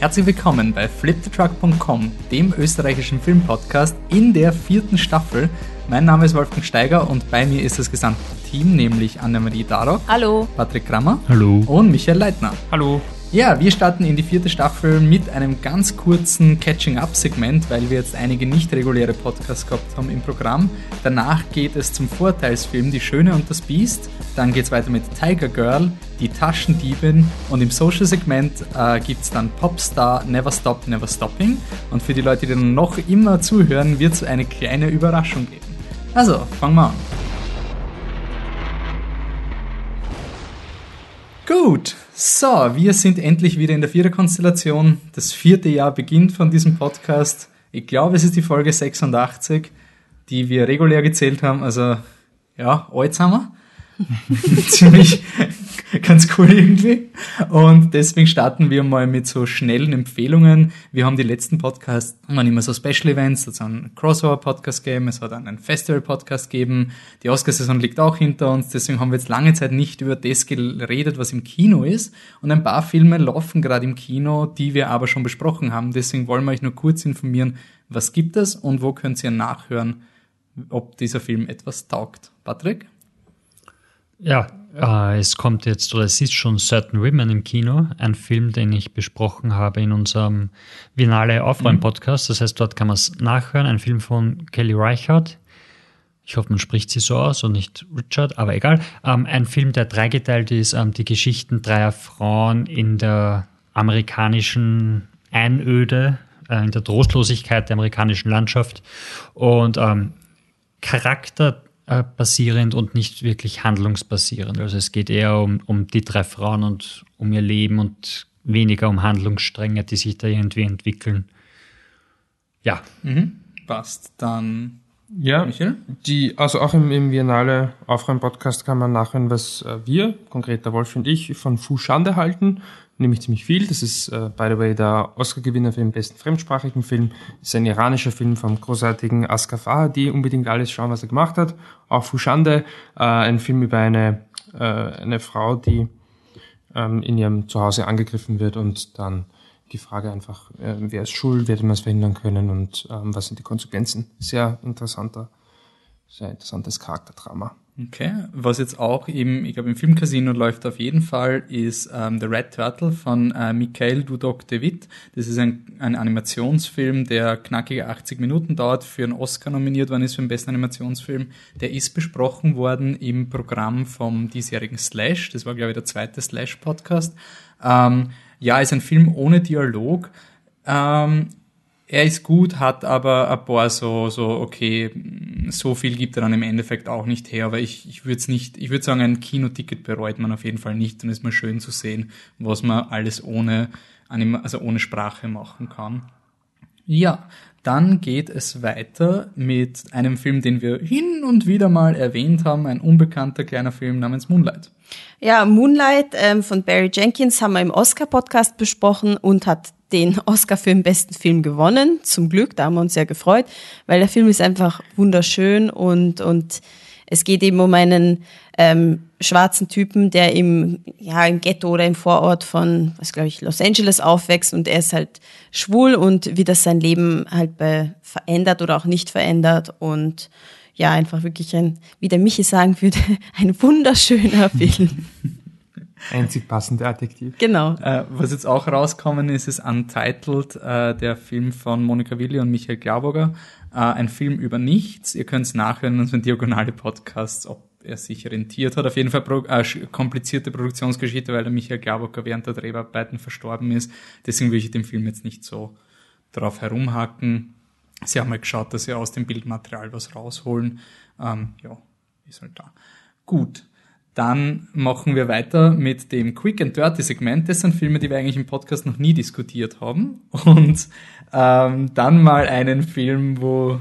Herzlich willkommen bei fliptetruck.com, dem österreichischen Filmpodcast in der vierten Staffel. Mein Name ist Wolfgang Steiger und bei mir ist das gesamte Team, nämlich Annemarie Darock, Hallo. Patrick Krammer Hallo. und Michael Leitner. Hallo. Ja, wir starten in die vierte Staffel mit einem ganz kurzen Catching-up-Segment, weil wir jetzt einige nicht reguläre Podcasts gehabt haben im Programm. Danach geht es zum Vorteilsfilm Die Schöne und das Biest. Dann geht es weiter mit Tiger Girl, Die Taschendiebin und im Social-Segment äh, gibt es dann Popstar Never Stop, Never Stopping. Und für die Leute, die noch immer zuhören, wird es eine kleine Überraschung geben. Also, fangen wir an. Gut, so, wir sind endlich wieder in der Viererkonstellation. Das vierte Jahr beginnt von diesem Podcast. Ich glaube, es ist die Folge 86, die wir regulär gezählt haben. Also, ja, alt sind wir. Ziemlich ganz cool irgendwie. Und deswegen starten wir mal mit so schnellen Empfehlungen. Wir haben die letzten Podcasts, waren immer so Special Events, es hat einen Crossover-Podcast gegeben, es hat einen Festival-Podcast gegeben. Die Oscar-Saison liegt auch hinter uns, deswegen haben wir jetzt lange Zeit nicht über das geredet, was im Kino ist. Und ein paar Filme laufen gerade im Kino, die wir aber schon besprochen haben. Deswegen wollen wir euch nur kurz informieren, was gibt es und wo könnt ihr nachhören, ob dieser Film etwas taugt. Patrick? Ja, äh, es kommt jetzt, oder es ist schon Certain Women im Kino, ein Film, den ich besprochen habe in unserem Vinale Aufräumen-Podcast. Das heißt, dort kann man es nachhören. Ein Film von Kelly Reichardt. Ich hoffe, man spricht sie so aus und nicht Richard, aber egal. Ähm, ein Film, der dreigeteilt ist, ähm, die Geschichten dreier Frauen in der amerikanischen Einöde, äh, in der Trostlosigkeit der amerikanischen Landschaft und ähm, Charakter basierend und nicht wirklich handlungsbasierend. Also es geht eher um, um die drei Frauen und um ihr Leben und weniger um Handlungsstränge, die sich da irgendwie entwickeln. Ja. Mhm. Passt. Dann Ja, Michael? die, also auch im, im Biennale Aufräumen-Podcast kann man nachhören, was äh, wir, konkret der Wolf und ich, von Fu Schande halten. Nämlich ziemlich viel. Das ist, äh, by the way, der Oscar-Gewinner für den besten fremdsprachigen Film. Das ist ein iranischer Film vom großartigen Asghar Farhadi. Unbedingt alles schauen, was er gemacht hat. Auch Fu Schande, äh, ein Film über eine, äh, eine Frau, die ähm, in ihrem Zuhause angegriffen wird und dann die Frage einfach, äh, wer ist schuld, wer hätte man es verhindern können und ähm, was sind die Konsequenzen. Sehr interessanter, sehr interessantes Charakterdrama. Okay, was jetzt auch im, ich glaube im Filmcasino läuft auf jeden Fall, ist ähm, The Red Turtle von äh, Michael Dudok de Witt. Das ist ein, ein Animationsfilm, der knackige 80 Minuten dauert, für einen Oscar nominiert worden ist für den besten Animationsfilm. Der ist besprochen worden im Programm vom diesjährigen Slash. Das war, glaube ich, der zweite Slash-Podcast. Ähm, ja, ist ein Film ohne Dialog. Ähm, er ist gut, hat aber ein paar so, so, okay, so viel gibt er dann im Endeffekt auch nicht her, aber ich, ich würde es nicht, ich würde sagen, ein Kinoticket bereut man auf jeden Fall nicht und ist mal schön zu sehen, was man alles ohne, also ohne Sprache machen kann. Ja, dann geht es weiter mit einem Film, den wir hin und wieder mal erwähnt haben, ein unbekannter kleiner Film namens Moonlight. Ja, Moonlight ähm, von Barry Jenkins haben wir im Oscar-Podcast besprochen und hat den Oscar für den besten Film gewonnen. Zum Glück, da haben wir uns sehr gefreut, weil der Film ist einfach wunderschön und, und es geht eben um einen ähm, schwarzen Typen, der im, ja, im Ghetto oder im Vorort von, was glaube ich, Los Angeles aufwächst und er ist halt schwul und wie das sein Leben halt bei verändert oder auch nicht verändert und ja, einfach wirklich ein, wie der Michi sagen würde, ein wunderschöner Film. Einzig passende Adjektiv. Genau. Äh, was jetzt auch rauskommen ist, ist Untitled, äh, der Film von Monika Willi und Michael Glauberger. Äh, ein Film über nichts. Ihr könnt es nachhören in unseren diagonale Podcasts, ob er sich rentiert hat. Auf jeden Fall pro, äh, komplizierte Produktionsgeschichte, weil der Michael Glauberger während der Dreharbeiten verstorben ist. Deswegen will ich den Film jetzt nicht so drauf herumhacken. Sie haben mal geschaut, dass sie aus dem Bildmaterial was rausholen. Ähm, ja, ist halt da. Gut. Dann machen wir weiter mit dem Quick and Dirty Segment. Das sind Filme, die wir eigentlich im Podcast noch nie diskutiert haben. Und ähm, dann mal einen Film, wo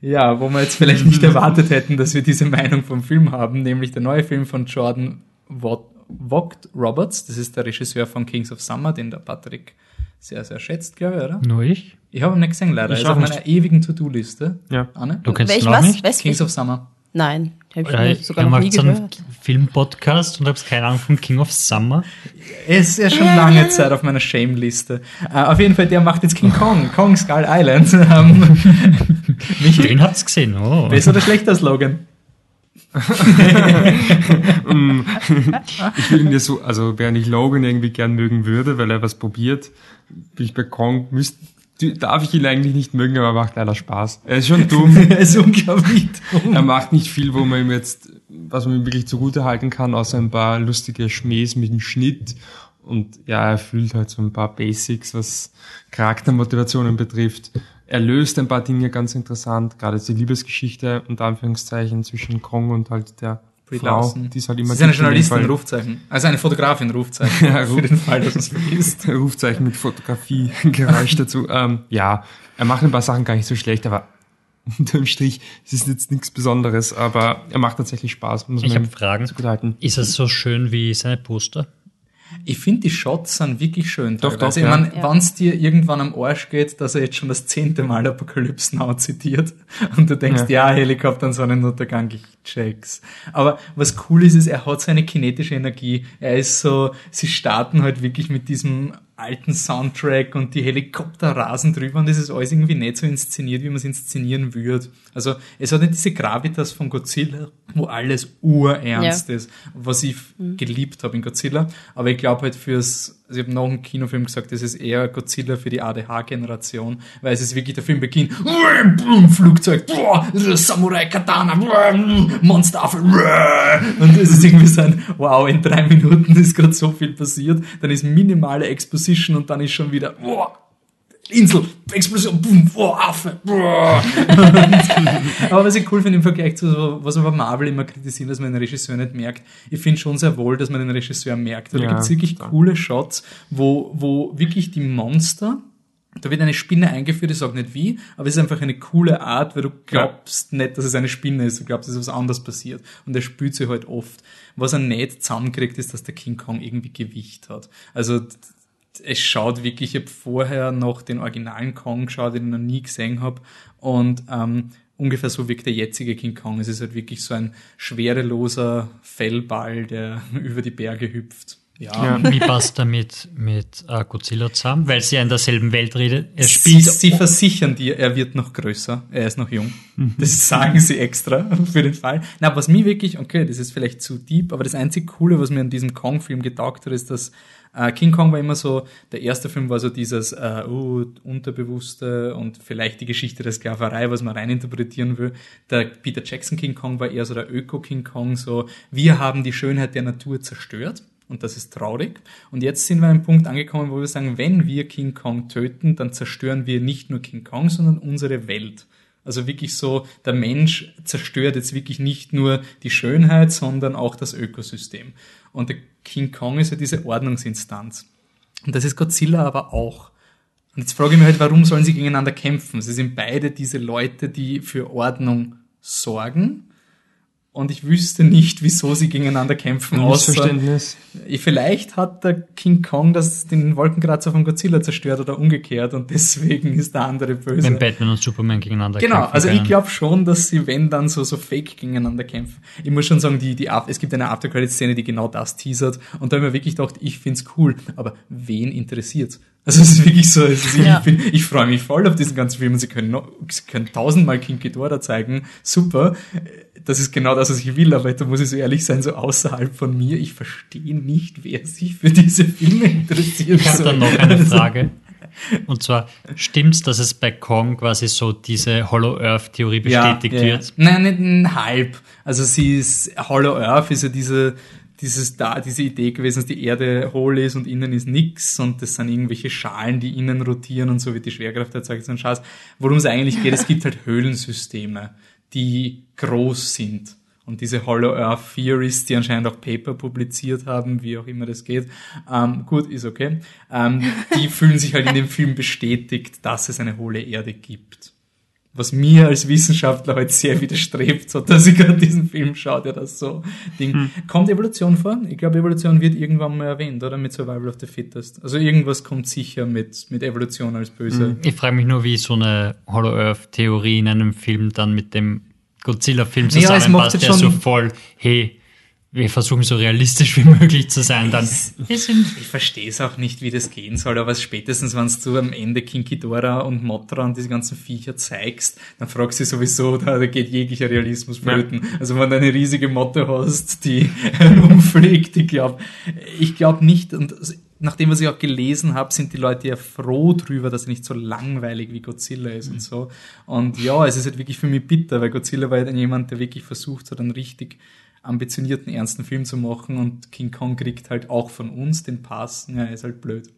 ja, wo wir jetzt vielleicht nicht erwartet hätten, dass wir diese Meinung vom Film haben, nämlich der neue Film von Jordan Vogt Roberts. Das ist der Regisseur von Kings of Summer, den der Patrick sehr, sehr schätzt, glaube ich, oder? Nur ich? Ich habe ihn nicht gesehen, leider. Ich Er ist auf meiner ewigen To-Do-Liste. Ja. Anne? Du kennst Welch ihn was? nicht? Was? Kings of Summer. Nein, Hab ich noch sogar noch nie macht so einen gehört. Filmpodcast und habt keine Ahnung von King of Summer. Er ist ja schon lange Zeit auf meiner Shame-Liste. Äh, auf jeden Fall, der macht jetzt King Kong, Kong Skull Island. Ähm, Michi, Den habt's gesehen. Oh. besser oder schlechter Slogan? Ich will ihn ja so, also während ich Logan irgendwie gern mögen würde, weil er was probiert, bin ich bei Kong, müsst, darf ich ihn eigentlich nicht mögen, aber er macht leider Spaß. Er ist schon dumm. er ist unglaublich dumm. er macht nicht viel, wo man ihm jetzt, was man ihm wirklich zugute halten kann, außer ein paar lustige Schmähs mit dem Schnitt. Und ja, er fühlt halt so ein paar Basics, was Charaktermotivationen betrifft. Er löst ein paar Dinge ganz interessant, gerade die Liebesgeschichte, unter Anführungszeichen, zwischen Kong und halt der Brie Frau, Larson. die ist halt Sie immer ist eine Journalistin. Rufzeichen. Also eine Fotografin, Rufzeichen. Ja, Für den Fall, dass es vergisst. Rufzeichen mit Fotografie-Geräusch dazu. Ähm, ja, er macht ein paar Sachen gar nicht so schlecht, aber unterm Strich es ist jetzt nichts Besonderes, aber er macht tatsächlich Spaß. Muss Ich man habe ihm Fragen. Ist es so schön wie seine Poster? Ich finde, die Shots sind wirklich schön. Doch, doch, ich ja. meine, wenn es dir irgendwann am Arsch geht, dass er jetzt schon das zehnte Mal Apocalypse Now zitiert und du denkst, ja, Helikopter und Sonnenuntergang, ich check's. Aber was cool ist, ist, er hat seine kinetische Energie. Er ist so, sie starten halt wirklich mit diesem alten Soundtrack und die Helikopter rasen drüber und das ist alles irgendwie nicht so inszeniert, wie man es inszenieren würde. Also es hat nicht diese Gravitas von Godzilla, wo alles urernst ist, was ich geliebt habe in Godzilla. Aber ich glaube halt fürs, also ich habe noch einen Kinofilm gesagt, das ist eher Godzilla für die ADH-Generation, weil es ist wirklich, der Film beginnt, Flugzeug, Samurai-Katana, Monsteraffe, und es ist irgendwie so ein, wow, in drei Minuten ist gerade so viel passiert, dann ist minimale Exposition und dann ist schon wieder, wow, Insel, Explosion, boom, oh, Affe. boah. Aber was ich cool finde im Vergleich zu, so, was wir bei Marvel immer kritisieren, dass man den Regisseur nicht merkt, ich finde schon sehr wohl, dass man den Regisseur merkt. Weil Ja, da gibt es wirklich total. coole Shots, wo, wo wirklich die Monster, da wird eine Spinne eingeführt, ich sage nicht wie, aber es ist einfach eine coole Art, weil du glaubst nicht, dass es eine Spinne ist, du glaubst, dass was anderes passiert. Und er spürt sie halt oft. Was er nicht zusammenkriegt, ist, dass der King Kong irgendwie Gewicht hat. Also es schaut wirklich, ich habe vorher noch den originalen Kong geschaut, den ich noch nie gesehen habe. Und ähm, ungefähr so wirkt der jetzige King Kong. Es ist halt wirklich so ein schwereloser Fellball, der über die Berge hüpft. Ja, Wie passt er mit, mit äh, Godzilla zusammen? Weil sie ja in derselben Welt redet. Er Sie, spielt sie versichern dir, er wird noch größer. Er ist noch jung. Das sagen sie extra für den Fall. Na, was mir wirklich, okay, das ist vielleicht zu deep, aber das einzig Coole, was mir an diesem Kong-Film getaugt hat, ist, dass äh, King Kong war immer so, der erste Film war so dieses äh, oh, Unterbewusste und vielleicht die Geschichte der Sklaverei, was man reininterpretieren will. Der Peter Jackson King Kong war eher so der Öko-King Kong, so wir haben die Schönheit der Natur zerstört. Und das ist traurig. Und jetzt sind wir an einem Punkt angekommen, wo wir sagen, wenn wir King Kong töten, dann zerstören wir nicht nur King Kong, sondern unsere Welt. Also wirklich so, der Mensch zerstört jetzt wirklich nicht nur die Schönheit, sondern auch das Ökosystem. Und der King Kong ist ja diese Ordnungsinstanz. Und das ist Godzilla aber auch. Und jetzt frage ich mich halt, warum sollen sie gegeneinander kämpfen? Sie sind beide diese Leute, die für Ordnung sorgen. Und ich wüsste nicht, wieso sie gegeneinander kämpfen. Ein Außer, Missverständnis. vielleicht hat der King Kong das, den Wolkenkratzer von Godzilla zerstört oder umgekehrt und deswegen ist der andere böse. wenn Batman und Superman gegeneinander Genau, kämpfen also ich können. glaube schon, dass sie, wenn dann so, so fake gegeneinander kämpfen. Ich muss schon sagen, die, die, After- es gibt eine After-Credit-Szene, die genau das teasert. Und da habe ich mir wirklich gedacht, ich find's cool, aber wen interessiert's? Also es ist wirklich so, ist, Ja. ich, ich freue mich voll auf diesen ganzen Film und sie können, noch, sie können tausendmal King Ghidorah zeigen. Super. Das ist genau das, was ich will, aber da muss ich so ehrlich sein, so außerhalb von mir, ich verstehe nicht, wer sich für diese Filme interessiert. Ich habe So. dann noch eine Also- Frage. Und zwar, stimmt's, dass es bei Kong quasi so diese Hollow Earth Theorie bestätigt ja, ja, wird? Nein, nicht ein halb. Also sie ist, Hollow Earth ist ja diese, dieses da, diese Idee gewesen, dass die Erde hohl ist und innen ist nix und das sind irgendwelche Schalen, die innen rotieren und so wird die Schwerkraft erzeugt, so ein Scheiß. Worum es eigentlich geht, es gibt halt Höhlensysteme, die groß sind. Und diese Hollow Earth Theories, die anscheinend auch Paper publiziert haben, wie auch immer das geht, ähm, gut, ist okay, ähm, die fühlen sich halt in dem Film bestätigt, dass es eine hohle Erde gibt was mir als Wissenschaftler halt sehr widerstrebt, so dass ich gerade diesen Film schaue, der das so Ding. Kommt Evolution vor? Ich glaube, Evolution wird irgendwann mal erwähnt, oder? Mit Survival of the Fittest. Also irgendwas kommt sicher mit, mit Evolution als böse. Ich frage mich nur, wie so eine Hollow Earth Theorie in einem Film dann mit dem Godzilla-Film Ja, zusammenpasst, jetzt der so voll, hey, wir versuchen so realistisch wie möglich zu sein, dann wir sind Ich verstehe es auch nicht, wie das gehen soll, aber spätestens, wenn du am Ende Kinky Dora und Motra und diese ganzen Viecher zeigst, dann fragst du dich sowieso, da, geht jeglicher Realismus flöten. Also wenn du eine riesige Motte hast, die umfliegt, ich glaube, ich glaube nicht, und nachdem was ich auch gelesen habe, sind die Leute ja froh drüber, dass er nicht so langweilig wie Godzilla ist und so. Und ja, es ist halt wirklich für mich bitter, weil Godzilla war halt jemand, der wirklich versucht hat, einen richtig ambitionierten, ernsten Film zu machen und King Kong kriegt halt auch von uns den Pass. Ja, ist halt blöd.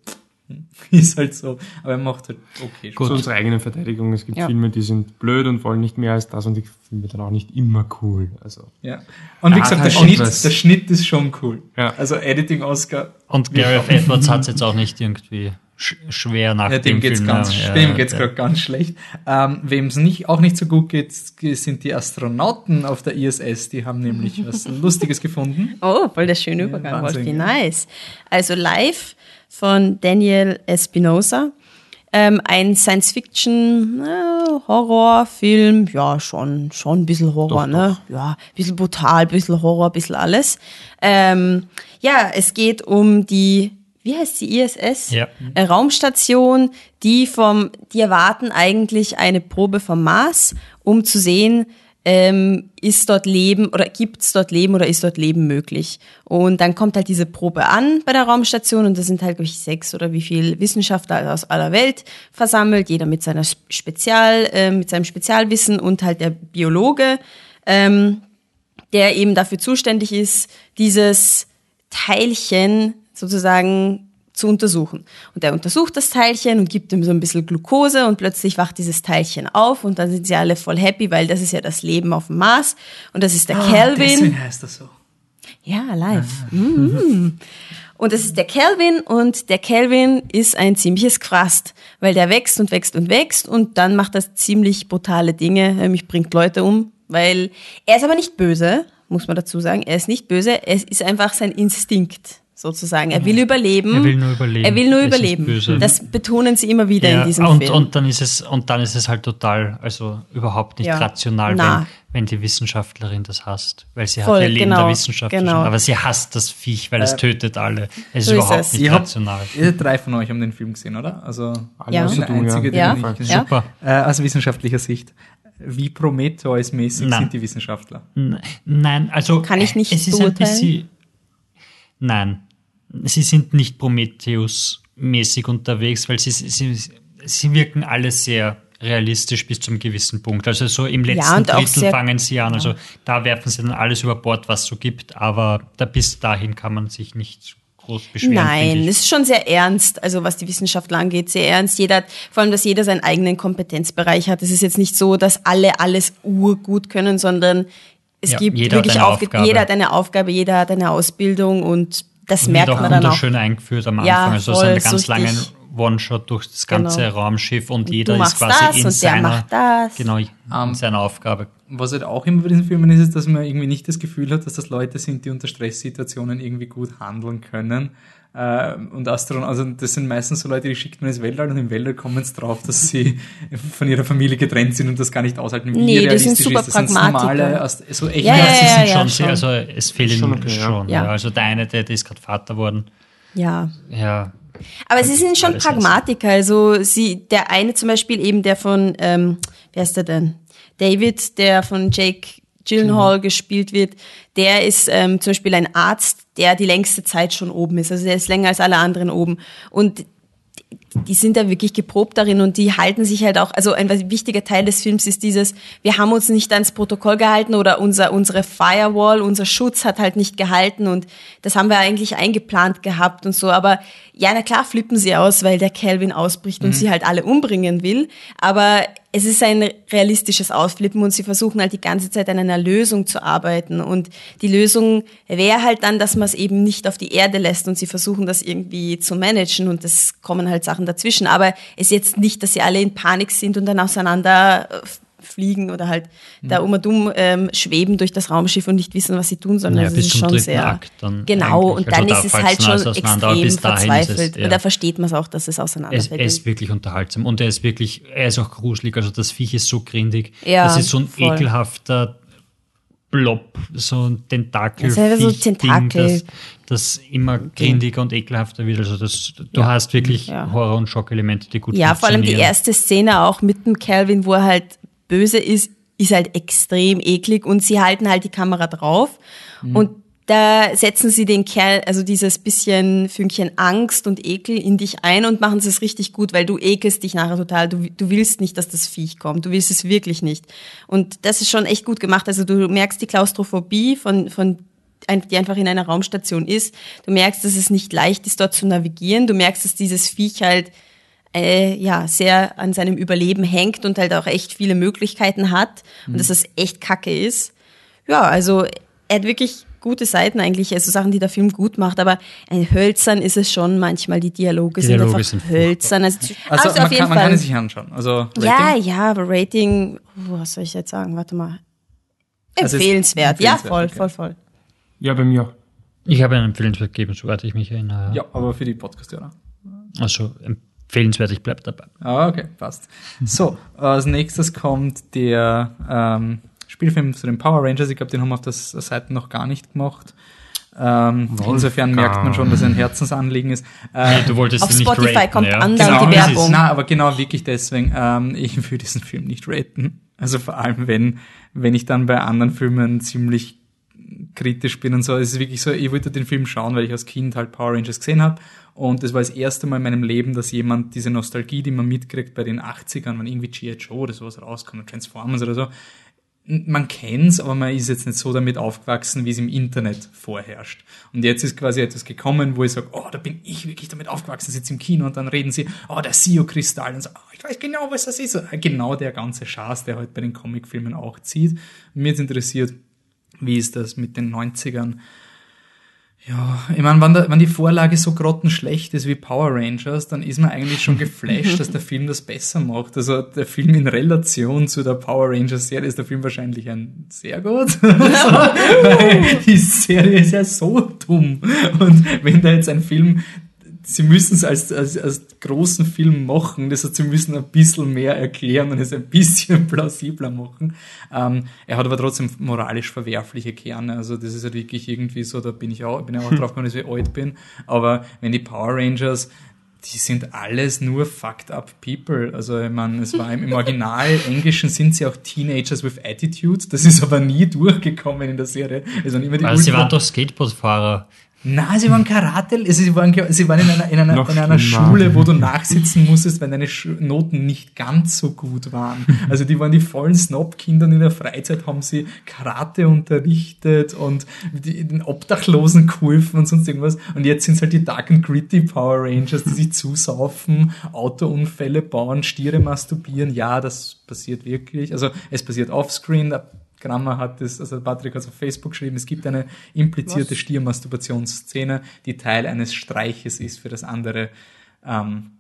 Ist halt so. Aber er macht halt okay. Gut. Zu unserer eigenen Verteidigung, es gibt Ja. Filme, die sind blöd und wollen nicht mehr als das und die Filme dann auch nicht immer cool. Also Ja. Und wie gesagt, der halt Schnitt, etwas. der Schnitt ist schon cool. Ja. Also Editing Oscar. Und Gareth Edwards hat es jetzt auch nicht irgendwie sch schwer nach Ja, dem dem geht's Film. ganz, ja, dem ja, geht's ja. gerade ganz schlecht. Ähm, Wem es nicht, auch nicht so gut geht, sind die Astronauten auf der ISS. Die haben nämlich was Lustiges gefunden. Oh, voll der schöne Übergang, Wahnsinn, Wolfi. ja. Nice. Also live von Daniel Espinosa. Ähm, ein Science-Fiction-Horrorfilm. ja, schon, schon ein bisschen Horror, Doch, ne? Ja, ein bisschen brutal, ein bisschen Horror, ein bisschen alles. Ähm, ja, es geht um die, wie heißt die ISS? Ja. Äh, Raumstation, die vom, die erwarten eigentlich eine Probe vom Mars, um zu sehen, ähm, ist dort Leben oder gibt es dort Leben oder ist dort Leben möglich? Und dann kommt halt diese Probe an bei der Raumstation und da sind halt, glaube ich, sechs oder wie viel Wissenschaftler aus aller Welt versammelt, jeder mit seiner Spezial, äh, mit seinem Spezialwissen und halt der Biologe, ähm, der eben dafür zuständig ist, dieses Teilchen sozusagen zu untersuchen. Und er untersucht das Teilchen und gibt ihm so ein bisschen Glucose und plötzlich wacht dieses Teilchen auf und dann sind sie alle voll happy, weil das ist ja das Leben auf dem Mars und das ist der Kelvin. Deswegen heißt das so. Ja, live. Mhm. Und das ist der Kelvin und der Kelvin ist ein ziemliches Quast, weil der wächst und wächst und wächst und dann macht er ziemlich brutale Dinge, nämlich bringt Leute um, weil er ist aber nicht böse, muss man dazu sagen. Er ist nicht böse, es ist einfach sein Instinkt sozusagen. Er will überleben. Er will nur überleben. Er will nur Er ist überleben. Das betonen sie immer wieder Ja, in diesem und, Film. und dann ist es und dann ist es halt total, also überhaupt nicht Ja. rational, Na. wenn, wenn die Wissenschaftlerin das hasst, weil sie Voll, hat ihr Leben genau, der Wissenschaft genau. verschwendet. aber sie hasst das Viech, weil es tötet alle. Es So ist ist überhaupt es. nicht Ihr habt, rational. ihr drei von euch haben den Film gesehen, oder? Also alle Ja. du, einzige, Ja. den ich Ja. Ja. Super. Äh, aus wissenschaftlicher Sicht. Wie Prometheus-mäßig sind die Wissenschaftler? Nein, also Kann ich nicht es ist ein beurteilen? bisschen, Nein, sie sind nicht Prometheus-mäßig unterwegs, weil sie, sie, sie wirken alle sehr realistisch bis zum gewissen Punkt. Also so im letzten auch Drittel fangen sie an. Also da werfen sie dann alles über Bord, was so gibt, aber da bis dahin kann man sich nicht groß beschweren. Nein, es ist schon sehr ernst, also was die Wissenschaftler angeht, sehr ernst. Jeder, hat- vor allem, dass jeder seinen eigenen Kompetenzbereich hat. Es ist jetzt nicht so, dass alle alles urgut können, sondern es Ja, gibt wirklich Aufgabe. jeder hat eine Aufgabe, jeder hat eine Ausbildung und das Und merkt wird auch man dann auch. wunderschön eingeführt am Anfang. Ja, also es voll, so ganz langen richtig. One-Shot durch das ganze Genau. Raumschiff und Und jeder ist quasi das in und der seiner, macht das. genau, in Ähm, seiner Aufgabe. Was halt auch immer bei diesen Filmen ist, ist, dass man irgendwie nicht das Gefühl hat, dass das Leute sind, die unter Stresssituationen irgendwie gut handeln können. Äh, und Astronauten, also das sind meistens so Leute, die schickt man ins Weltall und im Weltall kommen sie drauf, dass sie von ihrer Familie getrennt sind und das gar nicht aushalten. Wie Nee, das realistisch sind super ist. Das sind normale, Ast- so echt Ja, ja, sie ja, sind ja, schon sehr, schon. also es fehlen Schon ja. schon Ja. ja. Also der eine, der, der ist gerade Vater worden. Ja. Ja, Aber sie sind schon Pragmatiker. Also sie, der eine zum Beispiel eben, der von, ähm, wer ist der denn? David, der von Jake Gyllenhaal gespielt wird, der ist ähm, zum Beispiel ein Arzt, der die längste Zeit schon oben ist. Also der ist länger als alle anderen oben. Und die sind da wirklich geprobt darin und die halten sich halt auch, also ein wichtiger Teil des Films ist dieses, wir haben uns nicht ans Protokoll gehalten oder unser, unsere Firewall, unser Schutz hat halt nicht gehalten und das haben wir eigentlich eingeplant gehabt und so, aber ja, na klar flippen sie aus, weil der Calvin ausbricht und sie halt alle umbringen will, aber es ist ein realistisches Ausflippen und sie versuchen halt die ganze Zeit an einer Lösung zu arbeiten. Und die Lösung wäre halt dann, dass man es eben nicht auf die Erde lässt und sie versuchen das irgendwie zu managen und es kommen halt Sachen dazwischen, aber es ist jetzt nicht, dass sie alle in Panik sind und dann auseinander äh, fliegen oder halt da um und um ähm, schweben durch das Raumschiff und nicht wissen, was sie tun, sondern Ja, es bis ist schon sehr Akt dann genau eigentlich. und Also dann da ist es halt schon extrem ist es, verzweifelt ja. und da versteht man es auch, dass es Er auseinanderfällt. er ist wirklich unterhaltsam und er ist wirklich, er ist auch gruselig. Also das Viech ist so grindig. Ja, das ist so ein voll. ekelhafter Blob, so ein Tentakel. Das einfach so Tentakel. Das, das immer grindiger und ekelhafter wird. Also das, du hast wirklich Ja. Horror- und Schockelemente, die gut Ja, vor allem die funktionieren. erste Szene auch mit dem Calvin, wo er halt böse ist, ist halt extrem eklig und sie halten halt die Kamera drauf und da setzen sie den Kerl, also dieses bisschen Fünkchen Angst und Ekel in dich ein und machen es richtig gut, weil du ekelst dich nachher total. Du, du willst nicht, dass das Viech kommt. Du willst es wirklich nicht. Und das ist schon echt gut gemacht. Also du merkst die Klaustrophobie von, von die einfach in einer Raumstation ist. Du merkst, dass es nicht leicht ist, dort zu navigieren. Du merkst, dass dieses Viech halt äh, ja sehr an seinem Überleben hängt und halt auch echt viele Möglichkeiten hat und dass es echt Kacke ist. Ja, also er hat wirklich gute Seiten eigentlich, also Sachen, die der Film gut macht, aber ein hölzern ist es schon manchmal. Die Dialoge, Die Dialoge sind sind einfach hölzern. Also, Also, also man, auf jeden kann, man kann es sich anschauen. Also Rating? ja, ja, aber Rating, oh, was soll ich jetzt sagen? Warte mal. Also es- Empfehlenswert. Ja, empfehlenswert, voll, okay. voll, voll. Ja, bei mir. Ich habe einen empfehlenswert gegeben, soweit ich mich erinnere. Ja, aber für die Podcast-Hörer. Also empfehlenswert, ich bleibe dabei. Ah, okay, passt. So, als nächstes kommt der ähm, Spielfilm zu den Power Rangers. Ich glaube, den haben wir auf der Seite noch gar nicht gemacht. Ähm, insofern merkt man schon, dass er ein Herzensanliegen ist. Äh, Du wolltest Auf ihn nicht Spotify raten, kommt ja? andauernd genau, die Werbung. Na, aber genau wirklich deswegen. Ähm, ich will diesen Film nicht raten. Also vor allem, wenn, wenn ich dann bei anderen Filmen ziemlich kritisch bin und so. Es ist wirklich so, ich wollte den Film schauen, weil ich als Kind halt Power Rangers gesehen habe. Und das war das erste Mal in meinem Leben, dass jemand diese Nostalgie, die man mitkriegt bei den 80ern, wenn irgendwie G.I. Joe oder sowas rauskommt, Transformers oder so, man kennt's, aber man ist jetzt nicht so damit aufgewachsen, wie es im Internet vorherrscht. Und jetzt ist quasi etwas gekommen, wo ich sage, oh, da bin ich wirklich damit aufgewachsen, sitze im Kino und dann reden sie, oh, der Sio-Kristall und so, oh, ich weiß genau, was das ist. Genau der ganze Schaß, der heute bei den Comicfilmen auch zieht. Mir interessiert, wie ist das mit den 90ern? Ja, ich meine, wenn, der, wenn die Vorlage so grottenschlecht ist wie Power Rangers, dann ist man eigentlich schon geflasht, dass der Film das besser macht. Also der Film in Relation zu der Power Rangers Serie ist der Film wahrscheinlich ein sehr gut. also, weil die Serie ist ja so dumm. Und wenn da jetzt ein Film sie müssen es als, als, als großen Film machen, das heißt, sie müssen ein bisschen mehr erklären und es ein bisschen plausibler machen. Ähm, er hat aber trotzdem moralisch verwerfliche Kerne, also das ist halt wirklich irgendwie so, da bin ich auch, bin ich auch drauf gekommen, dass ich alt bin, aber wenn die Power Rangers die sind alles nur fucked up people. Also ich meine, es war im, im Original Englischen sind sie auch Teenagers with Attitude. Das ist aber nie durchgekommen in der Serie. Waren immer die Also sie waren doch Skateboardfahrer. Na, sie waren Karate, also sie waren, sie waren in einer, in einer, in einer. Schule, wo du nachsitzen musstest, weil deine Noten nicht ganz so gut waren. Also die waren die vollen Snob-Kinder und in der Freizeit haben sie Karate unterrichtet und die, den Obdachlosen geholfen und sonst irgendwas. Und jetzt sind es halt die Dark and Gritty Power Rangers, die sich zusaufen, Autounfälle bauen, Stiere masturbieren. Ja, das passiert wirklich. Also es passiert offscreen, Grammer hat es, also Patrick hat es auf Facebook geschrieben, es gibt eine implizierte Stiermasturbationsszene, die Teil eines Streiches ist für das andere, ähm,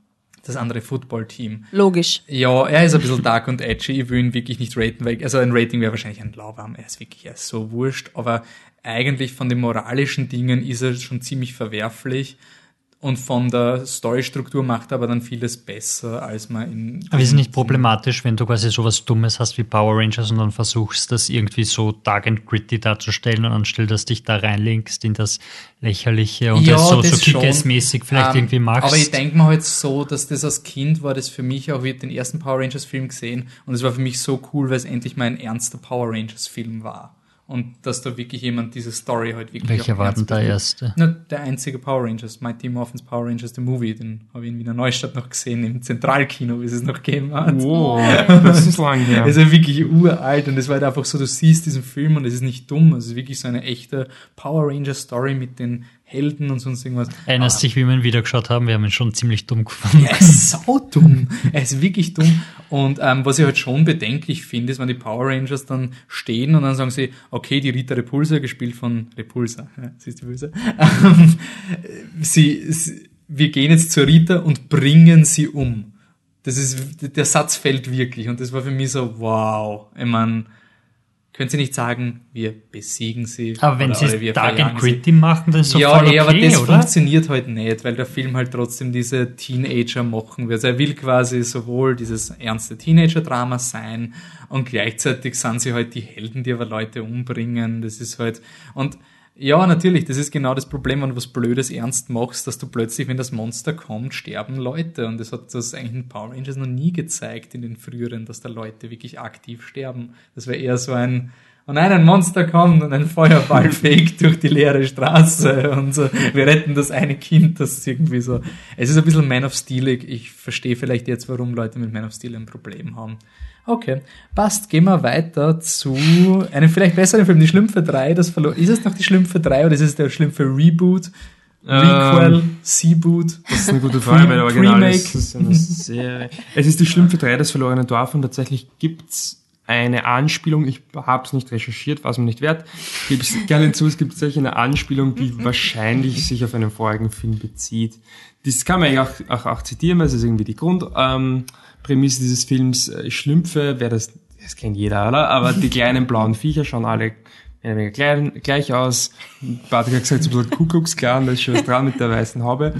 das andere Footballteam. Logisch. Ja, er ist ein bisschen dark und edgy. Ich will ihn wirklich nicht raten, weil, also ein Rating wäre wahrscheinlich ein lauwarm. Er ist wirklich er ist so wurscht, aber eigentlich von den moralischen Dingen ist er schon ziemlich verwerflich. Und von der Storystruktur macht er aber dann vieles besser, als man in. Aber ist es nicht problematisch, wenn du quasi sowas Dummes hast wie Power Rangers und dann versuchst, das irgendwie so dark and gritty darzustellen und anstelle, dass dich da reinlinkst in das Lächerliche und Ja, das so, das so. Kick-Ass-mäßig vielleicht Ähm, irgendwie machst. Aber ich denke mir halt so, dass das als Kind war das für mich auch, wie den ersten Power Rangers Film gesehen und es war für mich so cool, weil es endlich mal ein ernster Power Rangers Film war. Und dass da wirklich jemand diese Story halt wirklich Welcher war denn der erste? Na, der einzige Power Rangers, Mighty Morphins Power Rangers, the Movie, den habe ich in Wiener Neustadt noch gesehen, im Zentralkino, wie es es noch gegeben hat. Wow, das ist lang her. Es ist wirklich uralt und es war halt einfach so, du siehst diesen Film und es ist nicht dumm, es ist wirklich so eine echte Power Ranger Story mit den Helden und sonst irgendwas. Erinnerst dich, wie wir ihn wieder geschaut haben? Wir haben ihn schon ziemlich dumm gefunden. Er ist sau dumm. Er ist wirklich dumm. Und ähm, was ich halt schon bedenklich finde, ist, wenn die Power Rangers dann stehen und dann sagen sie, okay, die Rita Repulsa, gespielt von Repulsa, ja, sie ist die Böse, ähm, sie, sie, wir gehen jetzt zur Rita und bringen sie um. das ist, der Satz fällt wirklich und das war für mich so, wow. Ich meine, können Sie nicht sagen, wir besiegen sie. Aber wenn oder, sie oder es Dark and. Gritty machen, dann ist doch ja, voll okay, eh, aber das oder? funktioniert halt nicht, weil der Film halt trotzdem diese Teenager machen will. Also er will quasi sowohl dieses ernste Teenager-Drama sein und gleichzeitig sind sie halt die Helden, die aber Leute umbringen. Das ist halt, und ja, natürlich, das ist genau das Problem, wenn du was Blödes ernst machst, dass du plötzlich, wenn das Monster kommt, sterben Leute. Und das hat das eigentlich in Power Rangers noch nie gezeigt in den früheren, dass da Leute wirklich aktiv sterben. Das wäre eher so ein, oh nein, ein Monster kommt und ein Feuerball fegt durch die leere Straße und so. Wir retten das eine Kind, das ist irgendwie so. Es ist ein bisschen Man of Steel. Ich verstehe vielleicht jetzt, warum Leute mit Man of Steel ein Problem haben. Okay, passt. Gehen wir weiter zu einem vielleicht besseren Film, Die Schlümpfe 3. Das verlo ist es noch Die Schlümpfe 3 oder ist es der Schlümpfe Reboot? Requel, Ähm, Seaboot? Das ist eine gute Frage, weil original Remake. ist es eine Serie. Es ist die Schlümpfe 3, das verlorene Dorf und tatsächlich gibt's eine Anspielung, ich habe es nicht recherchiert, was mir nicht wert, gebe es gerne hinzu, es gibt tatsächlich eine Anspielung, die wahrscheinlich sich auf einen vorigen Film bezieht. Das kann man eigentlich auch, auch, auch zitieren, weil es ist irgendwie die Grundprämisse ähm, Prämisse dieses Films. Äh, Schlümpfe, wer das, das kennt jeder, oder? Aber die kleinen blauen Viecher schauen alle weniger klein, gleich aus. Patrick hat gesagt, so ein bisschen Kuckucksklan, da ist schon was dran mit der weißen Haube.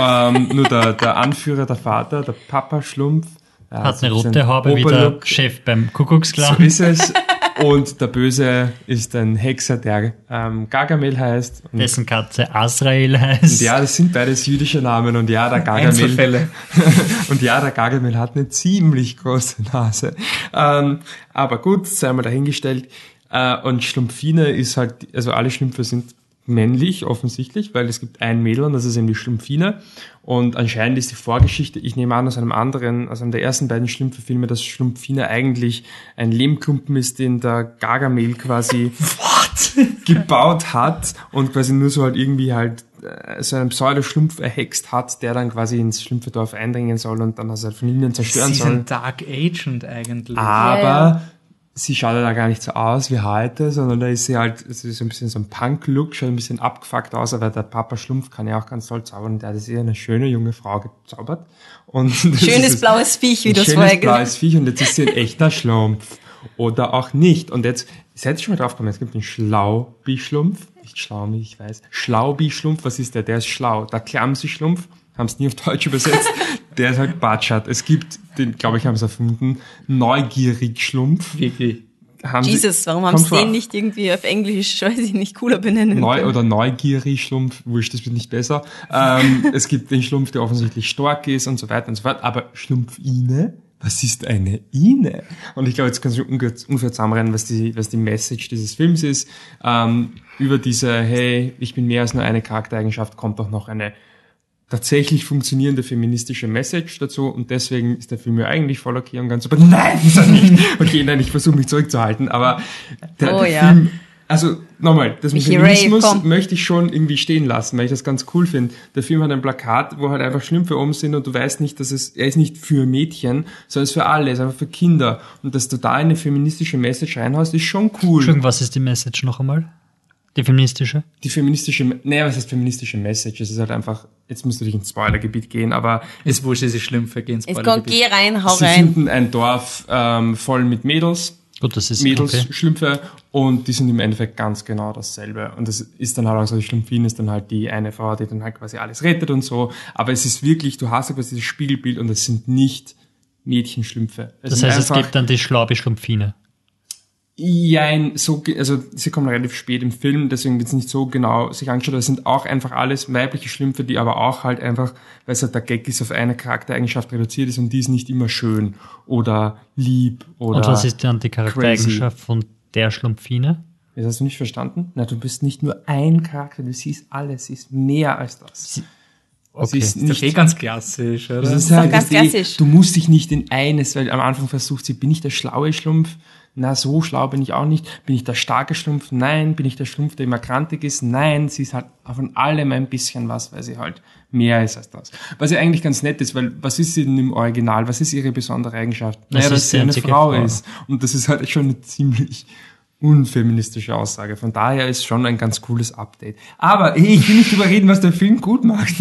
Ähm, nur der, der Anführer, der Vater, der Papa Schlumpf, er Hat eine so rote Haube wie der. Chef beim So Kuckucksklan. ist es. Und der Böse ist ein Hexer, der ähm, Gargamel heißt. Und dessen Katze Azrael heißt. ja, das sind beides jüdische Namen. Und ja, der Gargamel, und ja, der Gargamel hat eine ziemlich große Nase. Ähm, aber gut, sei mal dahingestellt. Äh, und Schlumpfine ist halt, also alle Schlümpfe sind männlich offensichtlich, weil es gibt ein Mädel und das ist eben die Schlumpfine. Und anscheinend ist die Vorgeschichte, ich nehme an, aus einem anderen, aus einem der ersten beiden Schlümpfe-Filme, dass Schlumpfine eigentlich ein Lehmklumpen ist, den der Gargamel quasi gebaut hat und quasi nur so halt irgendwie halt äh, so einen Pseudo-Schlumpf erhext hat, der dann quasi ins Schlümpfedorf eindringen soll und dann also halt von innen zerstören Sie ist soll. ein Dark Agent eigentlich. Aber Ja, ja. Sie schaut ja da gar nicht so aus wie heute, sondern da ist sie halt, ist so ein bisschen so ein Punk-Look, schaut ein bisschen abgefuckt aus, aber der Papa Schlumpf kann ja auch ganz toll zaubern und der hat ihr eine schöne junge Frau gezaubert. Und das Schönes blaues Viech, wie ein du es schönes vorher gesagt blaues Viech und jetzt ist sie ein echter Schlumpf. Oder auch nicht. Und jetzt, seid ihr schon mal drauf gekommen, es gibt einen Schlaubi-Schlumpf. Nicht Schlaumi, ich weiß. Schlaubi-Schlumpf, was ist der? Der ist schlau. Der Klamsi-Schlumpf, haben es nie auf Deutsch übersetzt, der ist halt Batschat. Es gibt, den, glaube ich, haben sie erfunden, Neugierig-Schlumpf. Wirklich. Haben sie- Jesus, warum haben sie den nicht irgendwie auf Englisch, weiß ich nicht, cooler benennen Neu können? oder neugierig Schlumpf, wurscht, das wird nicht besser. Ähm, es gibt den Schlumpf, der offensichtlich stark ist und so weiter und so fort. Aber Schlumpfine? Was ist eine Ine? Und ich glaube, jetzt kannst du ungefähr, ungefähr zusammenrennen, was die, was die Message dieses Films ist. Ähm, über diese, hey, ich bin mehr als nur eine Charaktereigenschaft, kommt auch noch eine tatsächlich funktionierende feministische Message dazu und deswegen ist der Film ja eigentlich voll okay und ganz super. Nein, ist er nicht. Okay, nein, ich versuche mich zurückzuhalten, aber der, Oh der ja. Film, also nochmal, das mit Feminismus komm. möchte ich schon irgendwie stehen lassen, weil ich das ganz cool finde. Der Film hat ein Plakat, wo halt einfach Schlümpfe oben sind und du weißt nicht, dass es, er ist nicht für Mädchen, sondern es ist für alle, er ist einfach für Kinder. Und dass du da eine feministische Message reinhaust, ist schon cool. Entschuldigung, was ist die Message noch einmal? Die feministische? Die feministische, naja, was heißt feministische Message? Es ist halt einfach, jetzt musst du dich ins Spoilergebiet gehen, aber Ist wurscht, es ist schlimm, vergehen Jetzt komm, geh rein, hau sie rein. finden ein Dorf ähm, voll mit Mädels, Gut, das ist Mädels, okay. Schlümpfe und die sind im Endeffekt ganz genau dasselbe. Und das ist dann halt auch so, die Schlumpfin ist dann halt die eine Frau, die dann halt quasi alles rettet und so. Aber es ist wirklich, du hast ja quasi dieses Spiegelbild und es sind nicht Mädchenschlümpfe. Es Das heißt, es gibt dann die Schlaubi-Schlumpfine. Jein, so, also sie kommen relativ spät im Film, deswegen wird es nicht so genau sich angeschaut. Das sind auch einfach alles weibliche Schlümpfe, die aber auch halt einfach, weil es halt der Gag ist, auf eine Charaktereigenschaft reduziert ist und die ist nicht immer schön oder lieb oder. Und was ist dann die Charaktereigenschaft von der Schlumpfine? Das hast du nicht verstanden? Na, du bist nicht nur ein Charakter, du siehst alles, sie ist mehr als das. Sie Okay. ist Ist nicht eh ganz klassisch, oder? Das ist halt, ganz das ist eh, klassisch. du musst dich nicht in eines, weil am Anfang versucht sie, bin ich der schlaue Schlumpf? Na, so schlau bin ich auch nicht. Bin ich der starke Schlumpf? Nein. Bin ich der Schlumpf, der immer krantig ist? Nein. Sie ist halt von allem ein bisschen was, weil sie halt mehr ist als das. Was ja eigentlich ganz nett ist, weil was ist sie denn im Original? Was ist ihre besondere Eigenschaft? Das naja, dass sie eine Frau, Frau. ist. Und das ist halt schon eine ziemlich unfeministische Aussage. Von daher ist schon ein ganz cooles Update. Aber ich will nicht drüber reden, was der Film gut macht.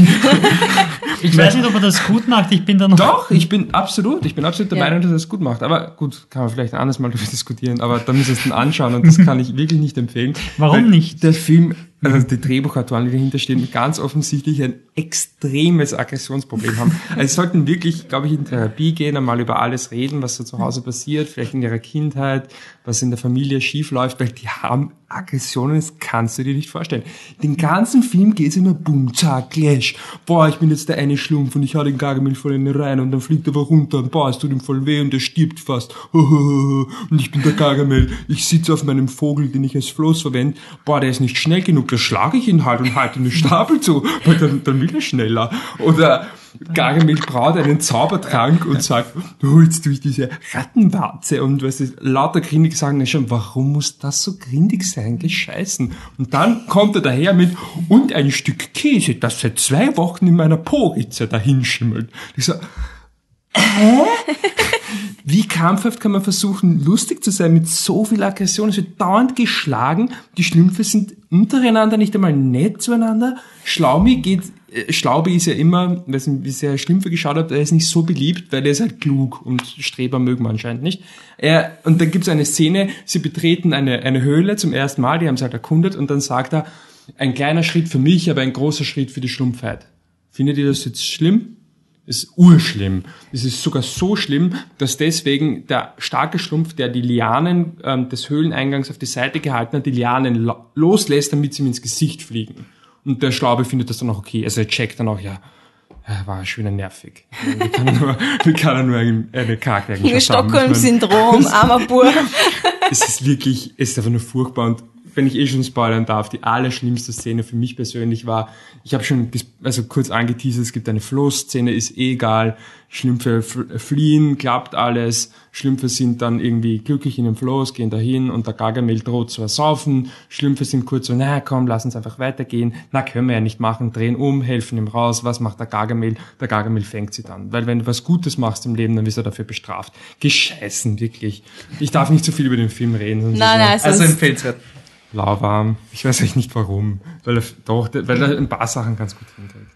ich weiß nicht, ob er das gut macht. Ich bin da noch. Doch, ich bin absolut, ich bin absolut der ja. Meinung, dass er es gut macht. Aber gut, kann man vielleicht ein anderes Mal darüber diskutieren. Aber da müssen wir es dann anschauen und das kann ich wirklich nicht empfehlen. Warum nicht? Der Film also die Drehbuchautoren, die dahinter stehen, ganz offensichtlich ein extremes Aggressionsproblem haben. Also sie sollten wirklich, glaube ich, in Therapie gehen, einmal über alles reden, was so zu Hause passiert, vielleicht in ihrer Kindheit, was in der Familie schief läuft, weil die haben Aggressionen, das kannst du dir nicht vorstellen. Den ganzen Film geht es immer boom, zack, clash. Boah, ich bin jetzt der eine Schlumpf und ich hau den Gargamel voll in den rein und dann fliegt er aber runter und boah, es tut ihm voll weh und er stirbt fast. Und ich bin der Gargamel. Ich sitze auf meinem Vogel, den ich als Floß verwende. Boah, der ist nicht schnell genug, da schlage ich ihn halt und halte ihm den Stapel zu, weil dann, dann will er schneller. Oder Gargamel braut einen Zaubertrank und sagt, du jetzt durch diese Rattenwarze und was ist, lauter Grindig sagen ja schon, warum muss das so grindig sein, gescheißen. Und dann kommt er daher mit, und ein Stück Käse, das seit zwei Wochen in meiner Poritze dahinschimmelt. Ich so, hä? Wie krampfhaft kann man versuchen, lustig zu sein mit so viel Aggression? Es wird dauernd geschlagen. Die Schlümpfe sind untereinander nicht einmal nett zueinander. Schlaumi geht Schlaubi ist ja immer, weiß nicht, wie sehr Schlümpfe geschaut hat, er ist nicht so beliebt, weil er ist halt klug und Streber mögen wir anscheinend nicht. Er, und dann gibt es eine Szene, sie betreten eine, eine Höhle zum ersten Mal, die haben es halt erkundet und dann sagt er, ein kleiner Schritt für mich, aber ein großer Schritt für die Schlumpfheit. Findet ihr das jetzt schlimm? Ist urschlimm. Es ist sogar so schlimm, dass deswegen der starke Schlumpf, der die Lianen ähm, des Höhleneingangs auf die Seite gehalten hat, die Lianen loslässt, damit sie ihm ins Gesicht fliegen. Und der Schlaube findet das dann auch okay. Also er checkt dann auch, ja, war schon nervig. Wie kann er nur, wie kann er nur eine Charaktereigenschaft haben? Stockholm-Syndrom, armer Bur. es ist wirklich, es ist einfach nur furchtbar und wenn ich eh schon spoilern darf, die allerschlimmste Szene für mich persönlich war, ich habe schon also kurz angeteasert, es gibt eine Floßszene, ist eh egal, Schlümpfe fliehen, klappt alles, Schlümpfe sind dann irgendwie glücklich in dem Floß, gehen dahin und der Gargamel droht zu ersaufen, Schlümpfe sind kurz so, na komm, lass uns einfach weitergehen, na können wir ja nicht machen, drehen um, helfen ihm raus, was macht der Gargamel? Der Gargamel fängt sie dann, weil wenn du was Gutes machst im Leben, dann wirst du dafür bestraft. Gescheißen, wirklich. Ich darf nicht zu so viel über den Film reden. Nein, nein, also empfehlenswert lauwarm. Ich weiß echt nicht warum, weil er doch, weil er ein paar Sachen ganz gut hinkriegt.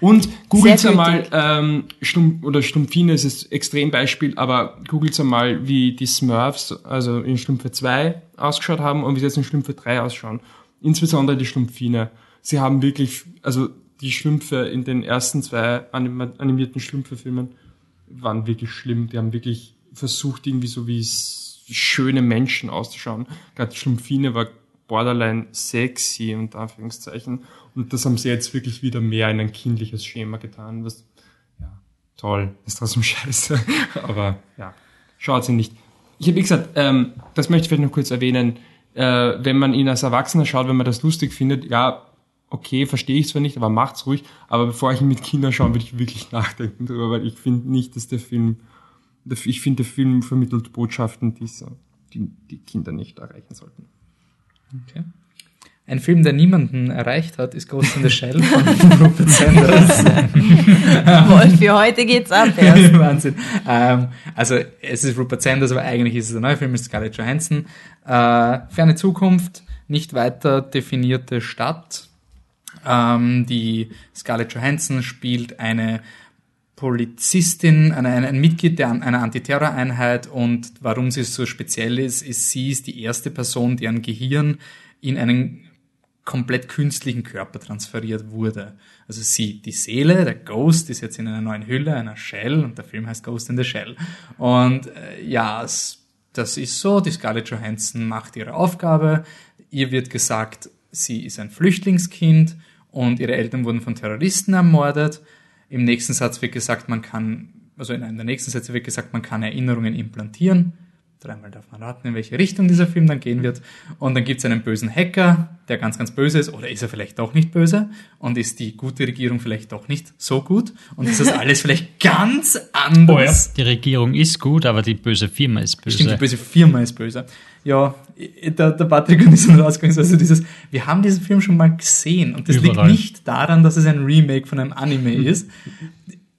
Und googelt einmal, ähm, Stumpf, oder Stumpfine ist das Extrembeispiel, aber googelt einmal, wie die Smurfs, also in Stumpfe 2 ausgeschaut haben und wie sie jetzt in Stumpfe 3 ausschauen. Insbesondere die Stumpfine. Sie haben wirklich, also die Schlümpfe in den ersten zwei animierten Schlümpfe-Filmen waren wirklich schlimm. Die haben wirklich versucht, irgendwie so wie schöne Menschen auszuschauen. Gerade Schlumpfine war borderline sexy, unter Anführungszeichen. Und das haben sie jetzt wirklich wieder mehr in ein kindliches Schema getan, was, ja, toll, ist trotzdem scheiße. Aber, ja, schaut sie nicht. Ich habe, gesagt, ähm, das möchte ich vielleicht noch kurz erwähnen, äh, wenn man ihn als Erwachsener schaut, wenn man das lustig findet, ja, okay, verstehe ich zwar nicht, aber macht's ruhig. Aber bevor ich ihn mit Kindern schaue, würde ich wirklich nachdenken darüber, weil ich finde nicht, dass der Film, ich finde, der Film vermittelt Botschaften, die, so, die, die Kinder nicht erreichen sollten. Okay. Ein Film, der niemanden erreicht hat, ist Ghost in the Shell von Rupert Sanders. Wolf, für heute geht's ab. Ja. Wahnsinn. Ähm, also es ist Rupert Sanders, aber eigentlich ist es ein neuer Film mit Scarlett Johansson. Äh, ferne Zukunft, nicht weiter definierte Stadt. Ähm, die Scarlett Johansson spielt eine Polizistin, eine, ein Mitglied der, einer Antiterroreinheit und warum sie so speziell ist, ist, sie ist die erste Person, deren Gehirn in einen komplett künstlichen Körper transferiert wurde. Also sie, die Seele, der Ghost, ist jetzt in einer neuen Hülle, einer Shell und der Film heißt Ghost in the Shell. Und äh, ja, das ist so, die Scarlett Johansson macht ihre Aufgabe, ihr wird gesagt, sie ist ein Flüchtlingskind und ihre Eltern wurden von Terroristen ermordet im nächsten Satz wird gesagt, man kann, also in einem der nächsten Sätze wird gesagt, man kann Erinnerungen implantieren. Dreimal darf man raten, in welche Richtung dieser Film dann gehen wird. Und dann gibt es einen bösen Hacker, der ganz, ganz böse ist. Oder ist er vielleicht doch nicht böse? Und ist die gute Regierung vielleicht doch nicht so gut? Und ist das alles vielleicht ganz anders? Oh ja. Die Regierung ist gut, aber die böse Firma ist böse. Stimmt, die böse Firma ist böse. Ja, der, der Patrick und ich sind rausgegangen, also dieses, wir haben diesen Film schon mal gesehen. Und das Überall. liegt nicht daran, dass es ein Remake von einem Anime ist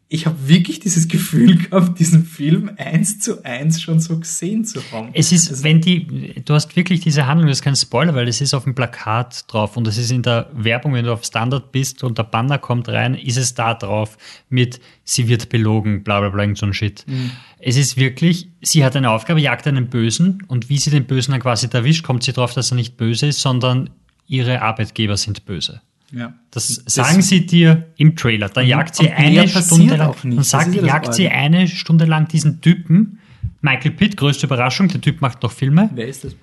ich habe wirklich dieses Gefühl gehabt, diesen Film eins zu eins schon so gesehen zu haben. Es ist, also, wenn die, du hast wirklich diese Handlung, das ist kein Spoiler, weil es ist auf dem Plakat drauf und es ist in der Werbung, wenn du auf Standard bist und der Banner kommt rein, ist es da drauf mit, sie wird belogen, bla bla bla, so ein Shit. Mhm. Es ist wirklich, sie hat eine Aufgabe, jagt einen Bösen und wie sie den Bösen dann quasi erwischt, kommt sie drauf, dass er nicht böse ist, sondern ihre Arbeitgeber sind böse. Ja. Das, das sagen sie dir im Trailer. Da jagt sie eine Stunde lang. Dann sagt, ja jagt sie eine Stunde lang diesen Typen. Michael Pitt, größte Überraschung, der Typ macht noch Filme. Wer ist das?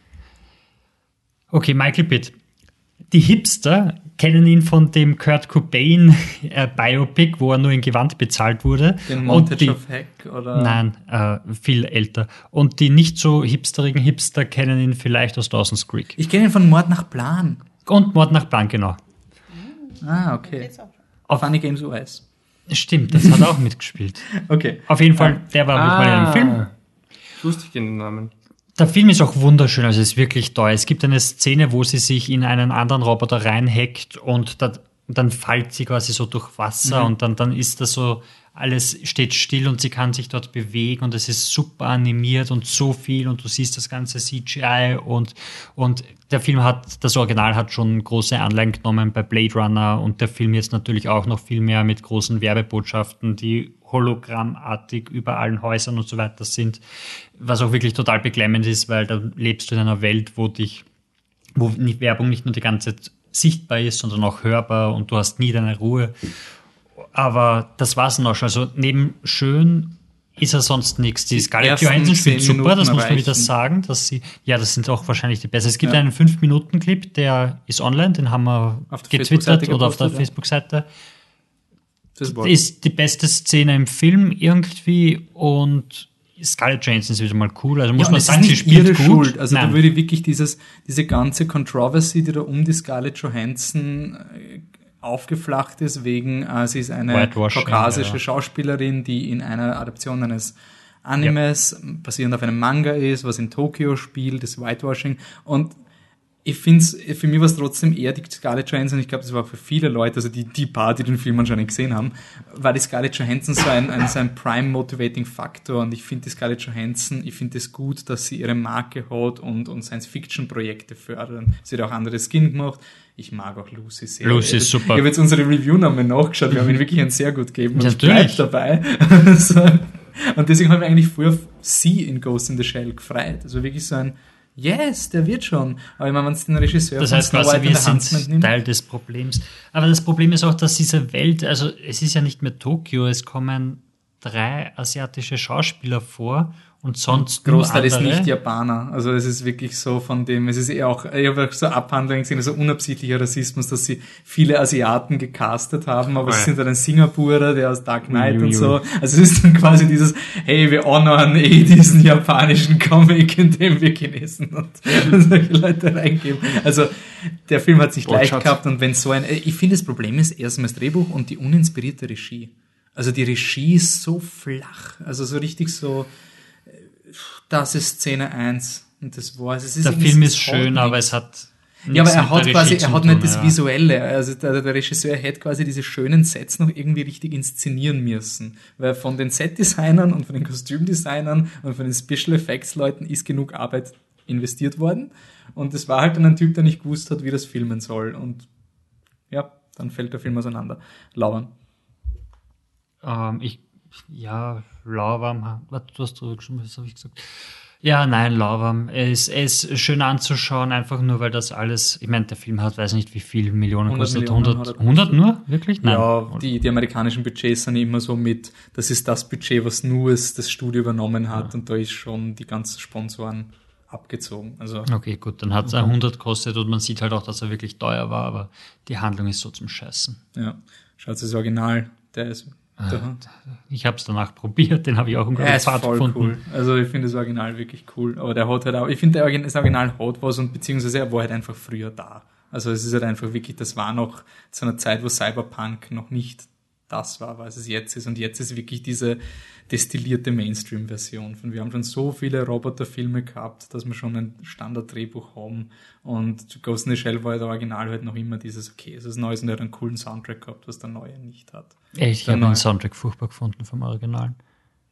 Okay, Michael Pitt. Die Hipster kennen ihn von dem Kurt Cobain äh, Biopic, wo er nur in Gewand bezahlt wurde. Den Montage die, of Heck oder? Nein, äh, viel älter. Und die nicht so hipsterigen Hipster kennen ihn vielleicht aus Dawson's Creek. Ich kenne ihn von Mord nach Plan. Und Mord nach Plan, genau. Ah, okay. Auf Funny Games US. Stimmt, das hat er auch mitgespielt. Okay. Auf jeden Fall, der war ah, mal in einem Film. Lustig in den Namen. Der Film ist auch wunderschön, also es ist wirklich toll. Es gibt eine Szene, wo sie sich in einen anderen Roboter reinhackt und da, dann fällt sie quasi so durch Wasser mhm. und dann, dann ist das so alles steht still und sie kann sich dort bewegen und es ist super animiert und so viel und du siehst das ganze CGI und, und der Film hat, das Original hat schon große Anleihen genommen bei Blade Runner und der Film jetzt natürlich auch noch viel mehr mit großen Werbebotschaften, die hologrammartig über allen Häusern und so weiter sind, was auch wirklich total beklemmend ist, weil da lebst du in einer Welt, wo dich, wo Werbung nicht nur die ganze Zeit sichtbar ist, sondern auch hörbar und du hast nie deine Ruhe. Aber das war's noch schon. Also neben schön ist er sonst nichts. Die Scarlett Johansson spielt super, das muss man wieder sagen, dass sie, ja, das sind auch wahrscheinlich die besten. Es gibt ja. einen 5-Minuten-Clip, der ist online, den haben wir getwittert oder auf der ja. Facebook-Seite. Das ist die beste Szene im Film irgendwie und Scarlett Johansson ist wieder mal cool. Also muss ja, man sagen, sie spielt ihre gut. Schuld. Also Nein. da würde wirklich dieses, diese ganze Controversy, die da um die Scarlett Johansson äh, aufgeflacht ist, wegen äh, sie ist eine kaukasische ja. Schauspielerin, die in einer Adaption eines Animes ja. basierend auf einem Manga ist, was in Tokio spielt, das Whitewashing. Und ich finde es, für mich war es trotzdem eher die Scarlett Johansson, ich glaube, das war für viele Leute, also die, die paar, die den Film anscheinend gesehen haben, war die Scarlett Johansson so ein, ein, so ein Prime Motivating Faktor und ich finde die Scarlett Johansson, ich finde es gut, dass sie ihre Marke hat und, und Science-Fiction-Projekte fördern. Sie hat auch andere Skin gemacht. Ich mag auch Lucy sehr. Lucy ist super. Ich habe jetzt unsere Review nochmal nachgeschaut, wir haben ihn wirklich ein sehr gut gegeben und Natürlich. ich dabei. so. Und deswegen haben wir eigentlich früher sie in Ghost in the Shell gefreut. Also wirklich so ein Yes, der wird schon. Aber ich meine, wenn es den Regisseur Das heißt quasi, wir sind Teil des Problems. Aber das Problem ist auch, dass diese Welt, also es ist ja nicht mehr Tokio, es kommen drei asiatische Schauspieler vor und sonst Großteil ist nicht Japaner. Also es ist wirklich so von dem, es ist eher auch, ich habe auch so Abhandlungen gesehen, also unabsichtlicher Rassismus, dass sie viele Asiaten gecastet haben, aber oh, es sind dann ein Singapurer, der aus Dark Knight Ui, und so. Also es ist dann quasi dieses, hey, wir honoren eh diesen japanischen Comic, in dem wir Chinesen und, solche Leute reingeben. Also der Film hat sich leicht gehabt und wenn so ein, ich finde das Problem ist erstmal das Drehbuch und die uninspirierte Regie. Also die Regie ist so flach, also so richtig so, das ist Szene 1 und das war's. Es ist der Film ist schön, aber es hat ja, aber er hat quasi, er hat nicht das Visuelle. Also der, der, Regisseur hätte quasi diese schönen Sets noch irgendwie richtig inszenieren müssen. Weil von den Set-Designern und von den Kostümdesignern und von den Special Effects Leuten ist genug Arbeit investiert worden. Und es war halt dann ein Typ, der nicht gewusst hat, wie das filmen soll. Und ja, dann fällt der Film auseinander. Lauern. Ähm, ich ja, lauwarm, was du hast zurückgeschrieben, was habe ich gesagt? Ja, nein, lauwarm. Es ist schön anzuschauen, einfach nur, weil das alles, ich meine, der Film hat, weiß nicht, wie viel Millionen 100 kostet. Millionen 100, 100 nur? Wirklich? Nein. Ja, die, die amerikanischen Budgets sind immer so mit, das ist das Budget, was nur das Studio übernommen hat ja. und da ist schon die ganzen Sponsoren abgezogen. Also, okay, gut, dann hat es 100 gekostet und man sieht halt auch, dass er wirklich teuer war, aber die Handlung ist so zum Scheißen. Ja, schaut das Original, der ist da. Ich habe es danach probiert, den habe ich auch unglaublich ja, voll gefunden. Cool. Also ich finde das Original wirklich cool. Aber der hat halt auch, ich finde das Original hat was und beziehungsweise er war halt einfach früher da. Also es ist halt einfach wirklich, das war noch zu einer Zeit, wo Cyberpunk noch nicht das war, was es jetzt ist. Und jetzt ist wirklich diese destillierte Mainstream-Version von. Wir haben schon so viele Roboterfilme gehabt, dass wir schon ein Standard-Drehbuch haben. Und Ghost in the Shell war ja der Original halt noch immer dieses, okay, es ist Neues und er hat einen coolen Soundtrack gehabt, was der Neue nicht hat. Ich habe den Soundtrack furchtbar gefunden vom Original.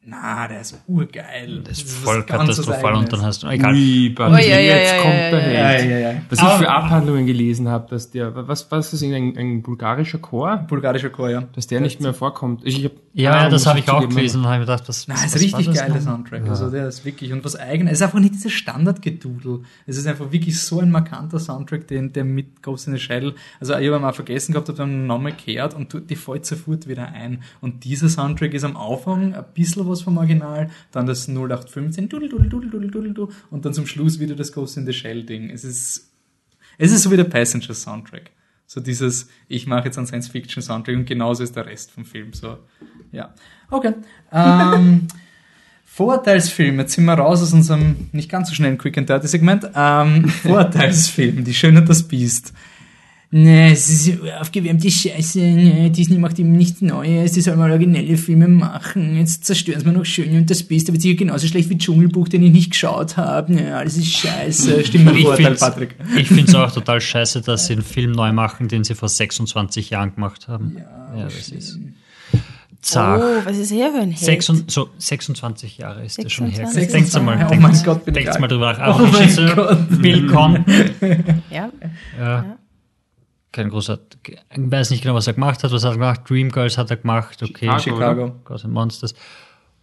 Na, der ist urgeil. Das ist voll katastrophal und dann hast du, egal. Ui, Oh, ja, ja, jetzt ja, kommt ja, der ja, Held. ja, ja. Was ich für Abhandlungen gelesen habe, dass der, was, was ist das, ein, ein bulgarischer Chor? Bulgarischer Chor, ja. Dass der nicht mehr vorkommt. Ich, ich hab, Ja, ja, das habe ich auch gelesen und habe mir gedacht, was, Nein, was ist richtig das geiler? Soundtrack. Also der ist wirklich und was eigenes. Es ist einfach nicht dieses Standardgedudel. Es ist einfach wirklich so ein markanter Soundtrack, den der mit Ghost in the Shell. Also ich habe mal vergessen gehabt, habe dann nochmal gehört und die fällt sofort wieder ein. Und dieser Soundtrack ist am Anfang ein bisschen was vom Original, dann das 0815 dudel, dudel, dudel, dudel, dudel, dudel, und dann zum Schluss wieder das Ghost in the Shell Ding. Es ist es ist so wie der Passenger Soundtrack. So dieses, ich mache jetzt einen Science-Fiction-Soundtrack und genauso ist der Rest vom Film. So, ja. Okay. Ähm, Vorurteilsfilm, jetzt sind wir raus aus unserem nicht ganz so schnellen Quick and Dirty Segment. Ähm, Vorurteilsfilm, Die Schöne und das Biest. Nee, es ist aufgewärmte Scheiße, nee, Disney macht ihm nichts Neues, die sollen mal originelle Filme machen, jetzt zerstören sie mir noch Schöne und das Biest, aber sicher genauso schlecht wie Dschungelbuch, den ich nicht geschaut habe, nee, alles ist scheiße, stimmt mein Ich Vorurteil, find's- Patrick. Ich finde es auch total scheiße, dass sie einen Film neu machen, den sie vor 26 Jahren gemacht haben. Ja, das ist zart. Oh, was ist her für ein Held? Sechs und, so 26 Jahre ist das schon her. 26. Denkst du mal, Oh denkst, mein Gott, bin alt. mal drüber nach. Oh. Bill Conn, Ja. ja. Kein großer, ich weiß nicht genau, was er gemacht hat. Was hat er gemacht? Dreamgirls hat er gemacht, okay. Chicago, Chicago. Monsters.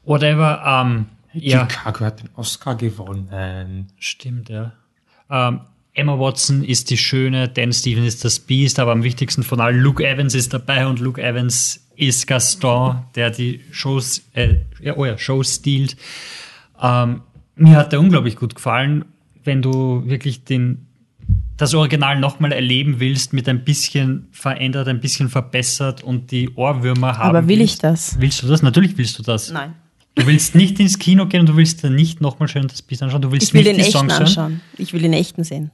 Whatever, ähm, ja. Chicago hat den Oscar gewonnen. Stimmt, ja. Ähm, Emma Watson ist die Schöne, Dan Stevens ist das Beast, aber am wichtigsten von allen, Luke Evans ist dabei und Luke Evans ist Gaston, der die Shows, äh, ja, oh ja, Shows stiehlt. Ähm, mir hat der unglaublich gut gefallen, wenn du wirklich den, das Original nochmal erleben willst, mit ein bisschen verändert, ein bisschen verbessert und die Ohrwürmer haben. Aber will willst. ich das? Willst du das? Natürlich willst du das. Nein. Du willst nicht ins Kino gehen und du willst dann nicht nochmal schön das Biest anschauen. Du willst Ich will nicht den die echten Songs hören. anschauen. Ich will den echten sehen.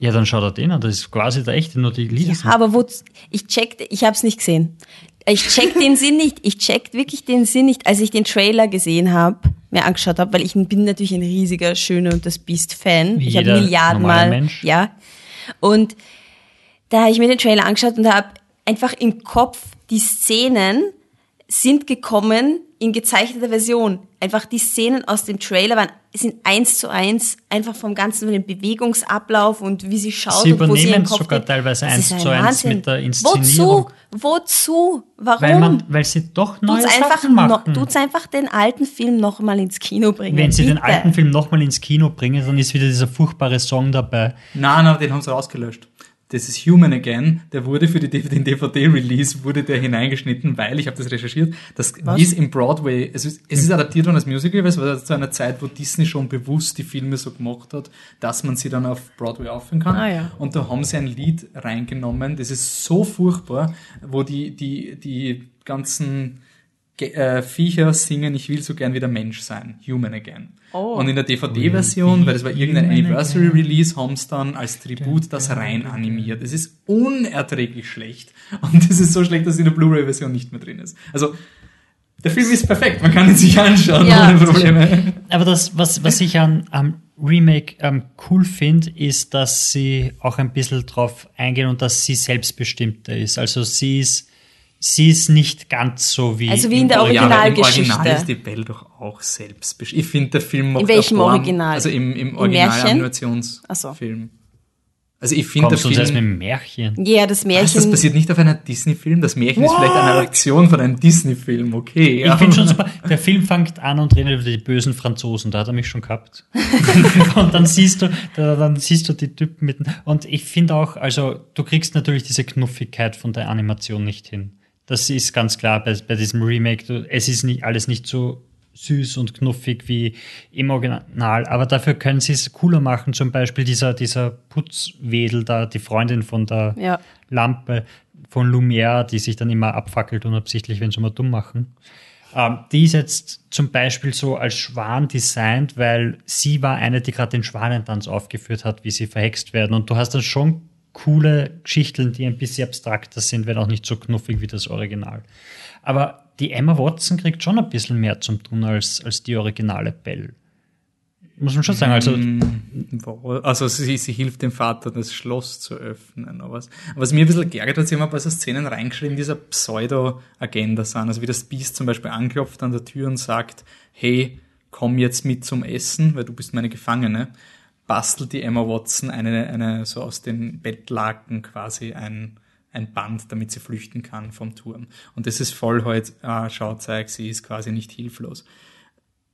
Ja, dann schau dir den an. Das ist quasi der echte, nur die Lieder sind. Ja, aber wo, ich check, ich habe es nicht gesehen. Ich check den Sinn nicht. Ich check wirklich den Sinn nicht, als ich den Trailer gesehen habe, mir angeschaut habe, weil ich bin natürlich ein riesiger Schöne und das Biest Fan. Wie ich habe jeder Milliarden normale Mal, Mensch. ja. Und da habe ich mir den Trailer angeschaut und habe einfach im Kopf die Szenen sind gekommen in gezeichneter Version. Einfach die Szenen aus dem Trailer waren, sind eins zu eins einfach vom ganzen den Bewegungsablauf und wie sie schaut Sie und wo sie übernehmen ihren Kopf sogar geht. teilweise eins ein zu eins mit der Inszenierung. Wozu? Wozu? Warum? Weil, man, weil sie doch neue tut's einfach, Sachen no, machen. tut's einfach den alten Film noch mal ins Kino bringen. Wenn sie den Bitte. alten Film nochmal ins Kino bringen, dann ist wieder dieser furchtbare Song dabei. Nein, nein, den haben sie rausgelöscht. Das ist Human Again, der wurde für die, den DVD-Release, wurde der hineingeschnitten, weil, ich habe das recherchiert, das ist im Broadway, es ist, es ist adaptiert worden als Musical, weil es war zu einer Zeit, wo Disney schon bewusst die Filme so gemacht hat, dass man sie dann auf Broadway aufführen kann. Ah, ja. Und da haben sie ein Lied reingenommen, das ist so furchtbar, wo die, die, die ganzen äh, Viecher singen, ich will so gern wieder Mensch sein, Human Again. Oh. Und in der DVD-Version, weil das war irgendein Anniversary-Release, haben sie dann als Tribut das rein animiert. Es ist unerträglich schlecht. Und es ist so schlecht, dass es in der Blu-ray-Version nicht mehr drin ist. Also, der Film ist perfekt, man kann ihn sich anschauen, Ja. ohne Probleme. Aber das, was, was ich an, am Remake ähm, cool finde, ist, dass sie auch ein bisschen drauf eingehen und dass sie selbstbestimmter ist. Also sie ist, sie ist nicht ganz so wie. Also wie in der Original. Ja, im Originalgeschichte. Original ist die Belle doch auch selbstbestimmt. Ich finde, der Film macht In welchem Form- Original? Also im, im Im Original Märchen? Animationsfilm. Also ich finde, der uns erst mit Film... einem Märchen? Ja, das Was, Märchen. das basiert nicht auf einem Disney-Film? Das Märchen ist vielleicht eine Reaktion von einem Disney-Film, okay. Ich finde schon super. Der Film fängt an und redet über die bösen Franzosen. Da hat er mich schon gehabt. und dann siehst du, da, dann siehst du die Typen mit. Und ich finde auch, also du kriegst natürlich diese Knuffigkeit von der Animation nicht hin. Das ist ganz klar bei, bei diesem Remake. Es ist nicht alles nicht so süß und knuffig wie im Original, aber dafür können sie es cooler machen. Zum Beispiel dieser, dieser Putzwedel da, die Freundin von der Ja. Lampe von Lumière, die sich dann immer abfackelt unabsichtlich, wenn sie mal dumm machen. Ähm, die ist jetzt zum Beispiel so als Schwan designt, weil sie war eine, die gerade den Schwanentanz aufgeführt hat, wie sie verhext werden. Und du hast dann schon coole Geschichten, die ein bisschen abstrakter sind, wenn auch nicht so knuffig wie das Original. Aber die Emma Watson kriegt schon ein bisschen mehr zum tun als, als die originale Belle. Muss man schon sagen. Also, mm, also sie, sie hilft dem Vater, das Schloss zu öffnen. Aber was, was mir ein bisschen geärgert hat, sie haben ein paar so Szenen reingeschrieben, die dieser Pseudo-Agenda sind. Also wie das Biest zum Beispiel anklopft an der Tür und sagt, hey, komm jetzt mit zum Essen, weil du bist meine Gefangene. Bastelt die Emma Watson eine, eine so aus den Bettlaken quasi ein, ein Band, damit sie flüchten kann vom Turm. Und das ist voll heute, halt, äh, Schauzeig, sie ist quasi nicht hilflos.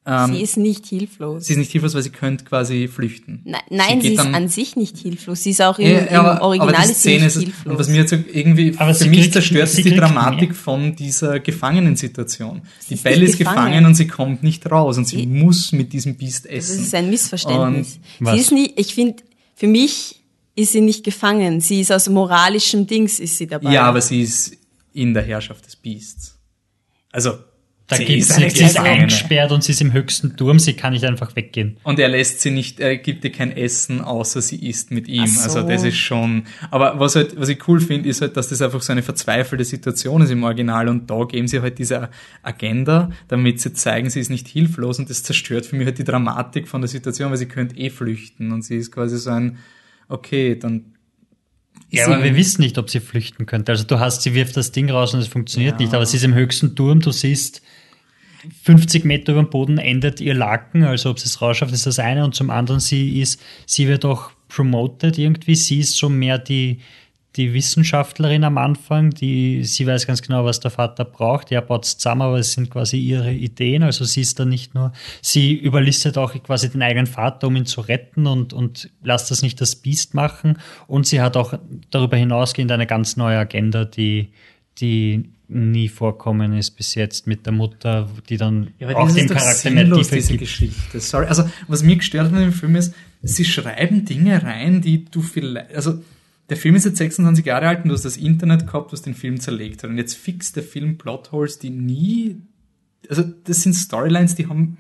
Ähm, sie ist nicht hilflos. Sie ist nicht hilflos, weil sie könnte quasi flüchten. Nein, nein sie, sie ist an sich nicht hilflos. Sie ist auch im, ja, ja, im Original aber die Szene ist hilflos. Und was mir jetzt irgendwie aber für mich kriegt, zerstört, ist die Dramatik mehr. von dieser Gefangenensituation. Die ist Belle ist gefangen. gefangen. und sie kommt nicht raus und sie ich, muss mit diesem Biest essen. Das ist ein Missverständnis. Und sie ist nicht, ich finde, für mich ist sie nicht gefangen. Sie ist aus moralischem Dings ist sie dabei. Ja, aber sie ist in der Herrschaft des Biests. Also da sie gibt sie, sie ist eingesperrt und sie ist im höchsten Turm, sie kann nicht einfach weggehen. Und er lässt sie nicht, er gibt ihr kein Essen, außer sie isst mit ihm. So. Also das ist schon. Aber was halt, was ich cool finde, ist halt, dass das einfach so eine verzweifelte Situation ist im Original und da geben sie halt diese Agenda, damit sie zeigen, sie ist nicht hilflos und das zerstört für mich halt die Dramatik von der Situation, weil sie könnte eh flüchten und sie ist quasi so ein, okay, dann ja, aber wir wissen nicht, ob sie flüchten könnte. Also du hast, sie wirft das Ding raus und es funktioniert ja. nicht, aber sie ist im höchsten Turm, du siehst, 50 Meter über dem Boden endet ihr Laken, also ob sie es rausschafft, ist das eine. Und zum anderen, sie ist, sie wird auch promoted irgendwie. Sie ist so mehr die, die Wissenschaftlerin am Anfang, die, sie weiß ganz genau, was der Vater braucht. Er baut es zusammen, aber es sind quasi ihre Ideen. Also sie ist da nicht nur, sie überlistet auch quasi den eigenen Vater, um ihn zu retten und, und lasst das nicht das Biest machen. Und sie hat auch darüber hinausgehend eine ganz neue Agenda, die, die nie vorkommen ist bis jetzt mit der Mutter, die dann ja, auch dem Charakter Tiefe diese gibt. Geschichte. Sorry. Also, was mich gestört hat in dem Film ist, sie schreiben Dinge rein, die du vielleicht, also, der Film ist jetzt 26 Jahre alt und du hast das Internet gehabt, was den Film zerlegt hat. Und jetzt fixt der Film Plotholes, die nie, also, das sind Storylines, die haben,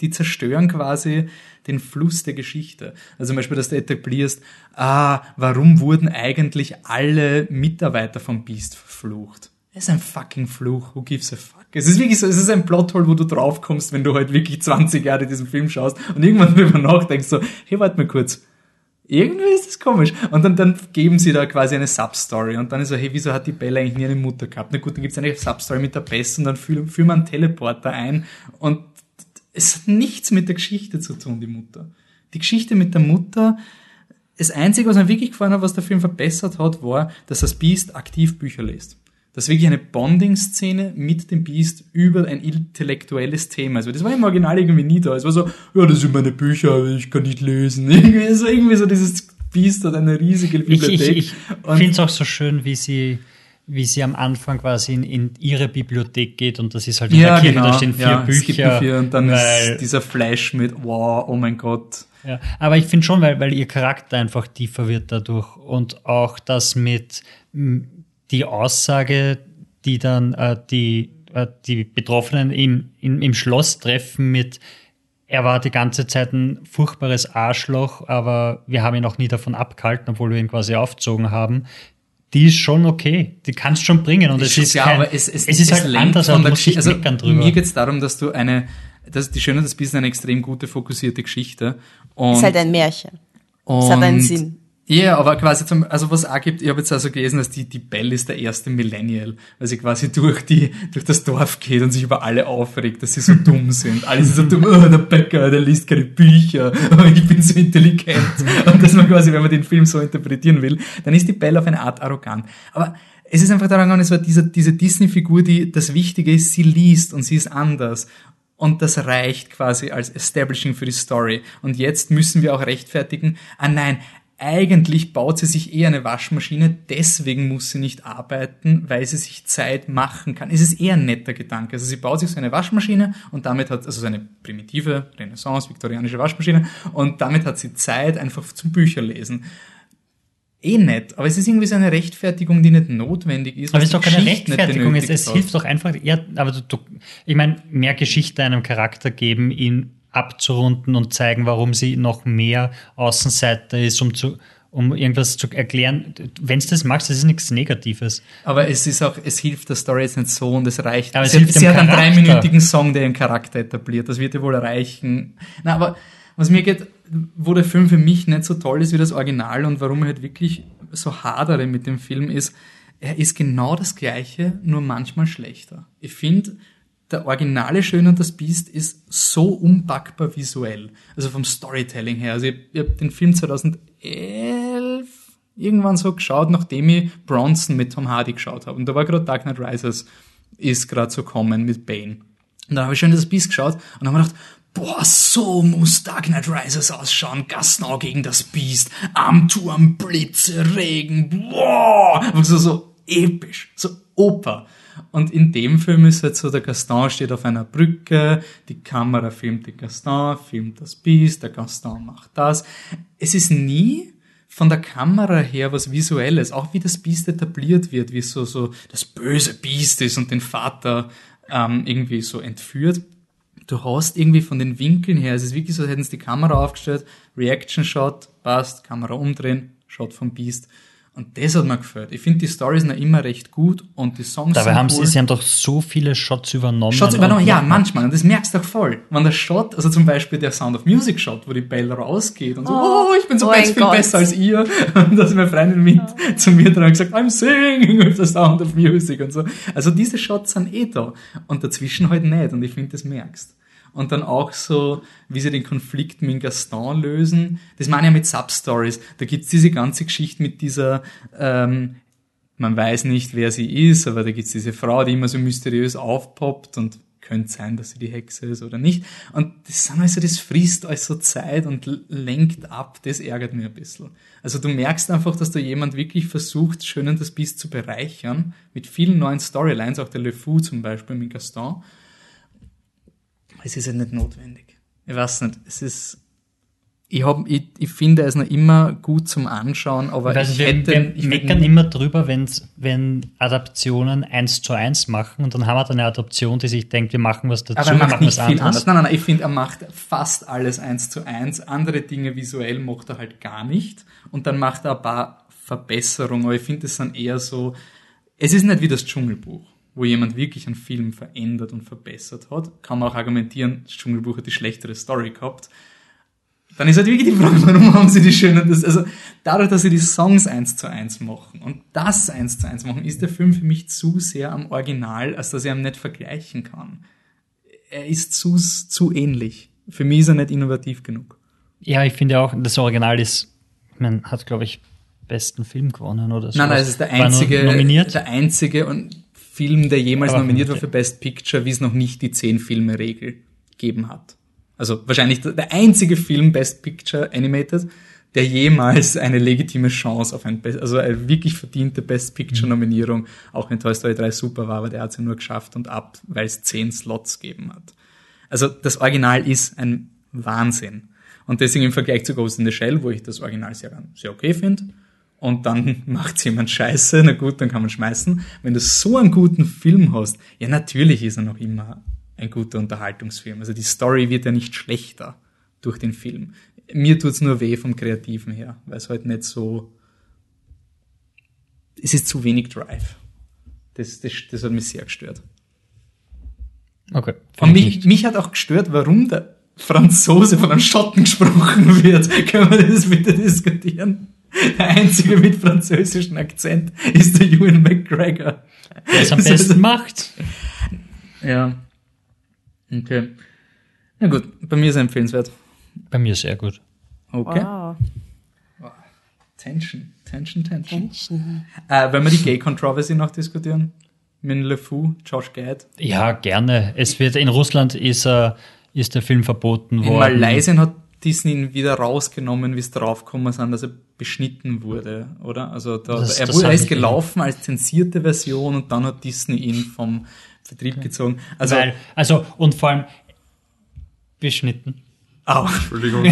die zerstören quasi den Fluss der Geschichte. Also zum Beispiel, dass du etablierst, ah, warum wurden eigentlich alle Mitarbeiter vom Beast verflucht? Es ist ein fucking Fluch. Who gives a fuck? Es ist wirklich so, es ist ein Plothole, wo du draufkommst, wenn du halt wirklich 20 Jahre diesen Film schaust und irgendwann drüber nachdenkst so, hey, warte mal kurz. Irgendwie ist das komisch. Und dann, dann geben sie da quasi eine Substory. Und dann ist so, hey, wieso hat die Bella eigentlich nie eine Mutter gehabt? Na gut, dann gibt's eine Substory mit der Bess und dann führen, führen wir einen Teleporter ein. Und es hat nichts mit der Geschichte zu tun, die Mutter. Die Geschichte mit der Mutter, das Einzige, was mir wirklich gefallen hat, was der Film verbessert hat, war, dass das Beast aktiv Bücher liest. Das ist wirklich eine Bonding-Szene mit dem Beast über ein intellektuelles Thema. Also das war im Original irgendwie nie da. Es war so, ja, das sind meine Bücher, ich kann nicht lesen. Irgendwie so, irgendwie so dieses Beast hat eine riesige Bibliothek. Ich, ich, ich finde es auch so schön, wie sie wie sie am Anfang quasi in, in ihre Bibliothek geht und das ist halt in ja, der Kirche, genau. da stehen vier ja, Bücher. Vier und dann ist dieser Flash mit, wow, oh mein Gott. Ja, aber ich finde schon, weil, weil ihr Charakter einfach tiefer wird dadurch und auch das mit die Aussage, die dann äh, die, äh, die Betroffenen im, im, im Schloss treffen mit, er war die ganze Zeit ein furchtbares Arschloch, aber wir haben ihn auch nie davon abgehalten, obwohl wir ihn quasi aufgezogen haben. Die ist schon okay, die kannst schon bringen und es ist, ja, kein, aber es, es, es ist es halt anders, aber muss ich also, drüber. Mir geht es darum, dass du eine, das, die Schöne des Bissen eine extrem gute, fokussierte Geschichte. Und, ist halt ein Märchen. Es hat einen Sinn. Ja, yeah, aber quasi zum, also was auch gibt, ich habe jetzt also gelesen, dass die, die Belle ist der erste Millennial, weil sie quasi durch die, durch das Dorf geht und sich über alle aufregt, dass sie so dumm sind. Alle sind so dumm, oh, der Bäcker, der liest keine Bücher, oh, ich bin so intelligent. Und dass man quasi, wenn man den Film so interpretieren will, dann ist die Belle auf eine Art arrogant. Aber es ist einfach daran gegangen, es war diese, diese Disney-Figur, die, das Wichtige ist, sie liest und sie ist anders. Und das reicht quasi als Establishing für die Story. Und jetzt müssen wir auch rechtfertigen, ah nein, eigentlich baut sie sich eher eine Waschmaschine, deswegen muss sie nicht arbeiten, weil sie sich Zeit machen kann. Es ist eher ein netter Gedanke. Also sie baut sich so eine Waschmaschine und damit hat, also so eine primitive, Renaissance, viktorianische Waschmaschine und damit hat sie Zeit einfach zum Bücherlesen. Eh nett, aber es ist irgendwie so eine Rechtfertigung, die nicht notwendig ist. Aber es ist doch keine Rechtfertigung, es, es hilft doch einfach, ja, aber du, du, ich meine, mehr Geschichte einem Charakter geben, ihn abzurunden und zeigen, warum sie noch mehr Außenseiter ist, um zu, um irgendwas zu erklären. Wenn du das magst, das ist nichts Negatives. Aber es ist auch, es hilft der Story jetzt nicht so und es reicht. Aber es sie hilft hat, sie hat einen dreiminütigen Song, der ihren Charakter etabliert. Das wird ja wohl reichen. Na, aber was mir geht, wo der Film für mich nicht so toll ist wie das Original und warum ich halt wirklich so hadere mit dem Film ist, er ist genau das Gleiche, nur manchmal schlechter. Ich finde, der originale Schön und das Biest ist so unpackbar visuell. Also vom Storytelling her. Also ich, ich habe den Film 2011 irgendwann so geschaut, nachdem ich Bronson mit Tom Hardy geschaut habe. Und da war gerade Dark Knight Rises ist gerade so kommen mit Bane. Und dann habe ich schon das Biest geschaut und habe mir gedacht, boah, so muss Dark Knight Rises ausschauen. Gaston gegen das Biest, am Turm, Blitze, Regen, boah. Und so, so episch, so Oper. Und in dem Film ist halt so, der Gaston steht auf einer Brücke, die Kamera filmt den Gaston, filmt das Biest, der Gaston macht das. Es ist nie von der Kamera her was Visuelles, auch wie das Biest etabliert wird, wie so, so das böse Biest ist und den Vater ähm, irgendwie so entführt. Du hast irgendwie von den Winkeln her, es ist wirklich so, als hätten sie die Kamera aufgestellt, Reaction Shot, passt, Kamera umdrehen, Shot vom Biest. Und das hat mir gefällt. Ich finde, die Stories sind immer recht gut und die Songs Dabei sind haben cool. sie, sie haben doch so viele Shots übernommen. Shots übernommen, ja, noch- manchmal. Und das merkst du auch voll. Wenn der Shot, also zum Beispiel der Sound of Music Shot, wo die Belle rausgeht und so, Oh, oh, ich bin so oh viel Gott. besser als ihr. Und dass meine Freundin mit zu mir dran gesagt, I'm singing with the Sound of Music und so. Also diese Shots sind eh da. Und dazwischen halt nicht. Und ich finde, das merkst. Und dann auch so, wie sie den Konflikt mit Gaston lösen. Das meine ich ja mit Substories. Da gibt's diese ganze Geschichte mit dieser, ähm, man weiß nicht, wer sie ist, aber da gibt's diese Frau, die immer so mysteriös aufpoppt und könnte sein, dass sie die Hexe ist oder nicht. Und das sind also, das frisst euch so Zeit und lenkt ab, das ärgert mir ein bisschen. Also du merkst einfach, dass da jemand wirklich versucht, schön und das Biest zu bereichern, mit vielen neuen Storylines, auch der Le Fou zum Beispiel mit Gaston. Es ist ja nicht notwendig. Ich weiß nicht, es ist, ich, hab, ich, ich finde es noch immer gut zum Anschauen, aber Ich ich nicht, hätte, wir, wir ich meckern immer drüber, wenn's, wenn Adaptionen eins zu eins machen und dann haben wir dann eine Adaption, die sich denkt, wir machen was dazu, Aber er wir macht machen nicht was viel anderes. Nein, nein, nein, ich finde, er macht fast alles eins zu eins. Andere Dinge visuell macht er halt gar nicht. Und dann macht er ein paar Verbesserungen. Aber ich finde, es sind eher so, es ist nicht wie das Dschungelbuch, wo jemand wirklich einen Film verändert und verbessert hat. Kann man auch argumentieren, das Dschungelbuch hat die schlechtere Story gehabt. Dann ist halt wirklich die Frage, warum haben sie die schönen, das, also dadurch, dass sie die Songs eins zu eins machen und das eins zu eins machen, ist der Film für mich zu sehr am Original, als dass ich ihn nicht vergleichen kann er ist zu, zu ähnlich. Für mich ist er nicht innovativ genug. Ja, ich finde auch, das Original ist, man hat, glaube ich, besten Film gewonnen oder so. Nein, nein, es ist der einzige, nominiert. der einzige und Film, der jemals Aber nominiert war für Best Picture, wie es noch nicht die zehn Filme Regel gegeben hat. Also wahrscheinlich der- einzige Film Best Picture Animated, der jemals eine legitime Chance auf ein, Be- also eine wirklich verdiente Best Picture Nominierung, auch wenn Toy Story 3 super war, aber der hat es ja nur geschafft und ab, weil es zehn Slots gegeben hat. Also das Original ist ein Wahnsinn. Und deswegen im Vergleich zu Ghost in the Shell, wo ich das Original sehr, sehr okay finde, und dann macht jemand Scheiße, na gut, dann kann man schmeißen. Wenn du so einen guten Film hast, ja natürlich ist er noch immer ein guter Unterhaltungsfilm. Also die Story wird ja nicht schlechter durch den Film. Mir tut's nur weh vom Kreativen her, weil es halt nicht so, es ist zu wenig Drive. Das, das, das hat mich sehr gestört. Okay. Und mich, nicht. mich hat auch gestört, warum der Franzose von einem Schotten gesprochen wird. Können wir das bitte diskutieren? Der einzige mit französischem Akzent ist der Ewan McGregor. Der es am besten macht. Ja. Okay. Na gut, bei mir ist er empfehlenswert. Bei mir sehr gut. Okay. Wow. Tension, Tension, Tension. Menschen. Äh, wenn wir die Gay Controversy noch diskutieren? Mit Le Fou, Josh Gad. Ja, gerne. Es wird, in Russland ist, äh, ist der Film verboten In worden. Malaysia hat Disney ihn wieder rausgenommen, wie es draufgekommen sind, dass er beschnitten wurde, oder? Also da, Das- er, das wurde, er ist gelaufen als zensierte Version und dann hat Disney ihn vom Vertrieb gezogen. Also, Weil, also, und vor allem beschnitten. au. Entschuldigung.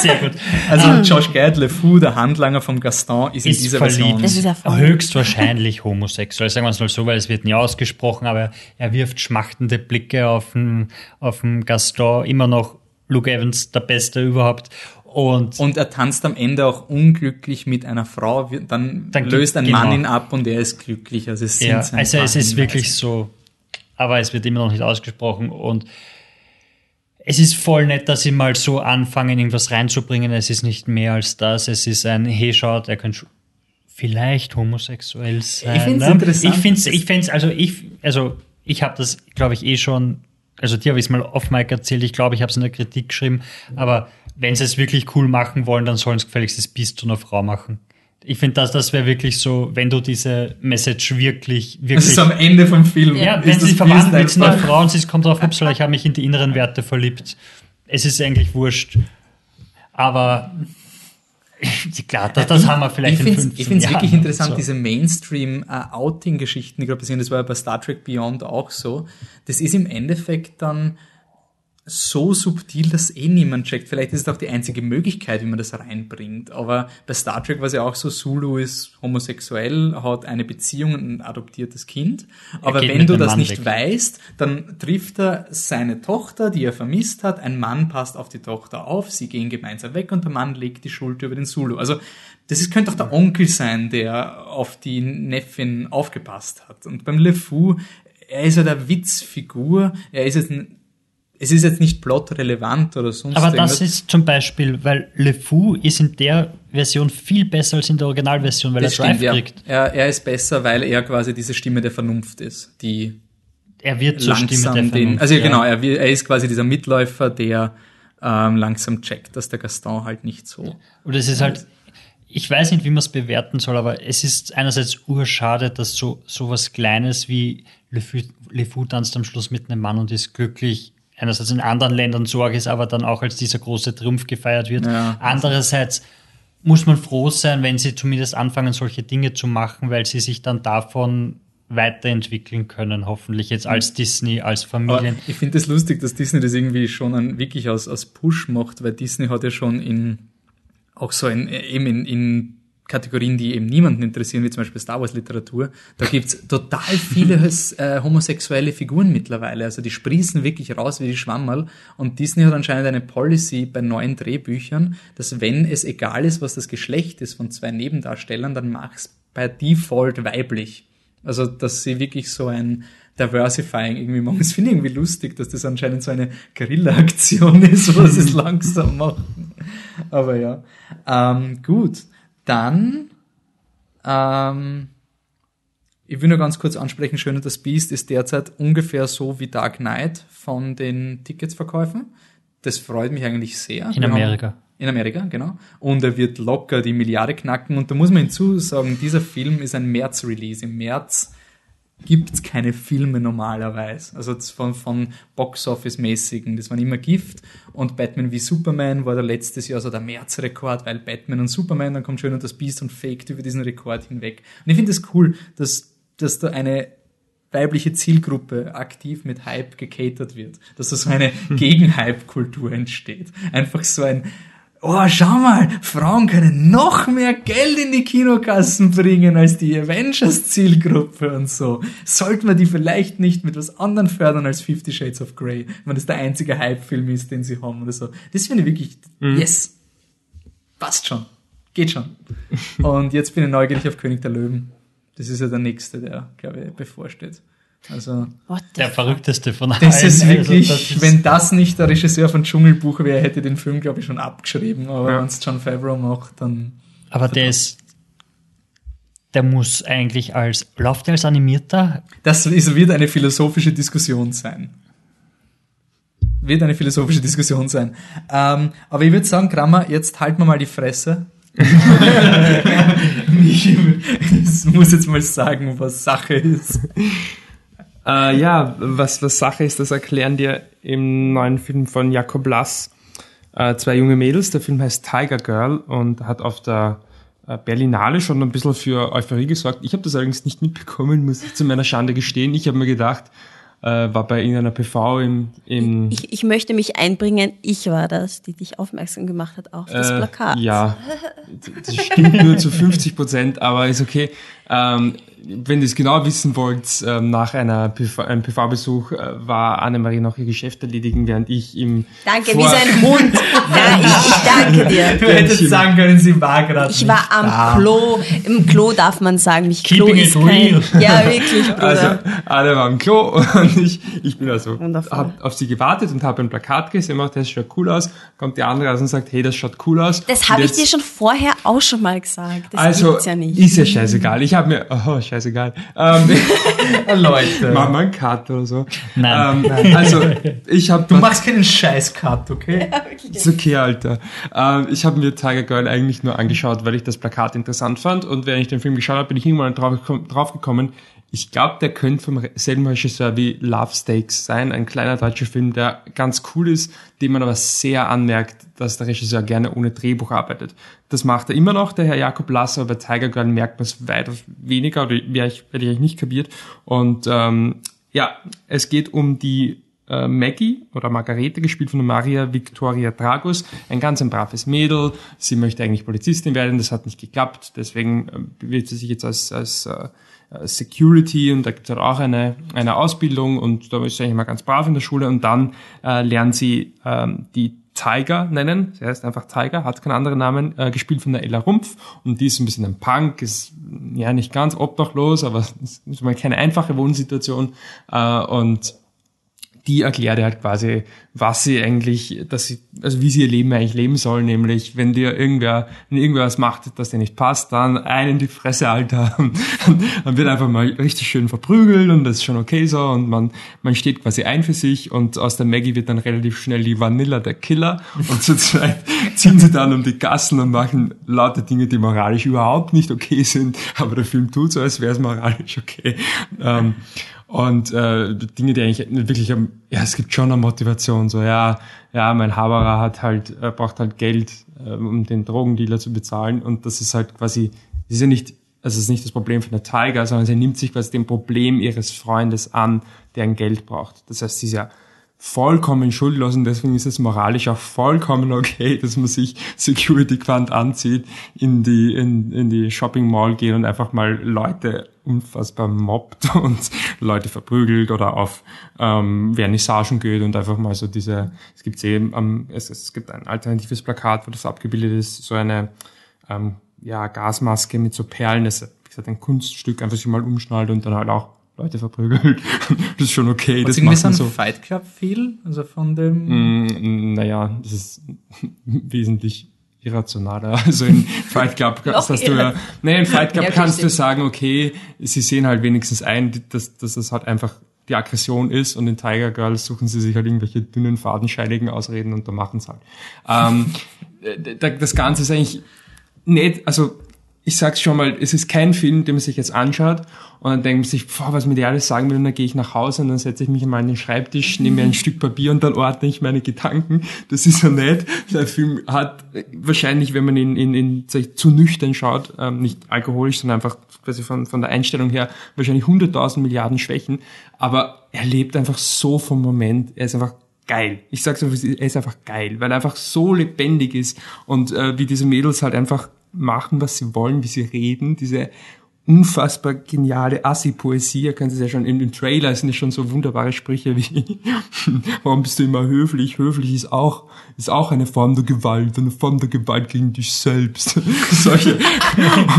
Sehr gut. also Josh Gad, Le Fou, der Handlanger vom Gaston, ist, in ist dieser verliebt. Version. Höchstwahrscheinlich homosexuell. Sagen wir es mal so, weil es wird nie ausgesprochen, aber er wirft schmachtende Blicke auf den, auf den Gaston. Immer noch Luke Evans, der Beste überhaupt. Und, Und er tanzt am Ende auch unglücklich mit einer Frau. Dann, Dann löst ein gibt- Mann genau. ihn ab und er ist glücklich. Also es ja, also es ist wirklich so, aber es wird immer noch nicht ausgesprochen und es ist voll nett, dass sie mal so anfangen, irgendwas reinzubringen. Es ist nicht mehr als das. Es ist ein, hey, schaut, er könnte vielleicht homosexuell sein. Ich find's ne? interessant. Ich finde es, ich find's, also ich, also ich habe das, glaube ich, eh schon, also dir habe ich es mal off Mic erzählt. Ich glaube, ich habe es in der Kritik geschrieben. Aber wenn sie es wirklich cool machen wollen, dann sollen es gefälligst das Biest zu einer Frau machen. Ich finde, das, das wäre wirklich so, wenn du diese Message wirklich, Das wirklich ist am Ende vom Film. ja, ist wenn das sie verwandeln wird in eine einfach- Frau und sie kommt drauf, upsala, ich habe mich in die inneren Werte verliebt. Es ist eigentlich wurscht. Aber klar, das, das haben wir vielleicht ich in finde 15 ich find's Jahren. wirklich interessant, So. diese Mainstream-Outing-Geschichten, die gerade passieren. Das war ja bei Star Trek Beyond auch so. Das ist im Endeffekt dann so subtil, dass eh niemand checkt. Vielleicht ist es auch die einzige Möglichkeit, wie man das reinbringt. Aber bei Star Trek war es ja auch so, Sulu ist homosexuell, hat eine Beziehung und ein adoptiertes Kind. Aber wenn du das Mann nicht weg. weißt, dann trifft er seine Tochter, die er vermisst hat. Ein Mann passt auf die Tochter auf, sie gehen gemeinsam weg und der Mann legt die Schuld über den Sulu. Also das ist, könnte auch der Onkel sein, der auf die Neffin aufgepasst hat. Und beim LeFou, er ist ja der Witzfigur, er ist jetzt ein, es ist jetzt nicht plotrelevant oder sonst Aber irgendwas. das ist zum Beispiel, weil Le Fou ist in der Version viel besser als in der Originalversion, weil das er Drive stimmt, ja. kriegt. Er, er ist besser, weil er quasi diese Stimme der Vernunft ist, die Er wird zur Stimme langsam der den, Vernunft, also ja. genau, er, er ist quasi dieser Mitläufer, der ähm, langsam checkt, dass der Gaston halt nicht so. Und es ist halt, ich weiß nicht, wie man es bewerten soll, aber es ist einerseits urschade, dass so, so was Kleines wie Le Fou, Le Fou tanzt am Schluss mit einem Mann und ist glücklich, einerseits in anderen Ländern Sorge ist, aber dann auch als dieser große Triumph gefeiert wird. Ja. Andererseits muss man froh sein, wenn sie zumindest anfangen, solche Dinge zu machen, weil sie sich dann davon weiterentwickeln können, hoffentlich jetzt als Disney, als Aber Familien. ich finde es das lustig, dass Disney das irgendwie schon an, wirklich aus, aus Push macht, weil Disney hat ja schon in, auch so in, eben in, in Kategorien, die eben niemanden interessieren, wie zum Beispiel Star Wars Literatur, da gibt's total viele äh, homosexuelle Figuren mittlerweile. Also die sprießen wirklich raus wie die Schwammerl. Und Disney hat anscheinend eine Policy bei neuen Drehbüchern, dass wenn es egal ist, was das Geschlecht ist von zwei Nebendarstellern, dann mach's bei Default weiblich. Also, dass sie wirklich so ein Diversifying irgendwie machen. Das finde ich irgendwie lustig, dass das anscheinend so eine Guerilla-Aktion ist, wo sie es langsam machen. Aber ja. Ähm, gut. Dann, ähm, ich will nur ganz kurz ansprechen, Schön und das Biest ist derzeit ungefähr so wie Dark Knight von den Ticketsverkäufen. Das freut mich eigentlich sehr. In Wir haben- Amerika. in Amerika, genau. Und er wird locker die Milliarde knacken. Und da muss man hinzusagen, dieser Film ist ein März-Release. Im März gibt's keine Filme normalerweise. Also von, von Box-Office-mäßigen. Das waren immer Gift. Und Batman wie Superman war der letztes Jahr so der März-Rekord, weil Batman und Superman, dann kommt schön und das Biest und faked über diesen Rekord hinweg. Und ich finde es das cool, dass, dass da eine weibliche Zielgruppe aktiv mit Hype gecatert wird. Dass da so eine Gegen-Hype-Kultur entsteht. Einfach so ein, oh, schau mal, Frauen können noch mehr Geld in die Kinokassen bringen als die Avengers-Zielgruppe und so. Sollten wir die vielleicht nicht mit was anderem fördern als Fifty Shades of Grey, wenn das der einzige Hype-Film ist, den sie haben oder so. Das finde ich wirklich, yes, passt schon, geht schon. Und jetzt bin ich neugierig auf König der Löwen. Das ist ja der nächste, der, glaube ich, bevorsteht. Also, Der verrückteste von allen. das ist Also, wirklich, das ist- wenn das nicht der Regisseur von Dschungelbuch wäre, hätte den Film, glaube ich, schon abgeschrieben. Aber Ja. wenn es John Favreau macht, dann. Aber der ist, der muss eigentlich als, läuft der als animierter? Das ist, wird eine philosophische Diskussion sein. Wird eine philosophische Diskussion sein. Ähm, aber ich würde sagen, Kramer, jetzt halten wir mal die Fresse. ich muss jetzt mal sagen, was Sache ist. Äh, ja, was, was Sache ist, das erklären dir im neuen Film von Jakob Lass äh, zwei junge Mädels. Der Film heißt Tiger Girl und hat auf der äh, Berlinale schon ein bisschen für Euphorie gesorgt. Ich habe das allerdings nicht mitbekommen, muss ich zu meiner Schande gestehen. Ich habe mir gedacht, äh, war bei irgendeiner PV im, im Ich, ich möchte mich einbringen, ich war das, die dich aufmerksam gemacht hat auf das Äh, Plakat. Ja, das stimmt nur zu 50 Prozent, aber ist okay. Ähm, wenn ihr es genau wissen wollt, ähm, nach einer PV, einem PV-Besuch äh, war Annemarie noch ihr Geschäft erledigen, während ich im Danke, Vor- wie sein Hund. Ja, ich, ich danke dir. Du hättest sagen können, sie war gerade Ich war am da. Klo. Im Klo darf man sagen, mich Klo Keeping ist kein. Ja, wirklich, Bruder. Also, alle waren im Klo und ich, ich bin also, Wundervoll. hab auf sie gewartet und habe ein Plakat gesehen, macht, das schaut cool aus, kommt die andere raus und sagt, hey, das schaut cool aus. das habe ich jetzt- dir schon vorher auch schon mal gesagt. Das Also, ja nicht. ist ja scheißegal. Ich habe mir, oh, scheißegal. Ähm, Leute. mach mal einen Cut oder so. Nein. Ähm, also, ich habe Du machst keinen Scheiß-Cut, okay? Ist okay, Alter. Ähm, ich habe mir Tiger Girl eigentlich nur angeschaut, weil ich das Plakat interessant fand. Und während ich den Film geschaut habe, bin ich irgendwann drauf, drauf gekommen, ich glaube, der könnte vom selben Regisseur wie Love Stakes sein. Ein kleiner deutscher Film, der ganz cool ist, dem man aber sehr anmerkt, dass der Regisseur gerne ohne Drehbuch arbeitet. Das macht er immer noch, der Herr Jakob Lasser, aber bei Tiger Girl merkt man es weitaus weniger, oder ich, hätte ich eigentlich nicht kapiert. Und ähm, ja, es geht um die äh, Maggie oder Margarete, gespielt von Maria Victoria Dragus, ein ganz ein braves Mädel. Sie möchte eigentlich Polizistin werden, das hat nicht geklappt, deswegen äh, bewirbt sie sich jetzt als, als äh, Security und da gibt es auch eine, eine Ausbildung und da ist eigentlich mal ganz brav in der Schule und dann äh, lernt sie ähm, die Tiger nennen, sie heißt einfach Tiger, hat keinen anderen Namen, äh, gespielt von der Ella Rumpf und die ist ein bisschen ein Punk, ist ja nicht ganz obdachlos, aber ist mal keine einfache Wohnsituation äh, und die erklärt ihr halt quasi, was sie eigentlich, dass sie, also wie sie ihr Leben eigentlich leben soll, nämlich wenn dir irgendwer, wenn irgendwer was macht, das dir nicht passt, dann einen in die Fresse, Alter. dann wird einfach mal richtig schön verprügelt und das ist schon okay so und man, man steht quasi ein für sich und aus der Maggie wird dann relativ schnell die Vanilla der Killer und zu zweit ziehen sie dann um die Gassen und machen lauter Dinge, die moralisch überhaupt nicht okay sind, aber der Film tut so, als wäre es moralisch okay. Ähm, und äh, Dinge, die eigentlich wirklich, am- ja, es gibt schon eine Motivation, so ja, ja, mein Haberer hat halt, er braucht halt Geld, äh, um den Drogendealer zu bezahlen und das ist halt quasi, das ist ja nicht, also es ist nicht das Problem von der Tiger, sondern sie nimmt sich quasi dem Problem ihres Freundes an, der ein Geld braucht. Das heißt, sie ist ja vollkommen schuldlos und deswegen ist es moralisch auch vollkommen okay, dass man sich Security Quant anzieht, in die, in, in die Shopping Mall geht und einfach mal Leute unfassbar mobbt und Leute verprügelt oder auf ähm, Vernissagen geht und einfach mal so diese, es gibt eben, ähm, es, es gibt ein alternatives Plakat, wo das abgebildet ist, so eine ähm, ja, Gasmaske mit so Perlen, das ist wie gesagt ein Kunststück, einfach sich mal umschnallt und dann halt auch Leute verprügelt. das ist schon okay, das Das macht man so. Fight Club viel, also von dem. Mm, Naja, das ist wesentlich irrationaler. Also in Fight Club kannst du ja, nee, in Fight Club Ja, kannst du verstehe. sagen, okay, sie sehen halt wenigstens ein, dass, dass das halt einfach die Aggression ist und in Tiger Girls suchen sie sich halt irgendwelche dünnen, fadenscheinigen Ausreden und da machen sie halt. Ähm, das Ganze ist eigentlich nicht, also ich sag's schon mal, es ist kein Film, den man sich jetzt anschaut und dann denkt man sich, boah, was mir die alles sagen will, und dann gehe ich nach Hause und dann setze ich mich mal an den Schreibtisch, nehme mir ein Stück Papier und dann ordne ich meine Gedanken. Das ist ja nett. Der Film hat wahrscheinlich, wenn man ihn, in, in, zu nüchtern schaut, ähm, nicht alkoholisch, sondern einfach quasi von, von der Einstellung her, wahrscheinlich 100.000 Milliarden Schwächen, aber er lebt einfach so vom Moment, er ist einfach geil. Ich sag's einfach, er ist einfach geil, weil er einfach so lebendig ist und äh, wie diese Mädels halt einfach machen, was sie wollen, wie sie reden, diese unfassbar geniale Assi-Poesie, ihr könnt es ja schon im, im Trailer, sind ja schon so wunderbare Sprüche wie warum bist du immer höflich? Höflich ist auch, ist auch eine Form der Gewalt, eine Form der Gewalt gegen dich selbst. Solche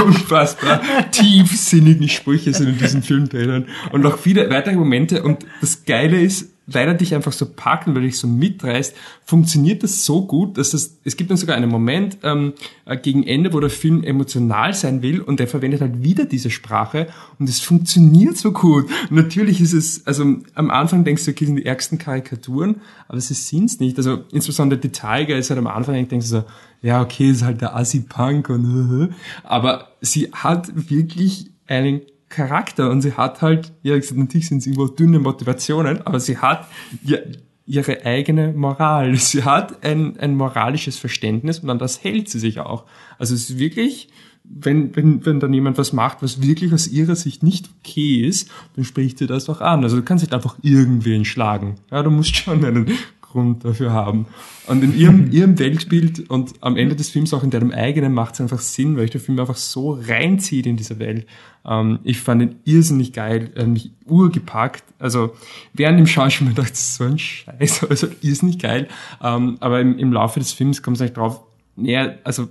unfassbar tiefsinnigen Sprüche sind in diesen Filmtrailern und noch viele weitere Momente und das Geile ist, weil er dich einfach so packt und weil dich so mitreißt, funktioniert das so gut, dass es, es gibt dann sogar einen Moment ähm, äh, gegen Ende, wo der Film emotional sein will und er verwendet halt wieder diese Sprache und es funktioniert so gut. Natürlich ist es, also am Anfang denkst du, okay, das sind die ärgsten Karikaturen, aber sie sind's nicht. Also insbesondere die Tiger ist halt am Anfang, denkst du so, ja, okay, ist halt der Assi-Punk und aber sie hat wirklich einen Charakter und sie hat halt, ja, gesagt, natürlich sind es irgendwo dünne Motivationen, aber sie hat ja, ihre eigene Moral. Sie hat ein, ein moralisches Verständnis und an das hält sie sich auch. Also es ist wirklich, wenn, wenn, wenn dann jemand was macht, was wirklich aus ihrer Sicht nicht okay ist, dann spricht sie das auch an. Also du kannst nicht einfach irgendwen schlagen. Ja, du musst schon einen Grund dafür haben. Und in ihrem, ihrem Weltbild und am Ende des Films auch in deinem eigenen macht es einfach Sinn, weil ich der Film einfach so reinzieht in diese Welt. Ähm, ich fand ihn irrsinnig geil, er hat mich urgepackt. Also während dem Schauen schon mir gedacht, so ein Scheiß, also irrsinnig geil. Ähm, aber im, im Laufe des Films kommt es eigentlich drauf, näher, also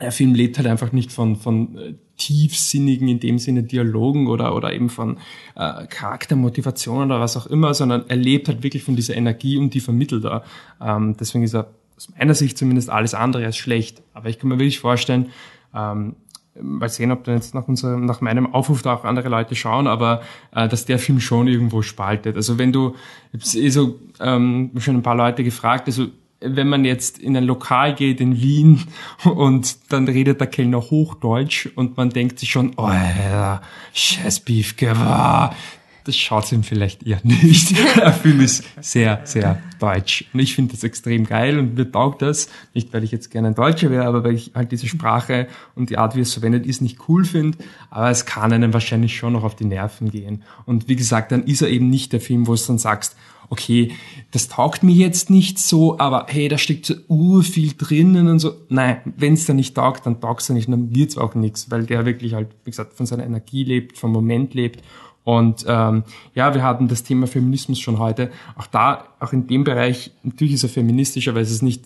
der Film lebt halt einfach nicht von, von äh, tiefsinnigen, in dem Sinne Dialogen oder, oder eben von äh, Charaktermotivation oder was auch immer, sondern er lebt halt wirklich von dieser Energie und die vermittelt er. Ähm, deswegen ist er aus meiner Sicht zumindest alles andere als schlecht. Aber ich kann mir wirklich vorstellen, ähm, mal sehen, ob dann jetzt nach unserem, nach meinem Aufruf da auch andere Leute schauen, aber äh, dass der Film schon irgendwo spaltet. Also wenn du, ich habe eh so ähm, schon ein paar Leute gefragt, also wenn man jetzt in ein Lokal geht in Wien und dann redet der Kellner Hochdeutsch und man denkt sich schon, oh, scheiß Beefke, das schaut ihm vielleicht eher nicht. Der Film ist sehr, sehr deutsch. Und ich finde das extrem geil und mir taugt das. Nicht, weil ich jetzt gerne ein Deutscher wäre, aber weil ich halt diese Sprache und die Art, wie es verwendet ist, nicht cool finde. Aber es kann einem wahrscheinlich schon noch auf die Nerven gehen. Und wie gesagt, dann ist er eben nicht der Film, wo du dann sagst, okay, das taugt mir jetzt nicht so, aber hey, da steckt so ur viel drinnen und so. Nein, wenn es da nicht taugt, dann taugt es nicht, dann wird's auch nichts, weil der wirklich halt, wie gesagt, von seiner Energie lebt, vom Moment lebt. Und ähm, ja, wir hatten das Thema Feminismus schon heute. Auch da, auch in dem Bereich, natürlich ist er feministischer, weil es ist nicht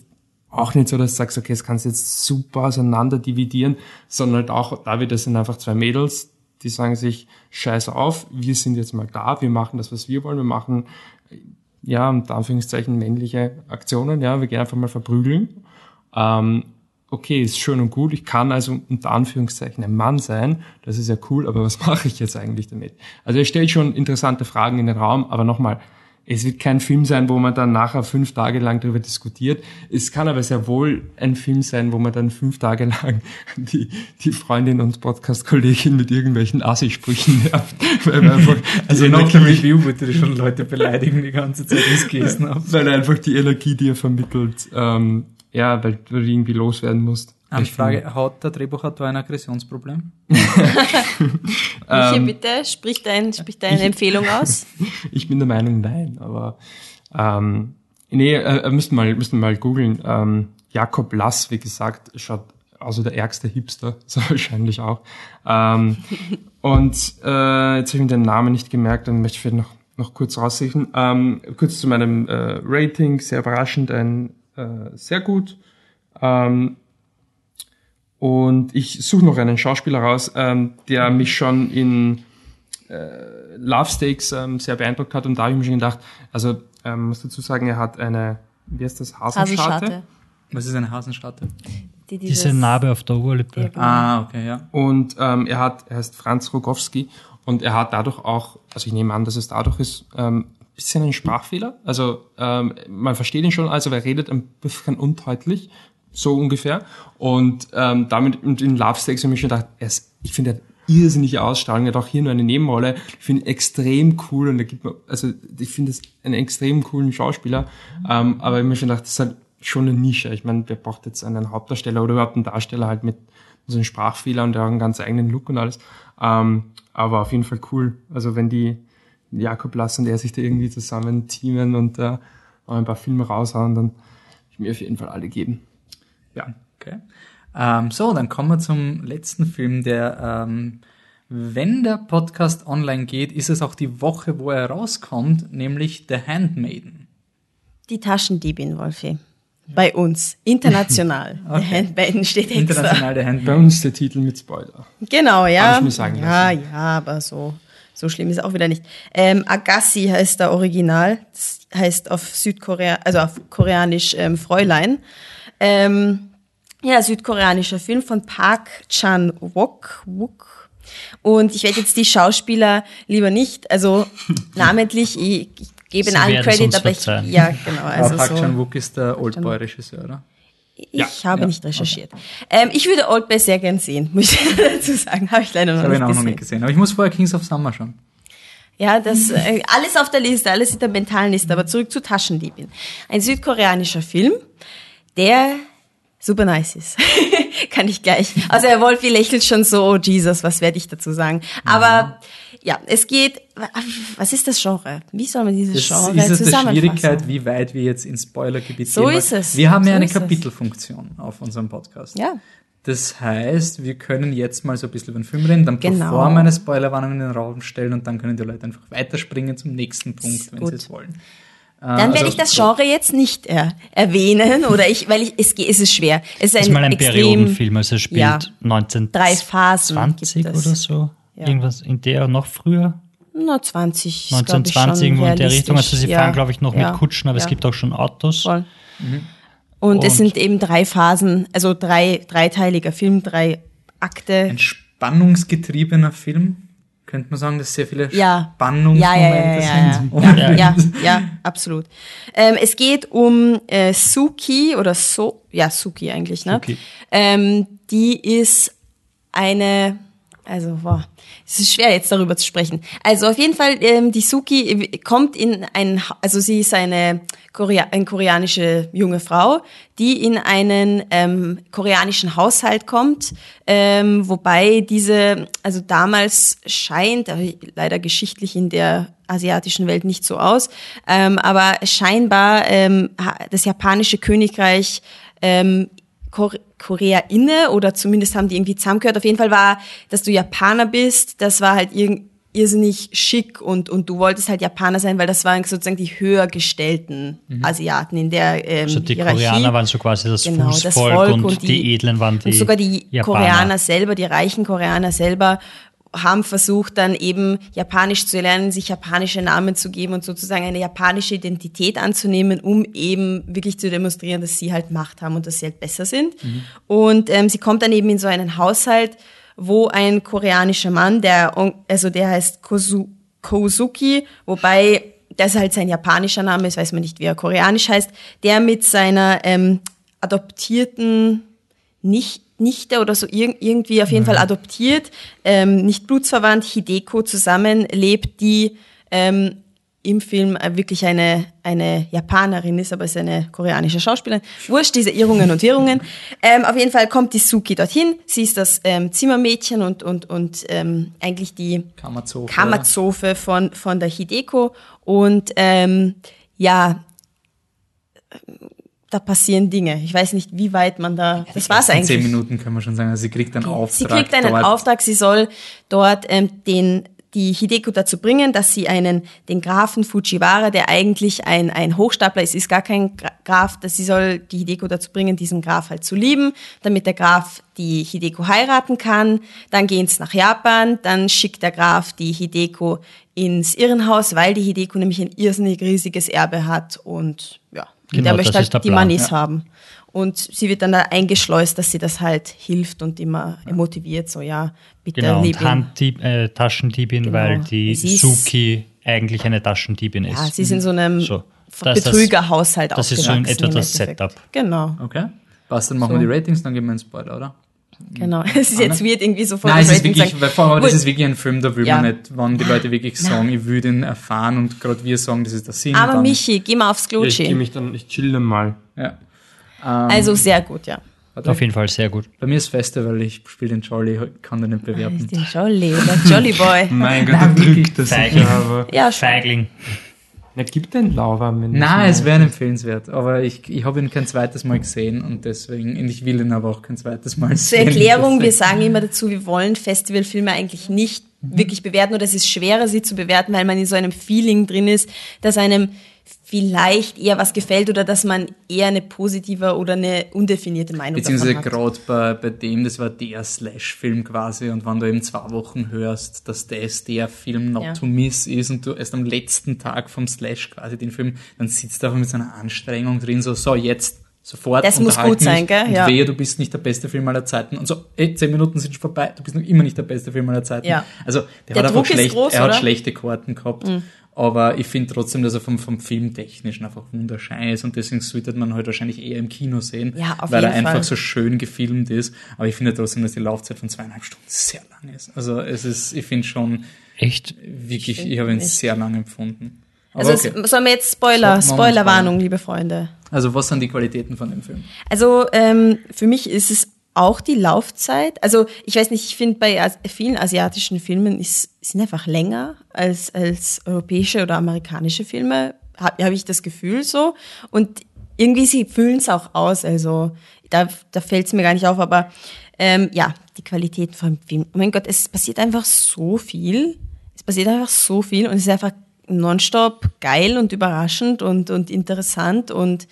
auch nicht so, dass du sagst, okay, das kannst du jetzt super auseinander dividieren, sondern halt auch, da das sind einfach zwei Mädels, die sagen sich, scheiß auf, wir sind jetzt mal da, wir machen das, was wir wollen, wir machen ja, unter Anführungszeichen männliche Aktionen, ja, wir gehen einfach mal verprügeln. Ähm, okay, ist schön und gut, ich kann also unter Anführungszeichen ein Mann sein, das ist ja cool, aber was mache ich jetzt eigentlich damit? Also er stellt schon interessante Fragen in den Raum, aber nochmal, es wird kein Film sein, wo man dann nachher fünf Tage lang darüber diskutiert. Es kann aber sehr wohl ein Film sein, wo man dann fünf Tage lang die, die Freundin und Podcast-Kollegin mit irgendwelchen Assi-Sprüchen nervt. Weil einfach also nach dem Review ich schon Leute beleidigen die ganze Zeit, die es gelesen habe. Weil einfach die Energie, die er vermittelt, ähm, ja, weil du irgendwie loswerden musst. Eine Frage, hat der Drehbuchautor ein Aggressionsproblem? Michi, bitte, sprich, dein, sprich deine ich, Empfehlung aus. ich bin der Meinung, nein, aber ähm, nee, äh, müssten mal, müssten mal googeln. Ähm, Jakob Lass, wie gesagt, schaut also der ärgste Hipster, so wahrscheinlich auch. Ähm, und äh, jetzt habe ich mir den Namen nicht gemerkt, dann möchte ich vielleicht noch, noch kurz raussichern. Ähm, kurz zu meinem äh, Rating, sehr überraschend, ein äh, sehr gut. Ähm, und ich suche noch einen Schauspieler raus, ähm, der mich schon in äh, Love Stakes ähm, sehr beeindruckt hat. Und da habe ich mir schon gedacht, also ähm, muss dazu sagen, er hat eine, wie heißt das, Hasenscharte? Hasenscharte. Was ist eine Hasenscharte? Die Diese Narbe auf der Oberlippe. Ja, genau. Ah, okay, ja. Und ähm, er hat, er heißt Franz Rogowski und er hat dadurch auch, also ich nehme an, dass es dadurch ist, ähm, bisschen ein Sprachfehler. Also ähm, man versteht ihn schon, also er redet ein bisschen undeutlich, so ungefähr. Und ähm, damit in Love Stakes habe ich schon gedacht, er ist, ich finde, er hat irrsinnige Ausstrahlung, er hat auch hier nur eine Nebenrolle. Ich finde ihn extrem cool und er gibt mir, also ich finde es einen extrem coolen Schauspieler. Ähm, aber ich habe mir schon gedacht, das ist halt schon eine Nische. Ich meine, wer braucht jetzt einen Hauptdarsteller oder überhaupt einen Darsteller halt mit so einem Sprachfehler und der hat einen ganz eigenen Look und alles. Ähm, aber auf jeden Fall cool. Also wenn die Jakob Lass und er sich da irgendwie zusammen teamen und äh, ein paar Filme raushauen, dann ich mir auf jeden Fall alle geben. Ja. Okay. Ähm, so, dann kommen wir zum letzten Film, der, ähm, wenn der Podcast online geht, ist es auch die Woche, wo er rauskommt, nämlich The Handmaiden. Die Taschendiebin, Wolfi. Bei uns. International. okay. Der Handmaiden steht extra. International der Handmaiden. Bei uns der Titel mit Spoiler. Genau, ja. Hab ich mir sagen ja, lassen. ja, aber so, so schlimm ist auch wieder nicht. Ähm, Agassi heißt der Original. Das heißt auf Südkorea, also auf Koreanisch ähm, Fräulein. Ähm, ja, südkoreanischer Film von Park Chan-wook. Wook. Und ich werde jetzt die Schauspieler lieber nicht, also namentlich, ich, ich gebe allen Credit, aber ich, ja, genau. Also Park so, Chan-wook ist der Oldboy-Regisseur, oder? Ich ja, habe ja, nicht recherchiert. Okay. Ähm, ich würde Oldboy sehr gern sehen, muss ich dazu sagen. Habe ich leider noch, ich nicht, auch noch nicht gesehen. Aber ich muss vorher Kings of Summer schauen. Ja, das äh, alles auf der Liste, alles in der mentalen Liste. Aber zurück zu Taschendiebin. Ein südkoreanischer Film, der super nice ist. Kann ich gleich. Also Herr Wolfi lächelt schon so, oh Jesus, was werde ich dazu sagen? Aber ja, es geht, was ist das Genre? Wie soll man dieses Das Genre ist es die zusammenfassen? Schwierigkeit, wie weit wir jetzt ins Spoilergebiet So gehen. weil ist es. Wir haben ja So eine ist es. Kapitelfunktion auf unserem Podcast. Ja. Das heißt, wir können jetzt mal so ein bisschen über den Film reden, dann Genau. bevor wir eine Spoilerwarnung in den Raum stellen und dann können die Leute einfach weiterspringen zum nächsten Punkt, wenn Gut. sie es wollen. Dann also werde ich das Genre jetzt nicht er erwähnen oder ich, weil ich, es, es ist schwer. Es ist Das ein ist mal ein extrem, Periodenfilm, also er spielt ja, 1920 drei Phasen gibt es. oder so. Ja. Irgendwas in der, noch früher. Na, 20. ist, glaub ich, 1920 schon irgendwo in der Richtung. Also sie Ja, fahren, glaube ich, noch ja, mit Kutschen, aber ja, es gibt auch schon Autos. Voll. Und, es Und- sind eben drei Phasen, also drei, dreiteiliger Film, drei Akte. Ein spannungsgetriebener Film, könnte man sagen, dass sehr viele Ja. Spannungsmomente Ja, ja, ja, ja, sind. ja, ja, ja, ja, absolut. Ähm, es geht um äh, Suki oder so, ja, Suki eigentlich, ne? Suki. Ähm, die ist eine, also, boah, es ist schwer jetzt darüber zu sprechen. Also auf jeden Fall, ähm, die Suki kommt in ein, also sie ist eine, Korea eine koreanische junge Frau, die in einen ähm, koreanischen Haushalt kommt, ähm, wobei diese, also damals scheint, leider geschichtlich in der asiatischen Welt nicht so aus, ähm, aber scheinbar ähm, das japanische Königreich ähm, Korea inne oder zumindest haben die irgendwie zusammengehört. Auf jeden Fall war, dass du Japaner bist, das war halt ir irrsinnig schick und, und du wolltest halt Japaner sein, weil das waren sozusagen die höher gestellten Asiaten in der ähm, Also die Hierarchie. Koreaner waren so quasi das Genau, das Fußvolk Volk und, und die, die- Edlen waren die und sogar die Japaner. Koreaner selber, die reichen Koreaner selber, haben versucht, dann eben Japanisch zu lernen, sich japanische Namen zu geben und sozusagen eine japanische Identität anzunehmen, um eben wirklich zu demonstrieren, dass sie halt Macht haben und dass sie halt besser sind. Und ähm, sie kommt dann eben in so einen Haushalt, wo ein koreanischer Mann, der, also der heißt Kozu, Kozuki, wobei das halt sein japanischer Name ist, weiß man nicht, wie er koreanisch heißt, der mit seiner ähm, adoptierten nicht, Nichte oder so irg irgendwie auf jeden Fall adoptiert, ähm, nicht blutsverwandt, Hideko zusammenlebt, die ähm, im Film äh, wirklich eine, eine Japanerin ist, aber ist eine koreanische Schauspielerin. Wurscht, diese Irrungen und Wirrungen. Ähm, auf jeden Fall kommt die Suki dorthin. Sie ist das ähm, Zimmermädchen und, und, und ähm, eigentlich die Kammerzofe. Kammerzofe von, von der Hideko. Und ähm, ja, da passieren Dinge. Ich weiß nicht, wie weit man da. Das war's In eigentlich. zehn Minuten können wir schon sagen, also sie kriegt einen Auftrag. Sie kriegt einen dort. Auftrag, sie soll dort ähm, den die Hideko dazu bringen, dass sie einen den Grafen Fujiwara, der eigentlich ein ein Hochstapler ist, ist gar kein Gra- Graf, dass sie soll die Hideko dazu bringen, diesen Graf halt zu lieben, damit der Graf die Hideko heiraten kann. Dann gehen's nach Japan, dann schickt der Graf die Hideko ins Irrenhaus, weil die Hideko nämlich ein irrsinnig riesiges Erbe hat und ja, Genau, der das möchte ist der halt die Plan, Manis ja. haben. Und sie wird dann da eingeschleust, dass sie das halt hilft und immer motiviert, so ja, bitte Genau, lieb und. Handdieb, äh, Taschendiebin, Genau. weil die Sie Suki eigentlich eine Taschendiebin ist. Ja, sie ist in so einem So. Das ist das- Betrügerhaushalt das ist so in aufgewachsen etwa das. Setup. Genau, Okay. Passt, dann machen So. wir die Ratings, dann geben wir einen Spoiler, oder? Genau. Es ist jetzt wird irgendwie so voll Nein, es ist wirklich, sagen, weil vor allem, das ist wirklich ein Film, da will Ja. man nicht, wenn die Leute wirklich sagen, ich will den erfahren und gerade wir sagen, das ist der Sinn. Dann, Michi, geh mal aufs Klo, Ja, ich mich dann, ich chill dann mal. Ja. Also sehr gut, ja. Warte, Auf jeden Fall sehr gut. bei mir ist Festival, ich spiele den Jolly, kann den nicht bewerten. Den Jolly, der Jolly Boy. Mein Gott, der drückt das Feigling. sicher, aber. Ja. Feigling. Na, gibt Lauwarm. wenn Nein, es wäre empfehlenswert, aber ich, ich habe ihn kein zweites Mal gesehen und deswegen, und ich will ihn aber auch kein zweites Mal Zur sehen. Erklärung, wir sagen immer dazu, wir wollen Festivalfilme eigentlich nicht wirklich bewerten oder es ist schwerer, sie zu bewerten, weil man in so einem Feeling drin ist, dass einem vielleicht eher was gefällt oder dass man eher eine positive oder eine undefinierte Meinung Beziehungsweise davon hat. gerade bei, bei dem, das war der Slash-Film quasi und wenn du eben zwei Wochen hörst, dass das der Film Not Ja. to Miss ist und du erst am letzten Tag vom Slash quasi den Film, dann sitzt du einfach mit so einer Anstrengung drin, so, so jetzt sofort Das muss gut sein, gell? Und Ja. wehe, du bist nicht der beste Film aller Zeiten. Und so, ey, zehn Minuten sind schon vorbei, du bist noch immer nicht der beste Film aller Zeiten. Ja. Also, der, Der hat Druck einfach ist schlecht, groß, er hat oder? Mhm. schlechte Karten gehabt. Aber ich finde trotzdem, dass er vom, vom Filmtechnischen einfach wunderschön ist und deswegen sollte man halt wahrscheinlich eher im Kino sehen, Ja, auf weil er einfach Fall. so schön gefilmt ist. Aber ich finde trotzdem, dass die Laufzeit von zweieinhalb Stunden sehr lang ist. Also es ist, ich finde schon Echt? wirklich, Stimmt ich habe ihn sehr lang empfunden. Also okay. es- sollen wir jetzt Spoiler, Spoilerwarnung, liebe Freunde. Also was sind die Qualitäten von dem Film? Also ähm, für mich ist es auch die Laufzeit. Also ich weiß nicht, ich finde bei as vielen asiatischen Filmen ist, sind einfach länger als, als europäische oder amerikanische Filme, habe hab ich das Gefühl so. Und irgendwie sie fühlen es auch aus. Also da, da fällt es mir gar nicht auf, aber ähm, ja, die Qualität vom Film. Oh mein Gott, es passiert einfach so viel. Es passiert einfach so viel und es ist einfach nonstop geil und überraschend und, und interessant und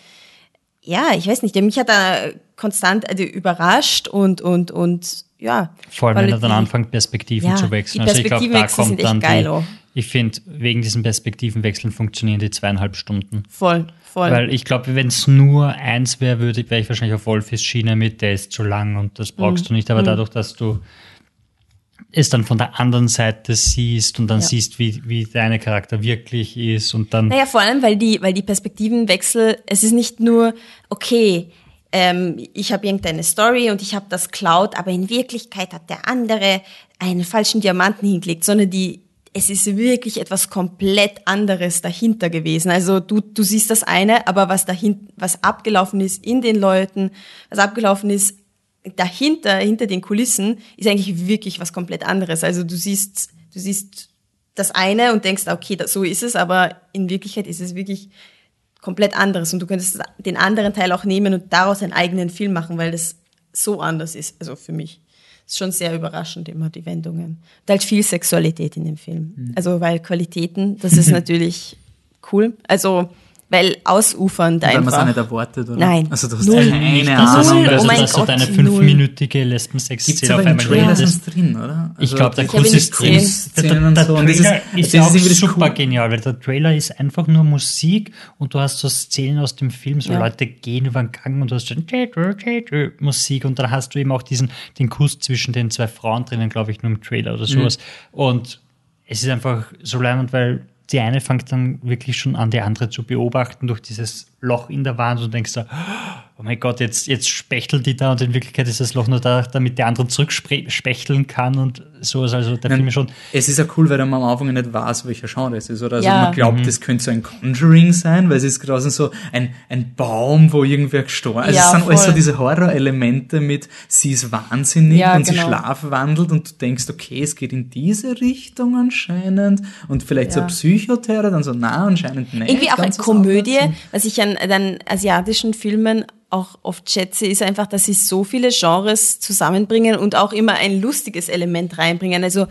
ja, ich weiß nicht, mich hat da konstant also überrascht und, und, und ja. Vor allem, wenn er dann anfängt, Perspektiven ja, zu wechseln. Also ich glaube, da kommt dann die, geil, oh. ich finde, wegen diesen Perspektivenwechseln funktionieren die zweieinhalb Stunden. Voll, voll. Weil ich glaube, wenn es nur eins wäre, würde wäre ich wahrscheinlich auf Wolfis Schiene mit, der ist zu lang und das brauchst mhm. du nicht. Aber mhm. dadurch, dass du es dann von der anderen Seite siehst und dann ja. siehst, wie, wie deine Charakter wirklich ist und dann. Naja, vor allem, weil die, weil die Perspektivenwechsel, es ist nicht nur, okay, ähm, ich habe irgendeine Story und ich habe das Cloud, aber in Wirklichkeit hat der andere einen falschen Diamanten hingelegt, sondern die, es ist wirklich etwas komplett anderes dahinter gewesen. Also du, du siehst das eine, aber was dahin, was abgelaufen ist in den Leuten, was abgelaufen ist dahinter, hinter den Kulissen, ist eigentlich wirklich was komplett anderes. Also du siehst, du siehst das eine und denkst, okay, so ist es, aber in Wirklichkeit ist es wirklich komplett anderes. Und du könntest den anderen Teil auch nehmen und daraus einen eigenen Film machen, weil das so anders ist. Also für mich. Ist schon sehr überraschend immer die Wendungen. Und halt viel Sexualität in dem Film. Mhm. Also weil Qualitäten, das ist natürlich cool. Also weil ausufern da einfach. Weil man es auch nicht erwartet, oder? Nein. Also du hast null. keine Ahnung. Also, oh mein dass Gott, du deine fünfminütige Lesben-Sex-Szene auf einmal Trailer sind drin, oder? Also ich glaube, der Kuss ist drin. Der, der, so. Trailer ist, ist ja auch super cool. genial, weil der Trailer ist einfach nur Musik und du hast so Szenen aus dem Film, so ja. Leute gehen über den Gang und du hast dann Musik und dann hast du eben auch diesen, den Kuss zwischen den zwei Frauen drinnen, glaube ich, nur im Trailer oder sowas. Mhm. Und es ist einfach so leimend, weil die eine fängt dann wirklich schon an, die andere zu beobachten durch dieses Loch in der Wand und denkst so, oh mein Gott, jetzt, jetzt spechtelt die da und in Wirklichkeit ist das Loch nur da, damit der andere zurückspechteln kann und sowas. Also der Film schon. Es ist ja cool, weil man am Anfang nicht weiß, welcher Genre es ist. Oder also ja. man glaubt, mhm. das könnte so ein Conjuring sein, weil es ist draußen so ein, ein Baum, wo irgendwer gestorben ist. Also ja, es sind voll. alles so diese Horror-Elemente mit, sie ist wahnsinnig ja, und genau. sie schlafwandelt und du denkst, okay, es geht in diese Richtung anscheinend und vielleicht so Psychoterror, dann so, na, anscheinend nicht. Irgendwie auch eine Komödie, was ich an, an asiatischen Filmen auch oft schätze, ist einfach, dass sie so viele Genres zusammenbringen und auch immer ein lustiges Element reinbringen. Also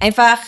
einfach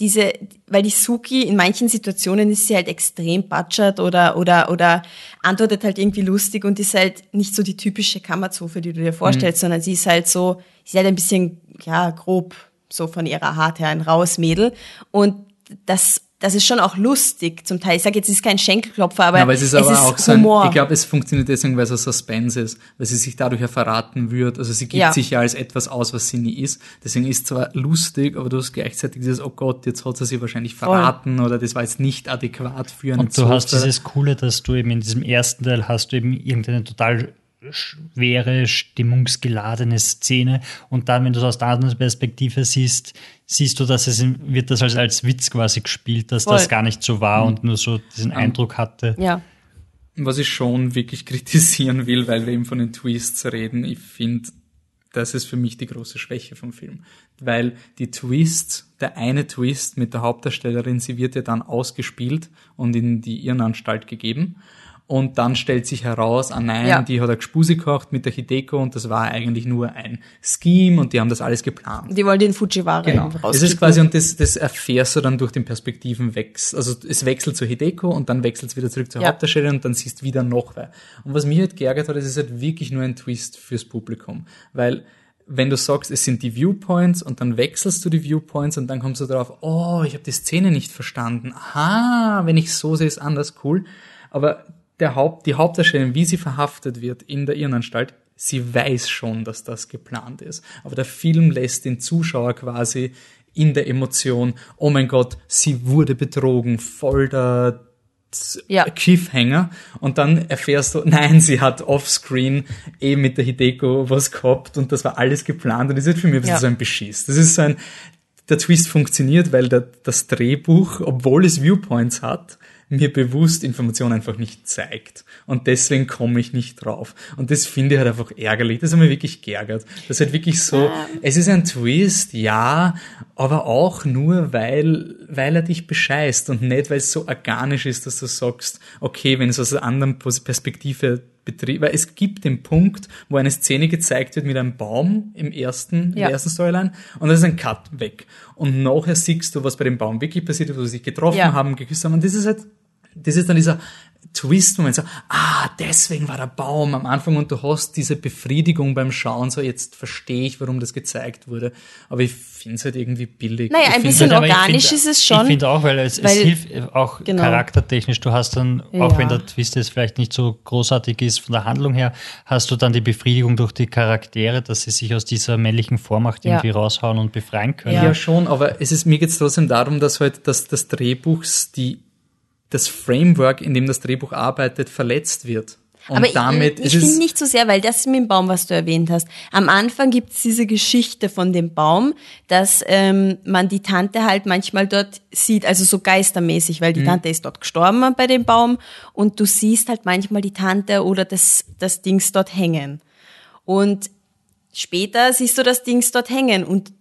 diese, weil die Suki in manchen Situationen ist sie halt extrem batschert oder, oder, oder antwortet halt irgendwie lustig und ist halt nicht so die typische Kammerzofe, die du dir vorstellst, mhm. sondern sie ist halt so, sie ist halt ein bisschen, ja, grob, so von ihrer Art her ein raues Mädel und das das ist schon auch lustig zum Teil. Ich sage jetzt, es ist kein Schenkelklopfer, aber, ja, aber es ist, aber es ist auch so Humor. Ein, ich glaube, es funktioniert deswegen, weil es ein Suspense ist, weil sie sich dadurch ja verraten wird. Also sie gibt ja. sich ja als etwas aus, was sie nie ist. Deswegen ist zwar lustig, aber du hast gleichzeitig dieses, oh Gott, jetzt hat sie sich wahrscheinlich verraten Voll. oder das war jetzt nicht adäquat für einen Und du Zoster. hast dieses Coole, dass du eben in diesem ersten Teil hast du eben irgendeine total schwere, stimmungsgeladene Szene und dann, wenn du es aus der anderen Perspektive siehst, siehst du, dass es wird das als, als Witz quasi gespielt, dass Voll. das gar nicht so war mhm. und nur so diesen Eindruck hatte. Ja. Was ich schon wirklich kritisieren will, weil wir eben von den Twists reden, ich finde, das ist für mich die große Schwäche vom Film. Weil die Twists, der eine Twist mit der Hauptdarstellerin, sie wird ja dann ausgespielt und in die Irrenanstalt gegeben. Und dann stellt sich heraus, ah nein, ja. die hat eine Gspusi gekocht mit der Hideko und das war eigentlich nur ein Scheme und die haben das alles geplant. Die wollen den Fujiwara genau. Es ist quasi, und das, das erfährst du dann durch den Perspektivenwechsel. Also es wechselt zur Hideko und dann wechselt es wieder zurück zur ja. Hauptdarstellerin und dann siehst du wieder noch wer. Und was mich halt geärgert hat, ist, es ist halt wirklich nur ein Twist fürs Publikum. Weil wenn du sagst, es sind die Viewpoints und dann wechselst du die Viewpoints und dann kommst du drauf, oh, ich habe die Szene nicht verstanden. Aha, wenn ich so sehe, ist anders cool. Aber der Haupt, die Hauptdarstellerin, wie sie verhaftet wird in der Irrenanstalt, sie weiß schon, dass das geplant ist. Aber der Film lässt den Zuschauer quasi in der Emotion, oh mein Gott, sie wurde betrogen, voll der ja. Cliffhanger und dann erfährst du, nein, sie hat offscreen eh mit der Hideko was gehabt und das war alles geplant und das ist für mich ein bisschen ja. so ein Beschiss. Das ist so ein, der Twist funktioniert, weil der, das Drehbuch, obwohl es Viewpoints hat, mir bewusst Informationen einfach nicht zeigt. Und deswegen komme ich nicht drauf. Und das finde ich halt einfach ärgerlich. Das hat mich wirklich geärgert. Das ist halt wirklich so, es ist ein Twist, ja, aber auch nur, weil, weil er dich bescheißt und nicht, weil es so organisch ist, dass du sagst, okay, wenn es aus einer anderen Perspektive betrieben, weil es gibt den Punkt, wo eine Szene gezeigt wird mit einem Baum im ersten, ja. der ersten Storyline und das ist ein Cut weg. Und nachher siehst du, was bei dem Baum wirklich passiert wo sie sich getroffen ja. haben, geküsst haben und das ist halt, das ist dann dieser Twist-Moment, so, ah, deswegen war der Baum am Anfang und du hast diese Befriedigung beim Schauen, so jetzt verstehe ich, warum das gezeigt wurde. Aber ich finde es halt irgendwie billig. Naja, ein bisschen halt, organisch find, ist es schon. Ich finde auch, weil es, weil, es hilft auch genau. charaktertechnisch. Du hast dann, auch ja. wenn der Twist jetzt vielleicht nicht so großartig ist von der Handlung her, hast du dann die Befriedigung durch die Charaktere, dass sie sich aus dieser männlichen Vormacht ja. irgendwie raushauen und befreien können. Ja, ja schon, aber es ist, mir geht es trotzdem darum, dass halt dass das Drehbuchs die das Framework, in dem das Drehbuch arbeitet, verletzt wird. Und Aber damit ich, ich finde nicht so sehr, weil das ist mit dem Baum, was du erwähnt hast. Am Anfang gibt es diese Geschichte von dem Baum, dass ähm, man die Tante halt manchmal dort sieht, also so geistermäßig, weil die mhm. Tante ist dort gestorben bei dem Baum und du siehst halt manchmal die Tante oder das, das Dings dort hängen. Und später siehst du das Dings dort hängen und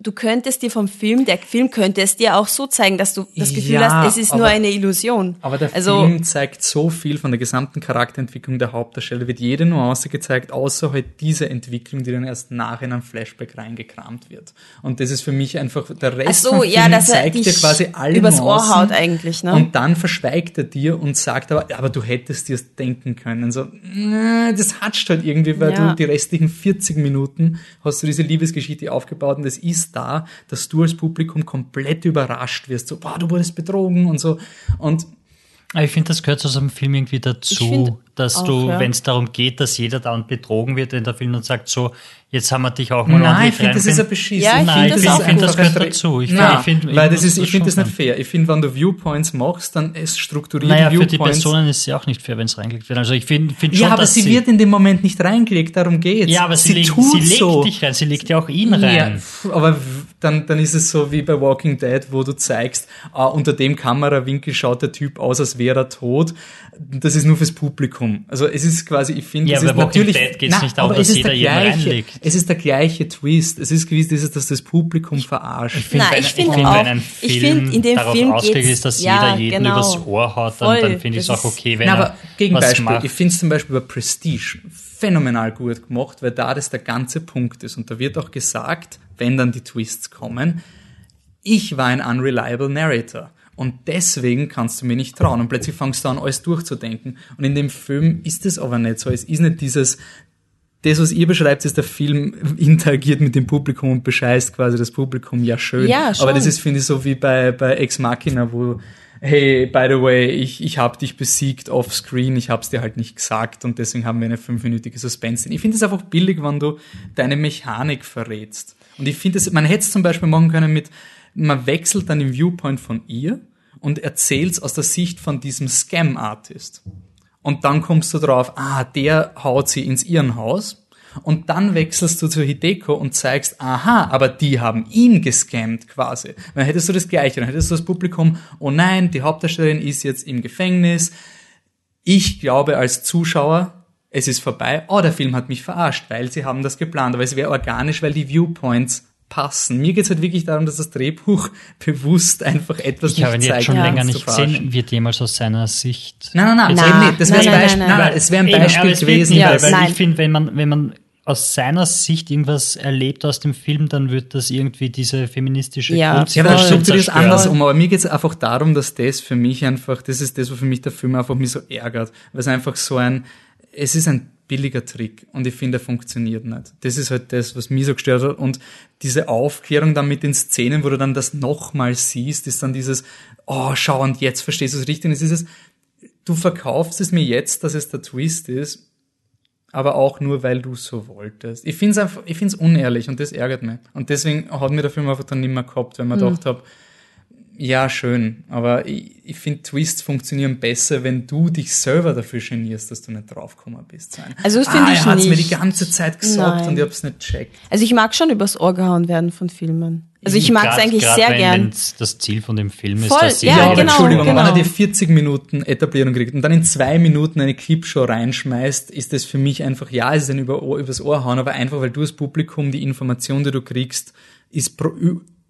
du könntest dir vom Film, der Film könnte es dir auch so zeigen, dass du das Gefühl ja, hast, es ist aber, nur eine Illusion. Aber der also, Film zeigt so viel von der gesamten Charakterentwicklung der Hauptdarsteller, wird jede Nuance gezeigt, außer halt diese Entwicklung, die dann erst nach in ein Flashback reingekramt wird. Und das ist für mich einfach, der Rest so, vom Film ja, zeigt dir quasi alle übers Nuancen Ohr haut eigentlich, ne? Und dann verschweigt er dir und sagt aber, aber du hättest dir denken können. So, das hatscht halt irgendwie, weil ja. du die restlichen 40 Minuten hast du diese Liebesgeschichte aufgebaut und das ist da, dass du als Publikum komplett überrascht wirst. So, boah, du wurdest betrogen und so. Und ich finde, das gehört zu so einem Film irgendwie dazu, dass auch, du, ja. wenn es darum geht, dass jeder da und betrogen wird in der Film und sagt so, jetzt haben wir dich auch mal Nein, ich finde, das ist ein Beschiss. Ja, ich Nein, ich finde, find, das gehört dazu. Ich Nein, find, ich weil das ist, ich finde das nicht fair. Ich finde, wenn du Viewpoints machst, dann ist strukturiert naja, Viewpoints. für die Personen ist es ja auch nicht fair, wenn es reingelegt wird. Also ich finde find schon, Ja, aber sie, sie, wird in dem Moment nicht reingelegt, darum geht's. Ja, aber sie, sie, legt, sie legt so. dich rein, sie legt ja auch ihn rein. Ja, aber dann, dann ist es so wie bei Walking Dead, wo du zeigst, ah, unter dem Kamerawinkel schaut der Typ aus, als wäre er tot. Das ist nur fürs Publikum. Also es ist quasi, ich finde, ja, es ist natürlich. Dead geht's na, nicht darum, dass jeder jeden reinlegt. Es ist der gleiche Twist. Es ist gewiss, dieses, dass das Publikum verarscht. Ich finde, ich finde find, wenn ein Film find, darauf Film ausgelegt ist, dass ja, jeder jeden genau, übers Ohr haut, dann, dann finde ich es auch okay, wenn na, aber Gegenbeispiel, macht. ich finde es zum Beispiel bei Prestige phänomenal gut gemacht, weil da das der ganze Punkt ist. Und da wird auch gesagt, wenn dann die Twists kommen, ich war ein unreliable Narrator. Und deswegen kannst du mir nicht trauen. Und plötzlich fangst du an, alles durchzudenken. Und in dem Film ist es aber nicht so. Es ist nicht dieses, das, was ihr beschreibt, ist, der Film interagiert mit dem Publikum und bescheißt quasi das Publikum. Ja, schön. Ja, schon. Aber das ist, finde ich, so wie bei, bei Ex Machina, wo, hey, by the way, ich, ich habe dich besiegt off-screen, ich hab's dir halt nicht gesagt und deswegen haben wir eine fünfminütige Suspense. Ich finde es einfach billig, wenn du deine Mechanik verrätst. Und ich finde, man hätte es zum Beispiel machen können mit, man wechselt dann den Viewpoint von ihr und erzählt aus der Sicht von diesem Scam-Artist. Und dann kommst du drauf, ah, der haut sie ins Irrenhaus. Und dann wechselst du zu Hideko und zeigst, aha, aber die haben ihn gescammt quasi. Dann hättest du das Gleiche, dann hättest du das Publikum, oh nein, die Hauptdarstellerin ist jetzt im Gefängnis. Ich glaube als Zuschauer, es ist vorbei. Oh, der Film hat mich verarscht, weil sie haben das geplant. Aber es wäre organisch, weil die Viewpoints passen. Mir geht es halt wirklich darum, dass das Drehbuch bewusst einfach etwas ich nicht zeigt. Ich habe ihn jetzt schon länger nicht gesehen. Wird jemals aus seiner Sicht... Nein, nein, nein. nein, Das wäre ein Beispiel, nein, nein, nein. Es wäre ein Beispiel Eben, gewesen. Ja, weil, weil ich finde, wenn man, wenn man aus seiner Sicht irgendwas erlebt aus dem Film, dann wird das irgendwie diese feministische ja, Kunst ja, aber dann strukturiert es anders um. Aber mir geht es einfach darum, dass das für mich einfach, das ist das, was für mich der Film einfach mich so ärgert. Weil es einfach so ein, es ist ein billiger Trick und ich finde, er funktioniert nicht. Das ist halt das, was mich so gestört hat und diese Aufklärung dann mit den Szenen, wo du dann das nochmal siehst, ist dann dieses, oh, schau und jetzt verstehst du es richtig und es ist es, du verkaufst es mir jetzt, dass es der Twist ist, aber auch nur, weil du so wolltest. Ich finde es einfach, ich finde es unehrlich und das ärgert mich. Und deswegen hat mir der Film einfach dann nicht mehr gehabt, weil man mhm. gedacht habe, ja, schön, aber ich, ich finde, Twists funktionieren besser, wenn du dich selber dafür genierst, dass du nicht draufgekommen bist. Also das finde ah, ich er hat's mir die ganze Zeit gesagt Nein. und ich hab's nicht checkt. Also ich mag schon übers Ohr gehauen werden von Filmen. Also ich mag es eigentlich grad sehr wenn- gern. wenn's das Ziel von dem Film ist, Voll, dass sie ja, Ja, aber genau, Entschuldigung, genau. wenn er die 40 Minuten Etablierung kriegt und dann in zwei Minuten eine Clipshow reinschmeißt, ist das für mich einfach, ja, es ist ein über Ohr, übers Ohr hauen, aber einfach, weil du als Publikum die Information, die du kriegst, ist pro,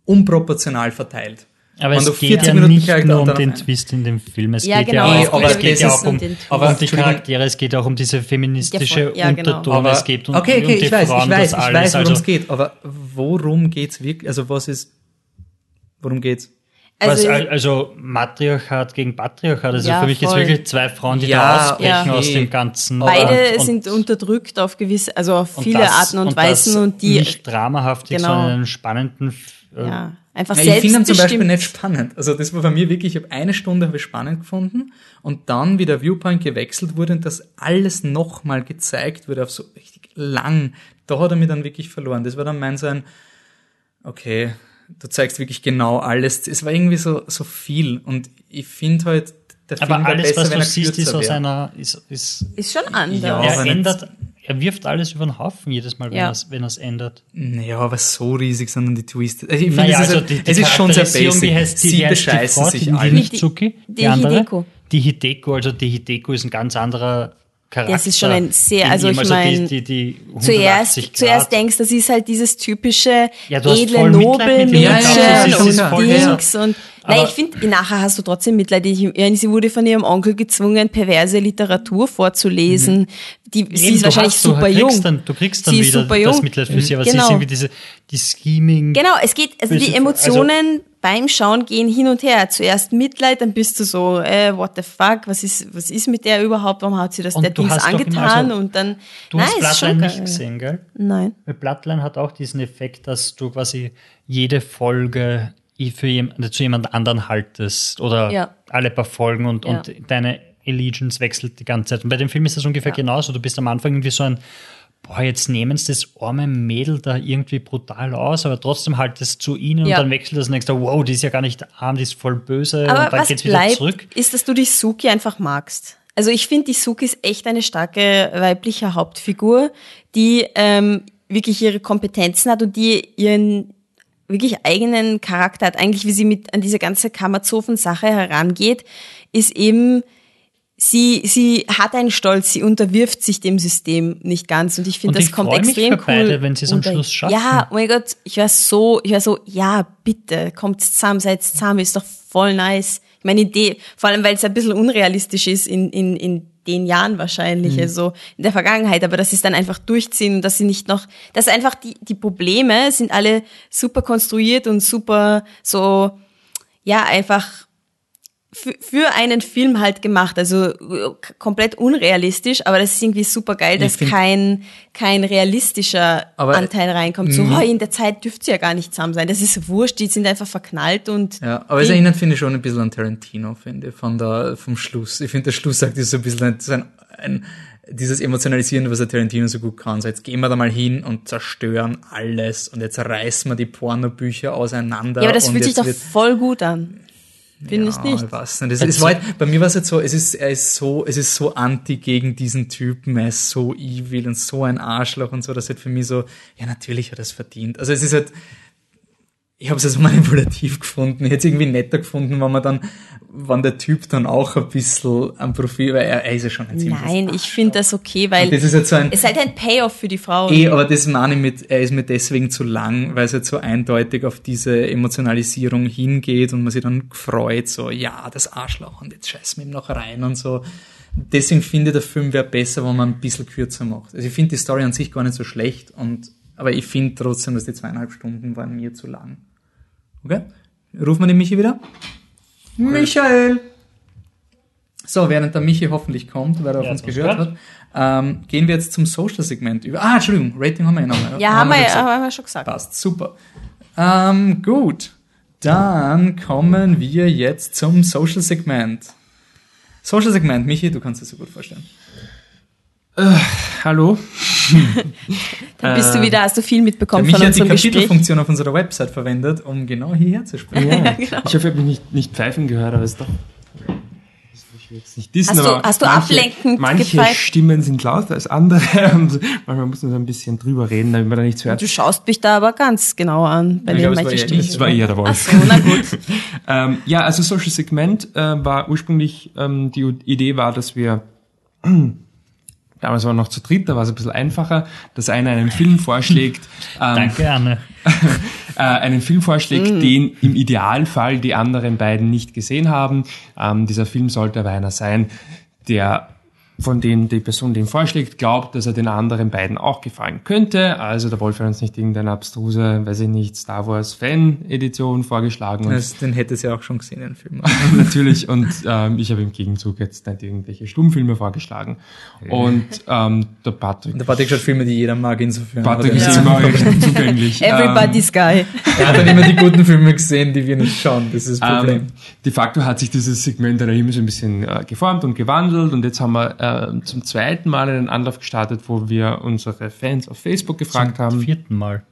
unproportional verteilt. Aber es geht 40 ja Minuten nicht Charakter nur und um den Twist in dem Film. Es Ja, geht genau, ja auch, geht es geht ja um auch um, aber um die. Charaktere, es geht auch um diese feministische Ja, genau. Unterton, Aber, es geht um, okay, okay, um die ich weiß, Frauen, ich weiß, das ich alles. weiß, worum also, es geht, aber worum geht's wirklich, also was ist, worum geht's? Also, was, also Matriarchat gegen Patriarchat. Also Ja, für mich gibt es voll. wirklich zwei Frauen, die Ja, da ausbrechen ja. aus okay. dem Ganzen. beide Und- und- sind unterdrückt auf gewisse, also auf und viele das- Arten und, Weisen das und die, nicht dramahaftig, Genau. sondern in einem spannenden äh, ja, einfach Ja, ich finde ihn zum Beispiel nicht spannend. Also das war bei mir wirklich, ich habe eine Stunde habe ich spannend gefunden und dann, wie der Viewpoint gewechselt wurde und das alles nochmal gezeigt wurde auf so richtig lang, da hat er mich dann wirklich verloren. Das war dann mein so ein, okay, du zeigst wirklich genau alles. Es war irgendwie so, so viel und ich finde halt, der Film Aber wäre alles, besser, was du er siehst, ist aus einer, ist, ist, Ist schon anders. Ja, er ändert, er wirft alles über den Haufen jedes Mal, wenn Ja. er es ändert. Naja, aber so riesig, sondern die Twists. Also ich finde, Naja, es, ist, also halt- die, die es ist schon sehr basic. Wie heißt die, Sie die bescheißen Frau, sich die, alle. die? Die Die, andere? Hideko. Die Hideko, also die Hideko ist ein ganz anderer Charakter. Das ist schon ein sehr- also ich mein, die, die, die 180 Zuerst, zuerst denkst, das ist halt dieses typische Ja, du edle Nobelmädchen ist- das ist und voll Dings und Aber- Nein, ich finde, nachher hast du trotzdem Mitleid. Ich, ja, sie wurde von ihrem Onkel gezwungen, perverse Literatur vorzulesen. Die, sie Eben, ist du wahrscheinlich du super kriegst jung. Dann, du kriegst dann Sie ist wieder super das jung. Mitleid für sie, aber sie Genau. ist irgendwie diese, die Scheming. Genau, es geht, also die Emotionen beim Schauen gehen hin und her. Zuerst Mitleid, dann bist du so, äh, what the fuck, was ist, was ist mit der überhaupt, warum hat sie das Und der Dings immer- angetan also, und dann, Du nein, hast Bloodline geil. nicht gesehen, gell? Nein. Weil Bloodline hat auch diesen Effekt, dass du quasi jede Folge für jemand, zu jemand anderen haltest oder Ja. alle paar Folgen und, Ja. und deine Allegiance wechselt die ganze Zeit. Und bei dem Film ist das ungefähr Ja. genauso. Du bist am Anfang irgendwie so ein, boah, jetzt nehmen sie das arme Mädel da irgendwie brutal aus, aber trotzdem haltest du zu ihnen Ja. und dann wechselt das du, wow, die ist ja gar nicht arm, die ist voll böse Aber und dann geht's wieder bleibt, zurück. ist, dass du die Suki einfach magst. Also ich finde, die Suki ist echt eine starke weibliche Hauptfigur, die ähm, wirklich ihre Kompetenzen hat und die ihren wirklich eigenen Charakter hat. Eigentlich, wie sie mit an diese ganze Kammerzofen-Sache herangeht, ist eben, sie, sie hat einen Stolz, sie unterwirft sich dem System nicht ganz und ich finde, das ich kommt freu mich extrem für beide, cool wenn sie es am Schluss schaffen. Ja, oh mein Gott, ich war so, ich war so, ja, bitte, kommt zusammen, seid zusammen, ist doch voll nice. Ich meine Idee, vor allem, weil es ein bisschen unrealistisch ist in, in, in den Jahren wahrscheinlich, also in der Vergangenheit, aber dass sie es dann einfach durchziehen und dass sie nicht noch, dass einfach die, die Probleme sind alle super konstruiert und super so, ja, einfach für, für einen Film halt gemacht, also äh, komplett unrealistisch, aber das ist irgendwie super geil, dass kein, kein realistischer Aber- Anteil reinkommt. So, oh, in der Zeit dürft ihr ja gar nicht zusammen sein. Das ist wurscht, die sind einfach verknallt und Ja, aber es erinnert, finde ich, schon ein bisschen an Tarantino, finde ich, von der, vom Schluss. Ich finde, der Schluss sagt, ist so ein bisschen ein, ein, dieses Emotionalisieren, was der Tarantino so gut kann. So, jetzt gehen wir da mal hin und zerstören alles und jetzt reißen wir die Pornobücher auseinander. ja, aber das fühlt sich doch voll gut an. Findest ja, nicht? Ich weiß nicht. Es, es war halt, bei mir war es jetzt so, es ist, er ist so, es ist so anti gegen diesen Typen, er ist so evil und so ein Arschloch und so, das halt für mich so, ja, natürlich hat er es verdient. Also es ist halt, ich habe es also manipulativ gefunden. Ich hätte es irgendwie netter gefunden, wenn man dann, wenn der Typ dann auch ein bisschen am Profil, weil er, er ist ja schon ein ziemliches Nein, ich finde das okay, weil das ist jetzt so ein, es ist halt ein Payoff für die Frau. Eh, aber das meine ich mit, er ist mir deswegen zu lang, weil es jetzt so eindeutig auf diese Emotionalisierung hingeht und man sich dann freut, so, ja, das Arschloch und jetzt scheißen wir ihm noch rein und so. Deswegen finde ich, der Film wäre besser, wenn man ein bisschen kürzer macht. Also ich finde die Story an sich gar nicht so schlecht und, aber ich finde trotzdem, dass die zweieinhalb Stunden waren mir zu lang. Okay? Rufen wir den Michi wieder? Michael! So, während der Michi hoffentlich kommt, weil er auf Ja, uns das gehört hat, ähm, gehen wir jetzt zum Social-Segment über. Ah, Entschuldigung, Rating haben wir ja noch. ja, haben wir, schon ja- gesagt. haben wir schon gesagt. Passt, super. Ähm, gut, dann kommen wir jetzt zum Social-Segment. Social-Segment, Michi, du kannst es so gut vorstellen. Hallo? Dann bist du Äh, wieder, hast du viel mitbekommen von hat die unserem Gespräch. Kapitelfunktion auf unserer Website verwendet, um genau hierher zu sprechen. Ja, Ich hoffe, ich habe mich nicht, nicht pfeifen gehört, aber es ist doch. jetzt nicht dissen, Hast du- hast du manche, ablenkend manche gepfeift? Stimmen sind lauter als andere. Und manchmal muss man so ein bisschen drüber reden, damit man da nichts hört. Du schaust mich da aber ganz genau an, bei Ich den glaub, es war manchen eher Stimmen. ich. Das war eher der Wolf. Ach so, na gut. Ähm, ja, also Social Segment äh, war ursprünglich, ähm, die Idee war, dass wir, damals waren wir noch zu dritt, da war es ein bisschen einfacher, dass einer einen Film vorschlägt, ähm, Danke, Anne. äh, einen Film vorschlägt, Mm. den im Idealfall die anderen beiden nicht gesehen haben. Ähm, dieser Film sollte aber einer sein, der von dem die Person den vorschlägt, glaubt, dass er den anderen beiden auch gefallen könnte. Also der Wolf hat uns nicht irgendeine abstruse, weiß ich nicht, Star Wars Fan-Edition vorgeschlagen. Das, den hätte sie auch schon gesehen, den Film. natürlich. Und ähm, ich habe im Gegenzug jetzt nicht irgendwelche Stummfilme vorgeschlagen. Und ähm, der Patrick, Der Patrick schaut Filme, die jeder mag, insofern. Patrick ist er, immer recht zugänglich. Everybody's Guy. er hat dann immer die guten Filme gesehen, die wir nicht schauen. Das ist das Problem. Ähm, de facto hat sich dieses Segment dann immer so ein bisschen äh, geformt und gewandelt und jetzt haben wir äh, zum zweiten Mal einen Anlauf gestartet, wo wir unsere Fans auf Facebook gefragt Zum haben. vierten Mal.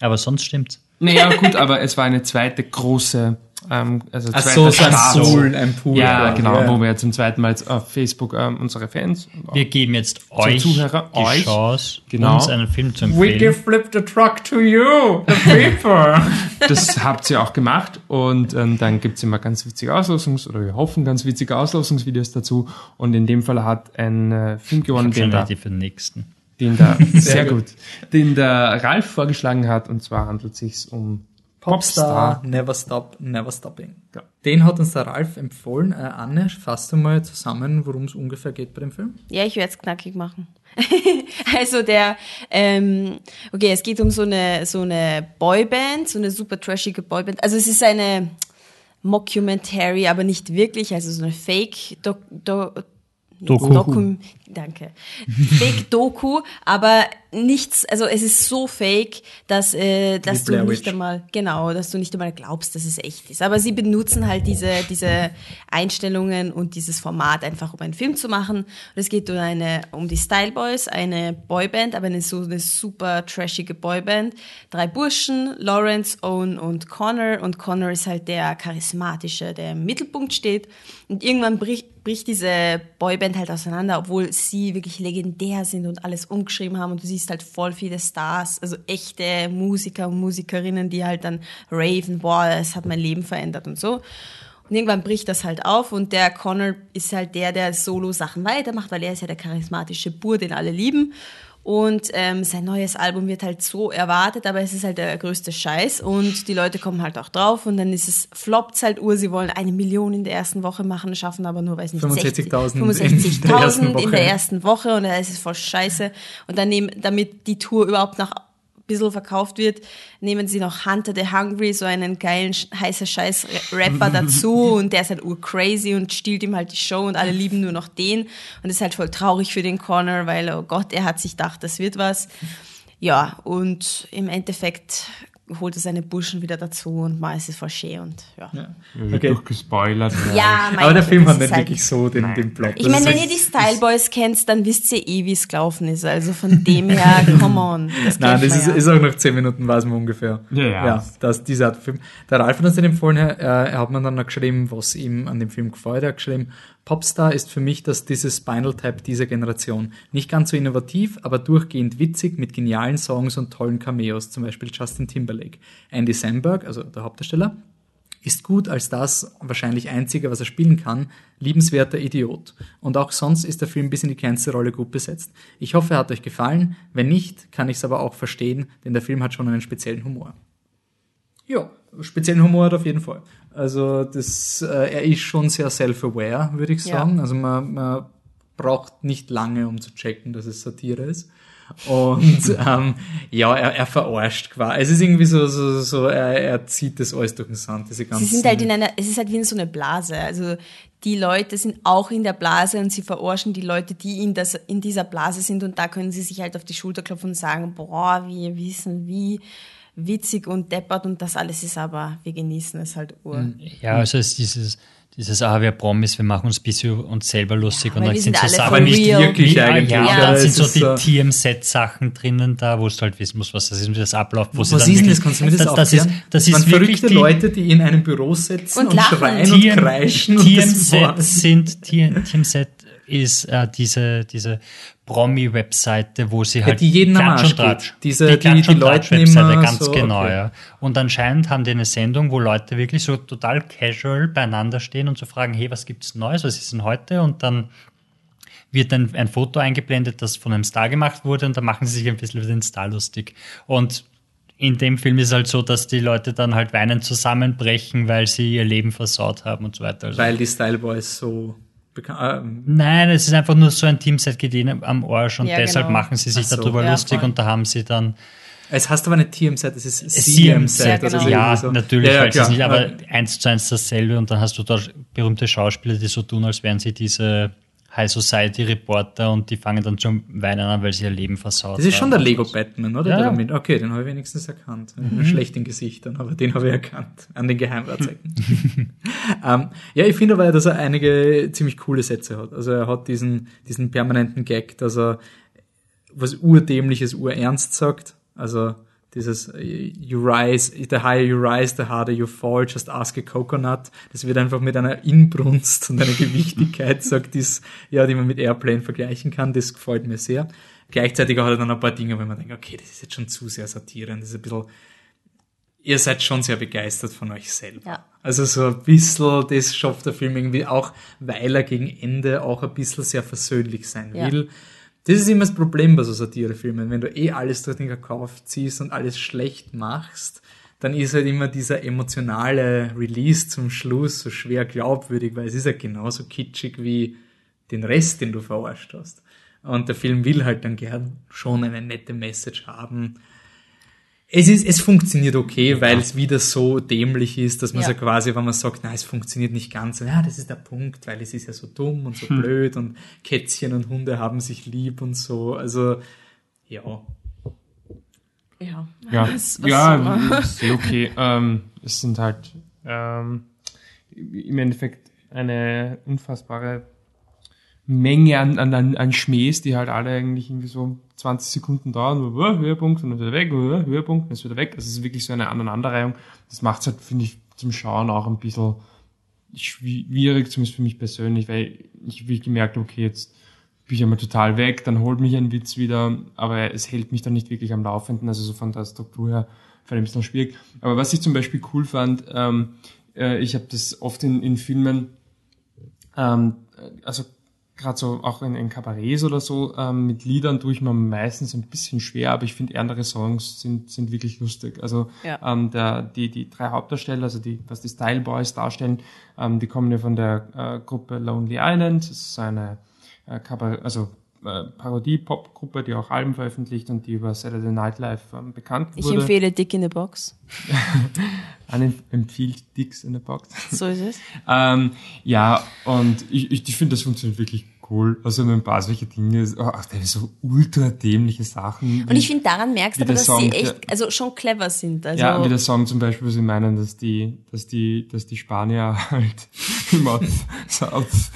Aber sonst stimmt's. Naja, gut, aber es war eine zweite große, ähm, also Ach so, so ein. Pool, ein Pool. Ja, quasi. genau, Ja. wo wir jetzt zum zweiten Mal jetzt auf Facebook ähm, unsere Fans Wir geben jetzt euch Zuhörer, die euch, Chance, genau. uns einen Film zu We empfehlen. give flip the truck to you, the people. Das habt ihr auch gemacht und ähm, dann gibt's immer ganz witzige Auslösungs- oder wir hoffen ganz witzige Auslosungsvideos dazu und in dem Fall hat ein äh, Film gewonnen, den da, für den nächsten. den da sehr gut. gut, den der Ralf vorgeschlagen hat und zwar handelt es sich um Popstar, Never Stop, Never Stopping. Ja. Den hat uns der Ralf empfohlen. Äh, Anne, fasst du mal zusammen, worum es ungefähr geht bei dem Film? Ja, ich werde es knackig machen. also der, ähm, okay, es geht um so eine so eine Boyband, so eine super trashige Boyband. Also es ist eine Mockumentary, aber nicht wirklich, also so eine Fake Doc, Do, Doku. Dokum, danke. Fake Doku, aber nichts, also es ist so fake, dass, äh, dass du nicht einmal, genau, dass du nicht einmal glaubst, dass es echt ist. Aber sie benutzen halt diese, diese Einstellungen und dieses Format einfach, um einen Film zu machen. Und es geht um eine, um die Style Boys, eine Boyband, aber eine so eine super trashige Boyband. Drei Burschen, Lawrence, Owen und Connor. Und Connor ist halt der charismatische, der im Mittelpunkt steht. Und irgendwann bricht, bricht diese Boyband halt auseinander, obwohl sie wirklich legendär sind und alles umgeschrieben haben. Und du siehst halt voll viele Stars, also echte Musiker und Musikerinnen, die halt dann raven, boah, es hat mein Leben verändert und so. Und irgendwann bricht das halt auf und der Connor ist halt der, der Solo-Sachen weitermacht, weil er ist ja der charismatische Bur, den alle lieben. Und ähm, sein neues Album wird halt so erwartet, aber es ist halt der größte Scheiß und die Leute kommen halt auch drauf und dann ist es, floppt's halt Ur, sie wollen eine Million in der ersten Woche machen, schaffen aber nur, weiß nicht, 65.000 in der 65.000 ersten in Woche. der ersten Woche und da ist es voll scheiße. Und dann nehmen, damit die Tour überhaupt noch ein bisschen verkauft wird, nehmen sie noch Hunter the Hungry, so einen geilen, heißer Scheiß-Rapper dazu und der ist halt urcrazy und stiehlt ihm halt die Show und alle lieben nur noch den und ist halt voll traurig für den Connor, weil, oh Gott, er hat sich gedacht, das wird was. Ja, und im Endeffekt holt er seine Burschen wieder dazu und mal ist es voll schön und ja. Ja. Wird Okay. durchgespoilert. Ja, mein Aber der Film hat nicht halt- wirklich so den, den Plot. Ich meine, wenn ihr die Style Boys kennt, dann wisst ihr eh, wie es gelaufen ist. Also von dem her, come on. Das Nein, das ist, ja. ist auch nach 10 Minuten, weiß man ungefähr. Ja, ja. ja das, diese Art Film. Der Ralf hat uns den empfohlen, äh, er hat mir dann noch geschrieben, was ihm an dem Film gefällt. Er hat geschrieben, Popstar ist für mich das dieses Spinal Tap dieser Generation. Nicht ganz so innovativ, aber durchgehend witzig mit genialen Songs und tollen Cameos, zum Beispiel Justin Timberlake. Andy Samberg, also der Hauptdarsteller, ist gut als das wahrscheinlich einzige, was er spielen kann, liebenswerter Idiot. Und auch sonst ist der Film bis in die kleinste Rolle gut besetzt. Ich hoffe, er hat euch gefallen. Wenn nicht, kann ich es aber auch verstehen, denn der Film hat schon einen speziellen Humor. Ja, speziellen Humor hat auf jeden Fall. Also das, äh, er ist schon sehr self-aware, würde ich Ja. sagen. Also man, man braucht nicht lange, um zu checken, dass es Satire ist. Und ähm, ja, er, er verarscht quasi. Es ist irgendwie so, so, so er, er zieht das alles durch den Sand, diese ganzen... Sie sind halt in einer, es ist halt wie in so eine Blase. Also die Leute sind auch in der Blase und sie verarschen die Leute, die in, das, in dieser Blase sind und da können sie sich halt auf die Schulter klopfen und sagen, boah, wir wissen, wie witzig und deppert und das alles ist aber, wir genießen es halt ur. Ja, also es ist dieses, dieses, ah, wir Promis, wir machen uns ein bisschen uns selber lustig Ja, und dann wir sind sind so Sachen, for nicht wirklich ja, eigentlich. Ja, Ja, dann sind so die so- TM-Set-Sachen drinnen da, wo du halt wissen musst, was das ist und wie das abläuft. Wo Was sie ist dann denn das? wirklich- Kannst du mir das, das, das ist, das ist wirklich verrückte die, Leute, die in einem Büro sitzen Und und, schreien TM, und kreischen. und das TM-Set sind, TM-Set ist äh, diese, diese Promi-Webseite, wo sie halt die jeden Klatsch und Tratsch. Diese- die, die- Klatsch die und Leute immer ganz so, genau, okay. ja. Und anscheinend haben die eine Sendung, wo Leute wirklich so total casual beieinander stehen und so fragen, hey, was gibt's Neues, was ist denn heute? Und dann wird ein, ein Foto eingeblendet, das von einem Star gemacht wurde und da machen sie sich ein bisschen über den Star lustig. Und in dem Film ist halt so, dass die Leute dann halt weinend zusammenbrechen, weil sie ihr Leben versaut haben und so weiter. Also Weil die Style Boys so bekannt. Ähm, Nein, es ist einfach nur so ein Teamset geht ihnen am Arsch und Ja, deshalb genau. machen sie sich so. darüber Ja, lustig voll. und da haben sie dann es heißt aber nicht TM-Set, es ist CM-Set. CM-Set. Ja, genau. ja, so. natürlich, Ja, ja, weil es nicht, aber Ja. eins zu eins dasselbe und dann hast du dort berühmte Schauspieler, die so tun, als wären sie diese High Society Reporter und die fangen dann schon weinen an, weil sie ihr Leben versaut Das ist schon der. Lego Batman, oder? Ja, Der Okay, den habe ich wenigstens erkannt. Mhm. Schlecht in Gesichtern, aber den habe ich erkannt. An den Geheimratsecken. ähm, ja, ich finde aber, dass er einige ziemlich coole Sätze hat. Also er hat diesen, diesen permanenten Gag, dass er was urdämliches, urernst sagt. Also dieses äh, You rise, the higher you rise, the harder you fall, just ask a coconut. Das wird einfach mit einer Inbrunst und einer Gewichtigkeit sagt, die's, ja, die man mit Airplane vergleichen kann. Das gefällt mir sehr. Gleichzeitig hat er dann ein paar Dinge, wo man denkt, okay, das ist jetzt schon zu sehr Satire. und Das ist ein bisschen, ihr seid schon sehr begeistert von euch selber. Ja. Also so ein bisschen, das schafft der Film irgendwie auch, weil er gegen Ende auch ein bisschen sehr versöhnlich sein Ja. Das ist immer das Problem bei so Satirefilmen. Wenn du eh alles durch den Kakao ziehst und alles schlecht machst, dann ist halt immer dieser emotionale Release zum Schluss so schwer glaubwürdig, weil es ist ja genauso kitschig wie den Rest, den du verarscht hast. Und der Film will halt dann gern schon eine nette Message haben. Es ist, es funktioniert okay, weil es wieder so dämlich ist, dass man Ja. so quasi, wenn man sagt, na, es funktioniert nicht ganz, ja, das ist der Punkt, weil es ist ja so dumm und so blöd und Kätzchen und Hunde haben sich lieb und so. Also, ja. Ja, Ja, Was- was ja ist eh okay. Ähm, es sind halt ähm, im Endeffekt eine unfassbare Menge an, an, an, an Schmähs, die halt alle eigentlich irgendwie so 20 Sekunden dauern, uh, Höhepunkt und dann wieder weg, uh, Höhepunkt, dann ist wieder weg. Also es ist wirklich so eine Aneinanderreihung. Das macht es halt, finde ich, zum Schauen auch ein bisschen schwierig, zumindest für mich persönlich, weil ich wirklich gemerkt habe, okay, jetzt bin ich einmal total weg, dann holt mich ein Witz wieder, aber es hält mich dann nicht wirklich am Laufenden, also so von der Struktur her fand ich ein bisschen schwierig. Aber was ich zum Beispiel cool fand, ähm, äh, ich habe das oft in, in Filmen, ähm, also gerade so auch in, in Kabarets oder so, ähm, mit Liedern tue ich mir meistens ein bisschen schwer, aber ich finde andere Songs sind, sind wirklich lustig. Also Ja. ähm, der, die, die drei Hauptdarsteller, also die, was die Style Boys darstellen, ähm, die kommen ja von der äh, Gruppe Lonely Island. Das ist eine äh, Kabarett, also äh, Parodie-Pop-Gruppe, die auch Alben veröffentlicht und die über Saturday Night Live ähm, bekannt Ich wurde. empfehle Dick in the Box. Anne empfiehlt Dicks in the Box. So ist es. Ähm, ja, und ich, ich, ich finde, das funktioniert wirklich cool. Also ein paar solche Dinge, ach, da ist so ultra dämliche Sachen. Und ich finde, daran merkst du aber, der dass Song, sie der- echt, also schon clever sind. Also, ja, wie der Song zum Beispiel, wo sie meinen, dass die, dass die, dass die Spanier halt immer South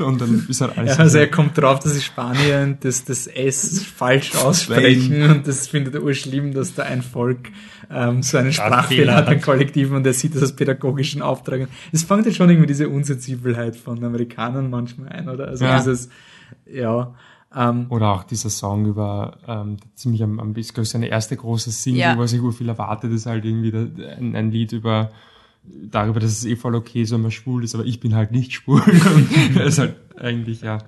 und dann ist halt alles. Ja, also er kommt drauf, dass die Spanier das, das S falsch aussprechen und das findet er urschlimm, dass da ein Volk ähm, so einen Sprachfehler hat, ein Kollektiv und er sieht das als pädagogischen Auftrag. Es fängt ja schon irgendwie diese Unsensibelheit von Amerikanern manchmal ein, oder? Also Ja. dieses, ja, ähm, Oder auch dieser Song über, ähm, der ziemlich am, am ist, glaube ich, seine erste große Single, Ja. wo sich viel erwartet, ist halt irgendwie der, ein, ein Lied über, darüber, dass es eh voll okay ist, wenn man schwul ist, aber ich bin halt nicht schwul. Und er ist halt eigentlich, ja,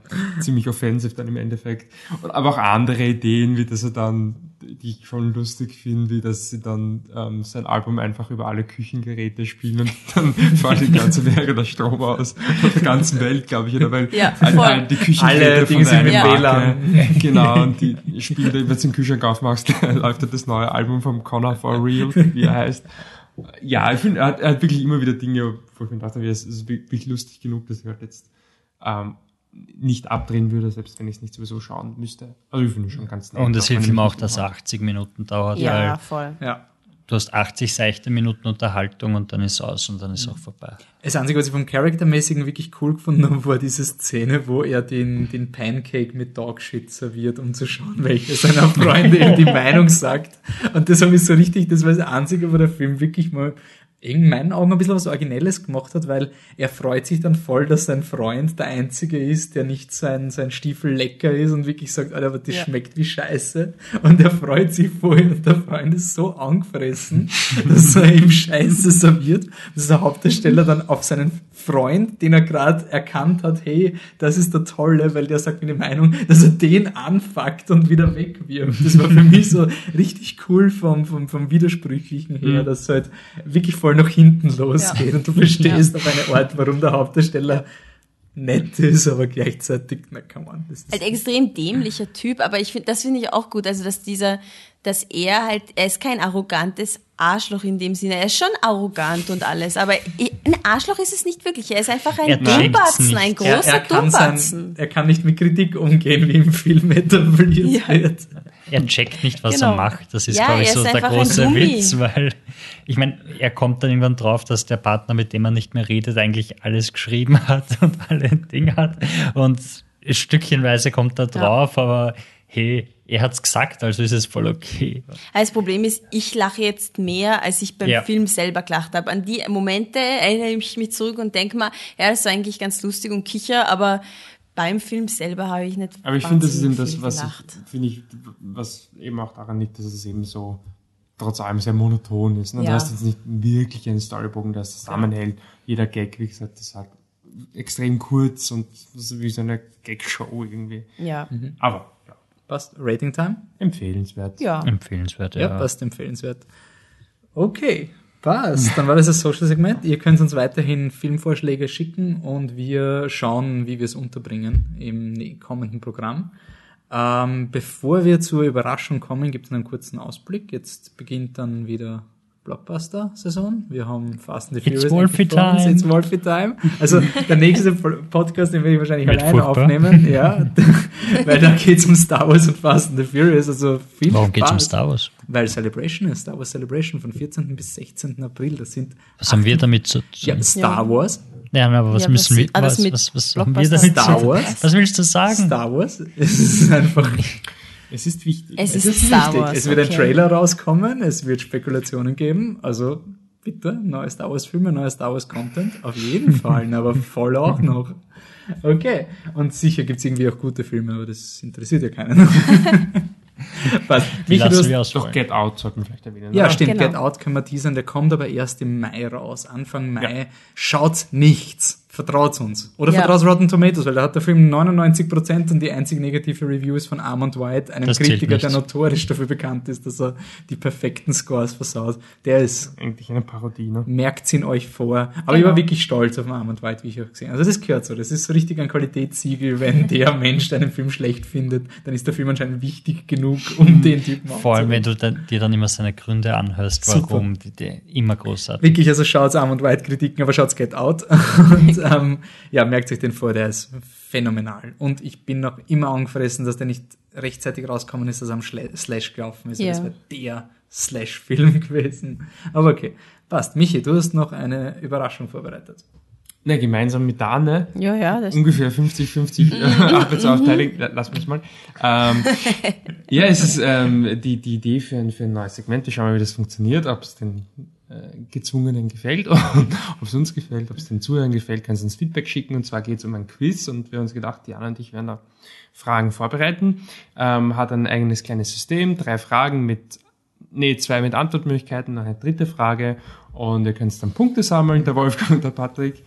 ziemlich offensiv dann im Endeffekt. Und, aber auch andere Ideen, wie dass er dann, die ich schon lustig finde, wie dass sie dann ähm, sein Album einfach über alle Küchengeräte spielen und dann fällt die ganze Wäre der Strom aus. Auf der ganzen Welt, glaube ich, oder? Weil Ja, all- voll. all die Küchengeräte Alle Dinge von sind mit WLAN. Genau, und die spielen, wenn du den Kühlschrank aufmachst, läuft halt das neue Album vom Connor for Real, wie er heißt. Ja, ich finde, er, hat- er hat wirklich immer wieder Dinge, wo ich mir gedacht habe, ja, es ist wirklich lustig genug, dass ich halt jetzt ähm, nicht abdrehen würde, selbst wenn ich es nicht sowieso schauen müsste. Also ich finde schon ganz nett. Und es hilft ihm auch, dass er überhaupt- 80 Minuten dauert, ja, weil voll. ja. du hast 80 seichte Minuten Unterhaltung und dann ist aus und dann ist auch vorbei. Das Einzige, was ich vom Charaktermäßigen wirklich cool gefunden habe, war diese Szene, wo er den, den Pancake mit Dogshit serviert, um zu schauen, welcher seiner Freunde ihm die Meinung sagt. Und das habe ich so richtig, das war das Einzige, wo der Film wirklich mal in meinen Augen ein bisschen was Originelles gemacht hat, weil er freut sich dann voll, dass sein Freund der Einzige ist, der nicht sein, sein Stiefel lecker ist und wirklich sagt, Alter, aber das Ja. schmeckt wie Scheiße. Und er freut sich voll und der Freund ist so angefressen, dass er ihm Scheiße serviert, dass der Hauptdarsteller dann auf seinen Freund, den er gerade erkannt hat, hey, das ist der Tolle, weil der sagt mir die Meinung, dass er den anfuckt und wieder wegwirft. Das war für mich so richtig cool vom, vom, vom Widersprüchlichen her, Mhm. dass es halt wirklich voll nach hinten losgeht und du verstehst auf eine Art, warum der Hauptdarsteller nett ist, aber gleichzeitig, na come on. Das ist Halt extrem dämlicher Typ, aber ich finde, das finde ich auch gut. Also, dass dieser, dass er halt, er ist kein arrogantes Arschloch in dem Sinne. Er ist schon arrogant und alles, aber ein Arschloch ist es nicht wirklich. Er ist einfach ein Er Dummbatzen, ein er, großer er, kann Dummbatzen. sein, er kann nicht mit Kritik umgehen, wie im Film etabliert Ja. wird. Er checkt nicht, was Genau. er macht. Das ist, Ja, glaube ich, er so der große. Witz, weil ich meine, er kommt dann irgendwann drauf, dass der Partner, mit dem er nicht mehr redet, eigentlich alles geschrieben hat und alle Dinge hat. Und stückchenweise kommt er drauf, aber hey, er hat's gesagt, also ist es voll okay. Das Problem ist, ich lache jetzt mehr, als ich beim Ja. Film selber gelacht habe. An die Momente erinnere ich mich zurück und denke mal, ja, das war eigentlich ganz lustig und kicher, aber beim Film selber habe ich nicht Aber ich finde, das ist eben das, was finde ich, was eben auch daran liegt, dass es eben so trotz allem sehr monoton ist. Ne? Du Ja. hast jetzt nicht wirklich einen Storybogen, der es zusammenhält. Jeder Gag, wie gesagt, ist halt extrem kurz und das ist wie so eine Gag-Show irgendwie. Ja. Aber ja, Passt. Rating Time? empfehlenswert. Ja. Empfehlenswert, Ja, ja. passt empfehlenswert. Okay, passt. Dann war das das Social-Segment. Ihr könnt uns weiterhin Filmvorschläge schicken und wir schauen, wie wir es unterbringen im kommenden Programm. Ähm, bevor wir zur Überraschung kommen, gibt es einen kurzen Ausblick. Jetzt beginnt dann wieder Blockbuster-Saison. Wir haben Fast and the It's Furious. Wolfie vor uns. time. It's Wolfie Time. Also der nächste Podcast, den werde ich wahrscheinlich Wird alleine furchtbar. aufnehmen. Ja, weil da geht's um Star Wars und Fast and the Furious. Also viel Warum geht's um Spaß. Star Wars? Weil Celebration ist, Star Wars Celebration von 14. bis 16. April. Das sind Was haben wir damit zu tun? ja, Star Wars. Ja, aber was Ja, müssen was- wir, was, mit was, was haben wir damit Star zu tun? Wars? Was willst du sagen? Star Wars. Es ist einfach, Es ist wichtig. Es es ist ist Star wichtig. Wars. Es wird ein okay. Trailer rauskommen, es wird Spekulationen geben, also bitte, neue Star Wars Filme, neue Star Wars Content, auf jeden Fall, aber voll auch noch. Okay, und sicher gibt's irgendwie auch gute Filme, aber das interessiert ja keinen. Passt. Du hast- wir Doch. Get Out sollten wir vielleicht erwähnen. Ja, oder? stimmt. Genau. Get Out können wir teasern. Der kommt aber erst im Mai raus. Anfang Mai. Schaut nichts. Vertraut uns. Oder Ja. vertraut Rotten Tomatoes, weil da hat der Film 99% und die einzig negative Review ist von Armand White, einem Das Kritiker, der notorisch dafür bekannt ist, dass er die perfekten Scores versaut. Der ist, Eigentlich eine Parodie, ne? merkt ihn euch vor. Aber ich war wirklich stolz auf den Armand White, wie ich auch gesehen habe. Also das gehört so. Das ist so richtig ein Qualitätssiegel. Wenn der Mensch einen Film schlecht findet, dann ist der Film anscheinend wichtig genug, um den Typen Vor allem, wenn du dann, dir dann immer seine Gründe anhörst, Super. warum die, die immer großartig. Wirklich, also schaut's Arm und White Kritiken, aber schaut's Get Out. Und ähm, ja, merkt euch den vor, der ist phänomenal. Und ich bin noch immer angefressen, dass der nicht rechtzeitig rausgekommen ist, dass er am Slash gelaufen ist. weil Ja. Das wäre der Slash-Film gewesen. Aber okay, passt. Michi, du hast noch eine Überraschung vorbereitet. Ne, gemeinsam mit Dane. Ja, ja, das ungefähr 50-50 äh, Arbeitsaufteilung. La- Lass mich mal. Ähm, ja, es ist ähm, die, die Idee für ein, für ein neues Segment. Wir schauen mal, wie das funktioniert, ob es den äh, Gezwungenen gefällt, ob es uns gefällt, ob es den Zuhörern gefällt, kannst du uns Feedback schicken. Und zwar geht es um ein Quiz und wir haben uns gedacht, Diana und ich werden da Fragen vorbereiten. Ähm, hat ein eigenes kleines System, drei Fragen mit nee, zwei mit Antwortmöglichkeiten, noch eine dritte Frage und ihr könnt dann Punkte sammeln, der Wolfgang und der Patrick.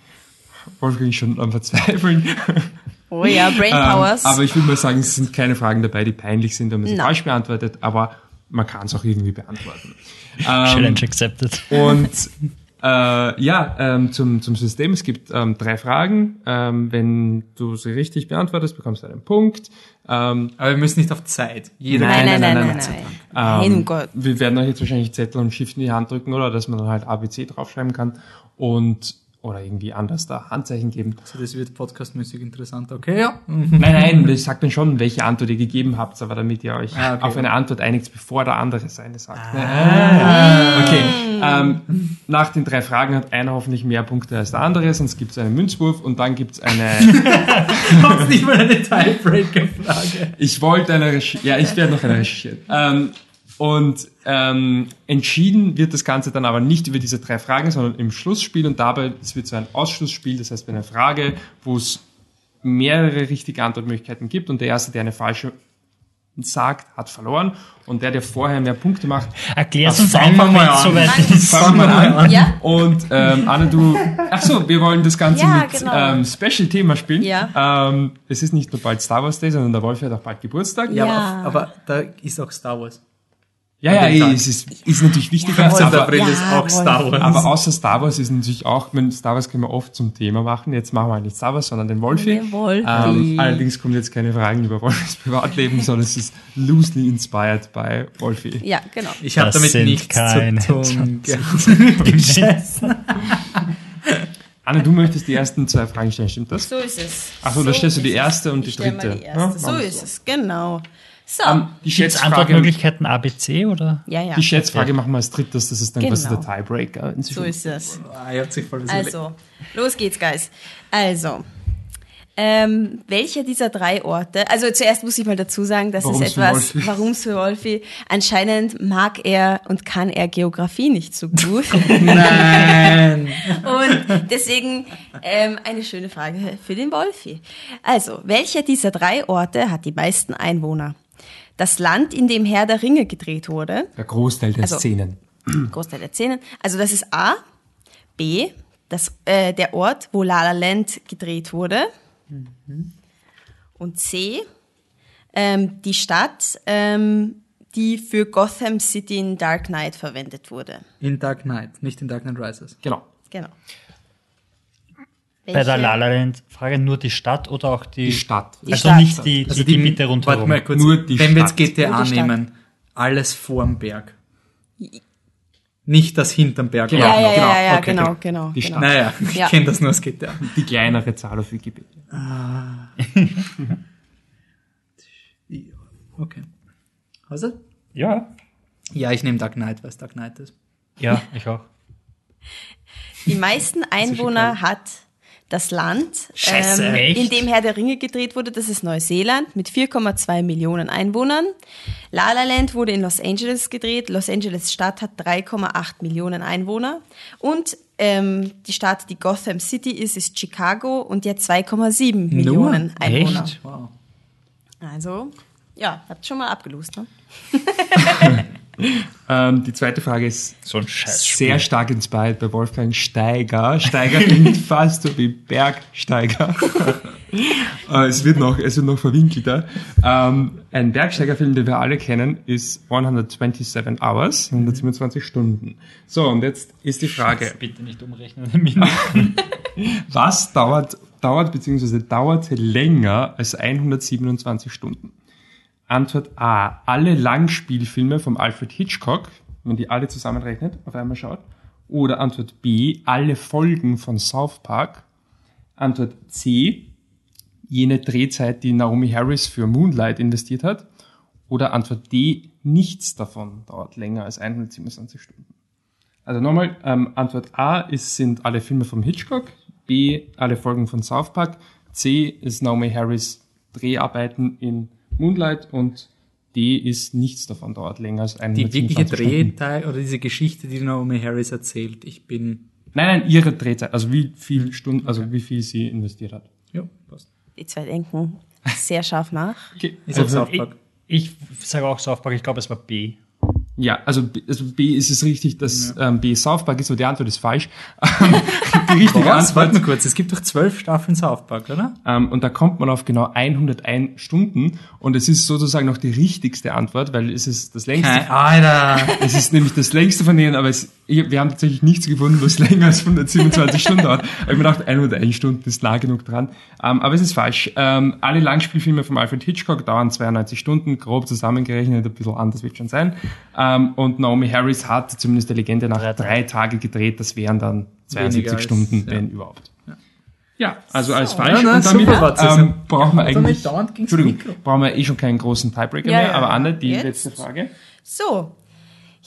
Wolfgang ist schon am Verzweifeln. Oh ja, Brain Ähm, Powers. aber ich will mal sagen, es sind keine Fragen dabei, die peinlich sind, wenn man sie falsch beantwortet, aber man kann es auch irgendwie beantworten. Challenge Ähm, accepted. und äh, ja, ähm, zum, zum System. Es gibt ähm, drei Fragen. Ähm, wenn du sie richtig beantwortest, bekommst du einen Punkt. Ähm, Aber wir müssen nicht auf Zeit. Jeder nein, nein, nein, nein, nein, nein, nein. ähm, Nein, Gott. Wir werden euch jetzt wahrscheinlich Zettel und Shift in die Hand drücken, oder dass man dann halt ABC draufschreiben kann. Und oder irgendwie anders da Handzeichen geben. Also das wird podcastmäßig interessant. Okay, ja. Nein, nein, das sagt dann schon, welche Antwort ihr gegeben habt, aber damit ihr euch Ah, okay. auf eine Antwort einigt, bevor der andere seine sagt. Ah. Okay, ähm, nach den drei Fragen hat einer hoffentlich mehr Punkte als der andere, sonst gibt es einen Münzwurf und dann gibt es eine... Kommt nicht mal eine Tiebreaker-Frage. Ich wollte eine Recherche, ja, ich werde noch eine recherchieren. Ähm, und ähm, entschieden wird das Ganze dann aber nicht über diese drei Fragen, sondern im Schlussspiel und dabei, es wird so ein Ausschlussspiel, das heißt bei einer Frage, wo es mehrere richtige Antwortmöglichkeiten gibt und der Erste, der eine falsche sagt, hat verloren und der, der vorher mehr Punkte macht, Erklär's uns fangen wir einfach, mal an. ist. fangen wir an. Ja? Und ähm, Anne, du, ach so, wir wollen das Ganze Ja, mit genau. ähm, Special-Thema spielen. Ja. Ähm, es ist nicht nur bald Star Wars Day, sondern der Wolf hat auch bald Geburtstag. Ja, Ja. Aber, aber da ist auch Star Wars. Ja, ja dem eh, es ist, ist natürlich wichtiger, 15. aber, April ist Ja, auch Star Wars. aber außer Star Wars ist natürlich auch, wenn Star Wars können wir oft zum Thema machen. Jetzt machen wir halt nicht Star Wars, sondern den Wolfi. Der Wolfi. Ähm, allerdings kommen jetzt keine Fragen über Wolfis Privatleben, sondern es ist loosely inspired by Wolfi. Ja, genau. ich habe damit sind nichts keine zu tun. Anne, du möchtest die ersten zwei Fragen stellen, stimmt das? So ist es. Ach so, da stellst du die ist erste und die dritte. Die erste. Ja, so ist so. es, genau. So. Ähm, die Schätzfrage, Antwortmöglichkeiten A, B, C oder? ja, ja. die Schätzfrage machen wir als drittes, das ist dann quasi der Genau. Tiebreaker. So ist es. Ah, Also, los geht's, Guys. Also, ähm, welcher dieser drei Orte, also zuerst muss ich mal dazu sagen, das Warum's ist etwas, Wolfi? warum es für Wolfi, anscheinend mag er und kann er Geografie nicht so gut. Nein. Und deswegen ähm, eine schöne Frage für den Wolfi. Also, welcher dieser drei Orte hat die meisten Einwohner? Das Land, in dem Herr der Ringe gedreht wurde, Der Großteil der Also- Szenen. Großteil der Szenen. Also das ist A, B, das, äh, der Ort, wo La La Land gedreht wurde. Und C, ähm, die Stadt, ähm, die für Gotham City in Dark Knight verwendet wurde. In Dark Knight, nicht in Dark Knight Rises. Genau. Genau. Bei der Welche- La La Land Frage nur die Stadt oder auch die, Die Stadt. Die also Stadt. nicht die, die, Also Gebiete Warte rundherum. mal kurz. Nur die Wenn wir jetzt Stadt. GTA die Stadt. nehmen, alles vorm Berg. Nicht das hinterm Berg. Genau. Ja, auch ja, noch. ja, ja, Okay, genau, gut. genau. Die genau. Stadt. Naja, ich Ja. kenne das nur aus GTA. Die kleinere Zahl auf Wikipedia. Okay. Also? Ja. Ja, ich nehme Dark Knight, weil es Dark Knight ist. Ja, ich auch. Die meisten Einwohner hat das Land, ähm, in dem Herr der Ringe gedreht wurde. Das ist Neuseeland mit 4,2 Millionen Einwohnern. La La Land wurde in Los Angeles gedreht. Los Angeles Stadt hat 3,8 Millionen Einwohner. Und ähm, die Stadt, die Gotham City ist, ist Chicago und die hat 2,7 Millionen Einwohner. Echt? Wow. Also, ja, habt schon mal abgelost, ne? Ähm, die zweite Frage ist So sehr stark inspired bei Wolfgang Steiger. Steiger klingt fast so wie Bergsteiger. Äh, es, wird noch, es wird noch verwinkelter. Ähm, ein Bergsteigerfilm, den wir alle kennen, ist 127 Hours, 127 Stunden. So, und jetzt ist die Frage, Bitte nicht umrechnen was dauert, dauert bzw. dauerte länger als 127 Stunden? Antwort A. Alle Langspielfilme von Alfred Hitchcock, wenn die alle zusammenrechnet, auf einmal schaut. Oder Antwort B. Alle Folgen von South Park. Antwort C. Jene Drehzeit, die Naomi Harris für Moonlight investiert hat. Oder Antwort D. Nichts davon dauert länger als 127 Stunden. Also nochmal, ähm, Antwort A ist, sind alle Filme von Hitchcock, B alle Folgen von South Park, C ist Naomi Harris Dreharbeiten in Moonlight und D ist nichts davon dauert länger als Die 127 wirkliche. Drehteil oder diese Geschichte, die Naomi Harris erzählt, ich bin. Nein, nein, ihre Drehzeit, also wie viel Stunden, also wie viel sie investiert hat. Ja, passt. Die zwei denken sehr scharf nach. Okay. Ist Also, South Ich, Park. ich sage auch South Park, ich glaube, es war B. ja, also B, also B ist es richtig, dass ähm, B South Park ist, aber die Antwort ist falsch. Die richtige Was? Antwort Warte mal kurz, es gibt doch zwölf Staffeln South Park, oder? Ähm, und da kommt man auf genau 101 Stunden. Und es ist sozusagen noch die richtigste Antwort, weil es ist das längste. Kein, Alter! Es ist nämlich das längste von denen, aber es wir haben tatsächlich nichts gefunden, was länger als 127 Stunden dauert. Aber ich habe mir gedacht, 101 Stunden ist nah genug dran. Ähm, aber es ist falsch. Ähm, alle Langspielfilme von Alfred Hitchcock dauern 92 Stunden, grob zusammengerechnet, ein bisschen anders wird schon sein. Ähm, und Naomi Harris hat zumindest der Legende nach drei Tage gedreht. Das wären dann 72 Weniger als- Stunden, ja. wenn überhaupt. Ja, also als falsch. Ja, und damit ähm, brauchen wir eigentlich, Entschuldigung, brauchen wir eh schon keinen großen Tiebreaker Ja, mehr. ja. Aber Anne, die Jetzt? letzte Frage. So,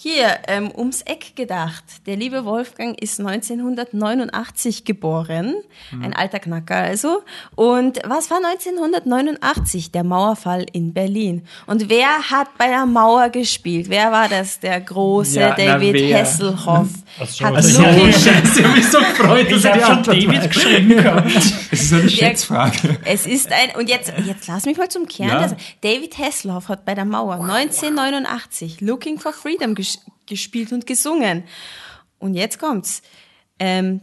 hier ähm, ums Eck gedacht. Der liebe Wolfgang ist 1989 geboren, ein alter Knacker also. Und was war 1989? Der Mauerfall in Berlin. Und wer hat bei der Mauer gespielt? Wer war das? Der große Ja, na, David wer? Hasselhoff. Ach so, hat also- Scheiße, ich mich so gefreut, dass Ich er die schon Antwort David weiß. geschrieben gehabt. Es ist eine Schätzfrage. es ist ein, und jetzt, jetzt lass mich mal zum Kern. Ja. David Hasselhoff hat bei der Mauer 1989 Looking for Freedom ges gespielt und gesungen. Und jetzt kommt's. Ähm,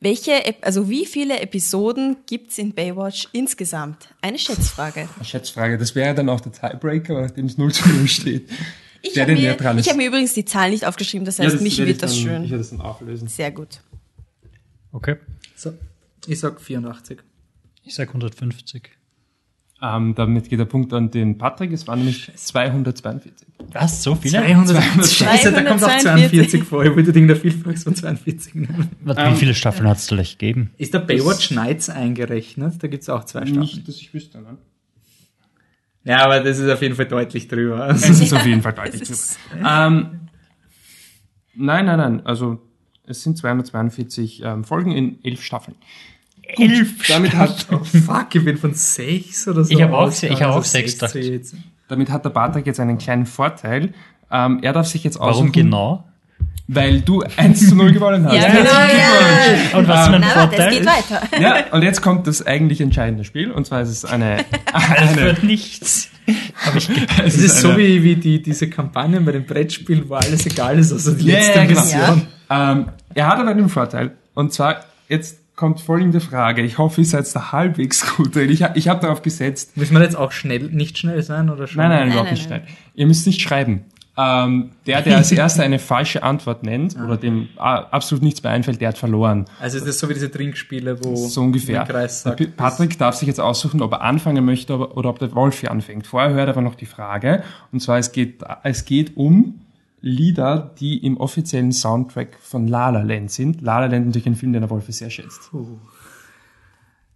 welche, also wie viele Episoden gibt's in Baywatch insgesamt? Eine Schätzfrage. Eine Schätzfrage. Das wäre dann auch der Tiebreaker, nachdem es 0 zu 0 steht. Ich habe mir, ich hab mir übrigens die Zahl nicht aufgeschrieben, das heißt, mich werde wird ich das dann, Ich schön. werde das dann auflösen. Sehr gut. Okay. So, ich sag 84. Ich sag 150. Ähm, damit geht der Punkt an den Patrick. Es waren nämlich 242. Was? So viele? 200. Scheiße, da kommt auch 242 42 vor. Ich wollte den der Vielfaches von 42 nehmen. Warte, Wie viele Staffeln hat es vielleicht gegeben? Ist der Baywatch Nights eingerechnet? Da gibt's auch zwei Staffeln. Nicht, dass ich wüsste, ne? Ja, aber das ist auf jeden Fall deutlich drüber. Also, Es ist auf jeden Fall deutlich. Es ist- Ähm, nein, nein, nein. Also es sind 242 ähm, Folgen in elf Staffeln. Elf Damit hat, oh fuck, ich bin von 6 oder so. Ich hab auch- ich hab auch Also sechs sechs gedacht. zählt. damit hat der Patrick jetzt einen kleinen Vorteil. Ähm, er darf sich jetzt aussuchen, Warum genau? weil du 1 zu 0 gewonnen hast. Ja, genau, Glückwunsch. Und was ist mein Na, warte, es Vorteil? geht weiter. Ja, und jetzt kommt das eigentlich entscheidende Spiel. Und zwar ist es eine... Alfred nichts. Hab ich ge Es ist so eine- wie, wie die, diese Kampagnen bei den Brettspielen, wo alles egal ist, außer die Ja, letzte ja, genau. Mission. Ähm, er hat aber einen Vorteil. Und zwar, jetzt kommt folgende Frage. Ich hoffe, ihr seid da halbwegs gut drin. Ich, ich habe darauf gesetzt. Müssen wir jetzt auch schnell, nicht schnell sein oder schon? Nein, nein, überhaupt nicht schnell. Ihr müsst nicht schreiben. Ähm, der, der als erster eine falsche Antwort nennt oder dem ah, absolut nichts mehr einfällt, der hat verloren. Also ist das so wie diese Trinkspiele, wo So ungefähr. der Kreis sagt, Patrick darf sich jetzt aussuchen, ob er anfangen möchte oder, oder ob der Wolfi anfängt. Vorher hört aber noch die Frage. Und zwar, es geht, es geht um Lieder, die im offiziellen Soundtrack von La La Land sind. La La Land natürlich ein Film, den der Wolfi sehr schätzt.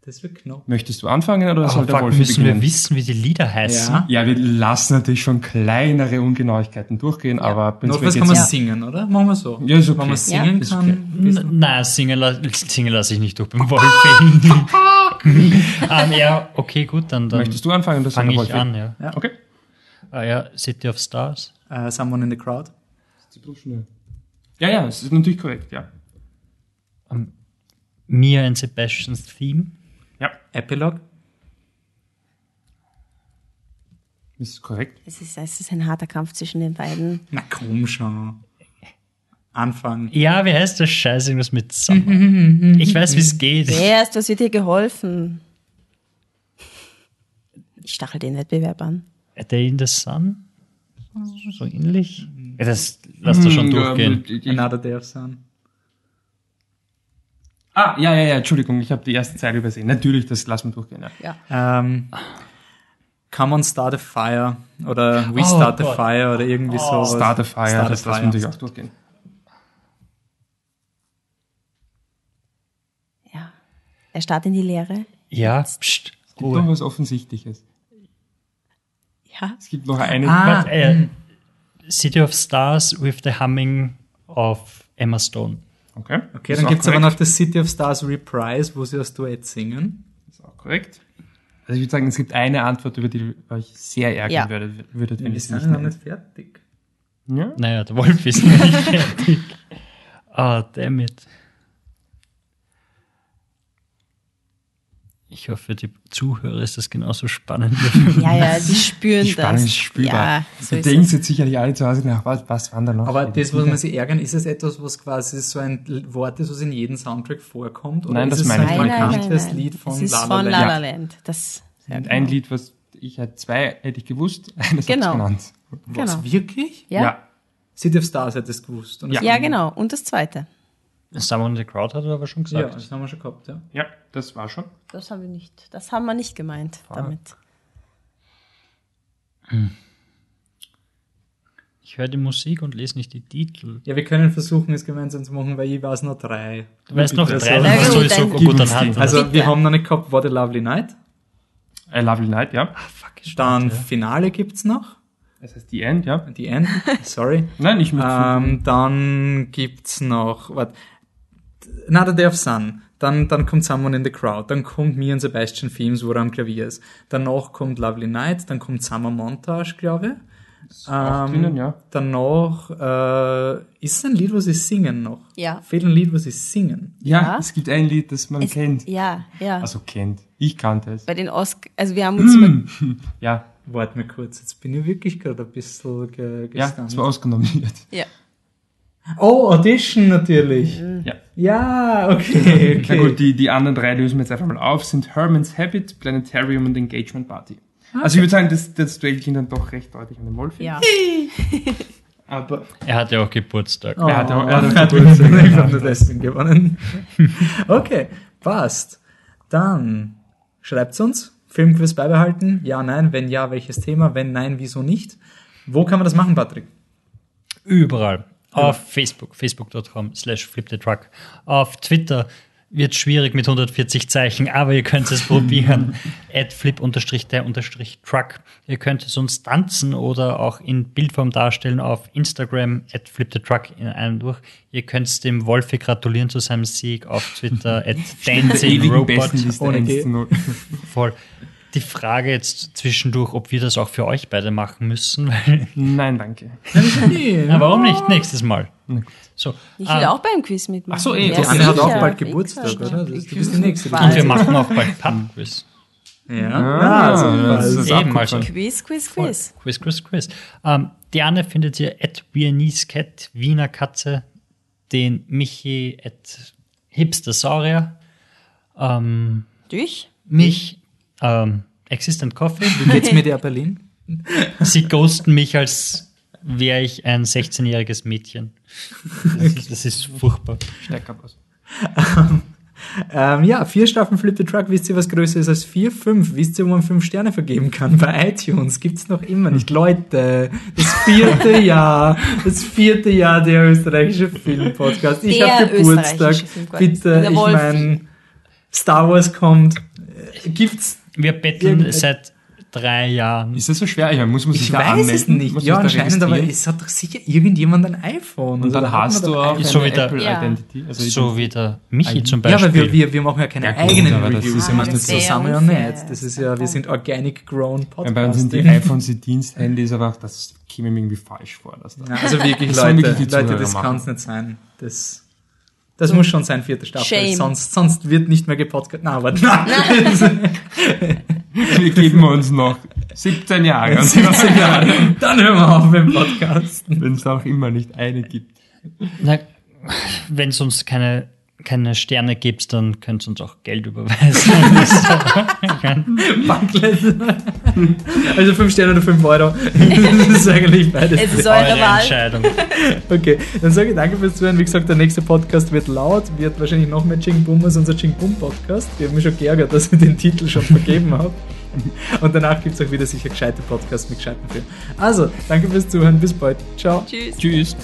das wird knapp. Möchtest du anfangen oder soll der Wolfi müssen wir beginnen? wissen, wie die Lieder heißen? Ja. Ja, wir lassen natürlich schon kleinere Ungenauigkeiten durchgehen, aber Notfalls kann man geht's- singen, oder? Machen wir so. Ja, ist okay. Wenn man Ja. singen Ist kann. N- Nein, singen, la singen lasse ich nicht durch beim Wolfi. ähm, ja, okay, gut, dann, dann Möchtest du anfangen oder soll fange der ich an, ja. Ja. Okay. Ah, ja, City of Stars. Äh, Someone in the Crowd. Ja, ja, es ist natürlich korrekt, ja. Mia and Sebastian's Theme. Ja, Epilogue. ist korrekt. Es ist, es ist ein harter Kampf zwischen den beiden. Na komm schon. Anfang. Ja, wie heißt das Scheiß? Irgendwas mit Summer. ich weiß, wie es geht. Erst, was wird dir geholfen? Ich stachel den Wettbewerb an. A Day in the Sun? So ähnlich? Ja, das lass du schon durchgehen. Another Day of Sun. Ah, ja, ja, ja, Entschuldigung, ich habe die erste Zeile übersehen. Natürlich, das lassen wir durchgehen. Ja. Ja. Ähm, Come on, Start a Fire. Oder We Oh Start a Gott. Fire oder irgendwie sowas. Start a Fire, Start a das lassen wir Fire. natürlich auch durchgehen. ja. Er starrt in die Leere. Ja, pst, Es gibt Ruhe. was Offensichtliches. Ja. Es gibt noch eine. Ah. Warte, äh, City of Stars with the Humming of Emma Stone. Okay, Okay, dann auch gibt's aber noch das City of Stars Reprise, wo sie das Duett singen. Ist auch korrekt. Also ich würde sagen, es gibt eine Antwort, über die ihr euch sehr ärgern Ja. würdet, würdet wenn sie sind nicht noch nenne. nicht fertig. Ja? Naja, der Wolf ist noch nicht fertig. Ah, damn it. Ich hoffe, die Zuhörer ist das genauso spannend. Ja, ja, die spüren Die Spannung das. ist spürbar. Ja, so denkt es. jetzt sicherlich alle zu Hause nach, was, was waren da noch? Aber für das, wo Lieder? man sich ärgern, ist es etwas, was quasi so ein Wort ist, was in jedem Soundtrack vorkommt? Oder Nein, ist das es meine ein ich nicht. nein, nein. Lied von es ist La La von Land? La La Ja. Land. Das, ja, genau. ein Lied, was ich hätte zwei, hätte ich gewusst, eines Genau. genannt. Was, Genau. wirklich? Ja. ja. City of Stars hättest du gewusst. Und das Ja, kann- genau. Und das zweite. Someone in the Crowd hat er aber schon Ja, gesagt. das haben wir schon gehabt, ja. Ja, das war schon. Das haben wir nicht. Das haben wir nicht gemeint damit. Ich höre die Musik und lese nicht die Titel. Ja, wir können versuchen, es gemeinsam zu machen, weil ich weiß noch drei. Du weißt noch drei, dann Na hast du gut, sowieso dann- gut, dann hat. Also, Bitte. wir haben noch nicht gehabt What a Lovely Night. A Lovely Night, ja. fuck, ist Dann spannend, Finale gibt's noch. Das heißt The End, ja. Die End. Sorry. Nein, ich mit Ähm, dann gibt's noch, wat, Another Day of Sun. Dann, dann kommt Someone in the Crowd. Dann kommt Me und Sebastian Films, wo er am Klavier ist. Danach kommt Lovely Night. Dann kommt Summer Montage, glaube ich. auch drinnen, ja. Danach äh, ist es ein Lied, was sie singen noch. Ja. Fehlt ein Lied, was sie singen. Ja, Ja. es gibt ein Lied, das man Es, kennt. ja, ja. Also kennt. Ich kannte es. Bei den Oscar, also wir haben uns mal, Ja, Warte mal kurz, jetzt bin ich wirklich gerade ein bisschen ge ja, gestunt. es war ausgenominiert. ja. Oh, Audition natürlich. Ja. Ja, okay, okay. Na gut, die, die anderen drei lösen wir jetzt einfach mal auf, sind Herman's Habit, Planetarium und Engagement Party. Also ich würde sagen, das, das Duell ging dann doch recht deutlich an den Wolfi. Ja. Aber Er hatte auch Geburtstag. Oh, Er hat auch- er hat auch er hat Geburtstag. Ich habe nur deswegen gewonnen. Okay, passt. Dann schreibt's uns. Filmquiz beibehalten. Ja, nein. Wenn ja, welches Thema? Wenn nein, wieso nicht? Wo kann man das machen, Patrick? Überall. Auf Facebook, facebook.com slash flipthetruck. Auf Twitter wird schwierig mit 140 Zeichen, aber ihr könnt es probieren. At flip-der-truck. Ihr könnt es uns tanzen oder auch in Bildform darstellen auf Instagram at flipthetruck in einem durch. Ihr könnt dem Wolfi gratulieren zu seinem Sieg auf Twitter at der dancing robot. Bestenliste ohne 1 G. zu 0. Voll. Die Frage jetzt zwischendurch, ob wir das auch für euch beide machen müssen, Nein, danke. na, warum nicht nächstes Mal? So, Ich will auch beim Quiz mitmachen. Ach so, eh, Ja, die Die Anne hat auch bald Geburtstag, oder? Das- Du bist die Nächste. die Bald. Und wir machen auch bald Pub-Quiz. Ja, Ah, also, das ist Eben, also. Quiz, Quiz, Quiz. Quiz, Quiz, Quiz. Ähm, die Anne findet ihr at Viennese Cat, Wiener Katze, den Michi at Hipstersaurier, ähm, Dich? mich, ähm, Existent Coffee. wie geht's mit der Berlin? Sie ghosten mich, als wäre ich ein 16-jähriges Mädchen. Das ist, das ist furchtbar. Steig ab aus. Ähm, ja, vier Staffeln Flip the Truck. Wisst ihr, was größer ist als vier? Fünf. Wisst ihr, wo man fünf Sterne vergeben kann? Bei iTunes gibt's noch immer nicht. Leute, das vierte Jahr, das vierte Jahr der österreichische Filmpodcast. Ich habe Geburtstag. Bitte, ich meine, Star Wars kommt. Äh, Gibt's? Wir betteln Irgend- seit drei Jahren. Ist das so schwer? Ja, muss man sich Ich da weiß anmelden? es nicht. Muss Ja, anscheinend, aber es hat doch sicher irgendjemand ein iPhone. Und Also dann hast du auch. So wie der- Apple Ja. Identity. Also So wie der Michi zum Ja, Beispiel. aber wir, wir, wir machen ja keine Ja, gut, eigenen aber das Reviews. ist wir ja machen das zusammen ja unfair. nicht. Das ist ja, wir sind organic grown ja, Podcast. bei uns sind die iPhones die Diensthandys, aber das käme mir irgendwie falsch vor. Dass da Ja, also wirklich, Das Leute, wirklich Leute, das kann es nicht sein. Das, das muss schon sein, vierte Staffel. Shame. Sonst, sonst wird nicht mehr gepodcast. Na, aber nein. wir geben uns noch 17 Jahre. Und 17 Jahre. Dann hören wir auf mit dem Podcasten. wenn es auch immer nicht eine gibt. Na, wenn es uns keine, keine Sterne gibt, dann könnt ihr uns auch Geld überweisen. Also 5 Sterne oder 5 Euro. Das ist eigentlich beides. Es ist Eure eure Wahl. Entscheidung. Okay, dann sage ich danke fürs Zuhören. Wie gesagt, der nächste Podcast wird laut, wird wahrscheinlich noch mehr Ching Boom als unser Ching Boom Podcast. Ich habe mich schon geärgert, dass ich den Titel schon vergeben habe. Und danach gibt es auch wieder sicher gescheite Podcasts mit gescheiten Filmen. Also, danke fürs Zuhören. Bis bald. Ciao. Tschüss. Tschüss.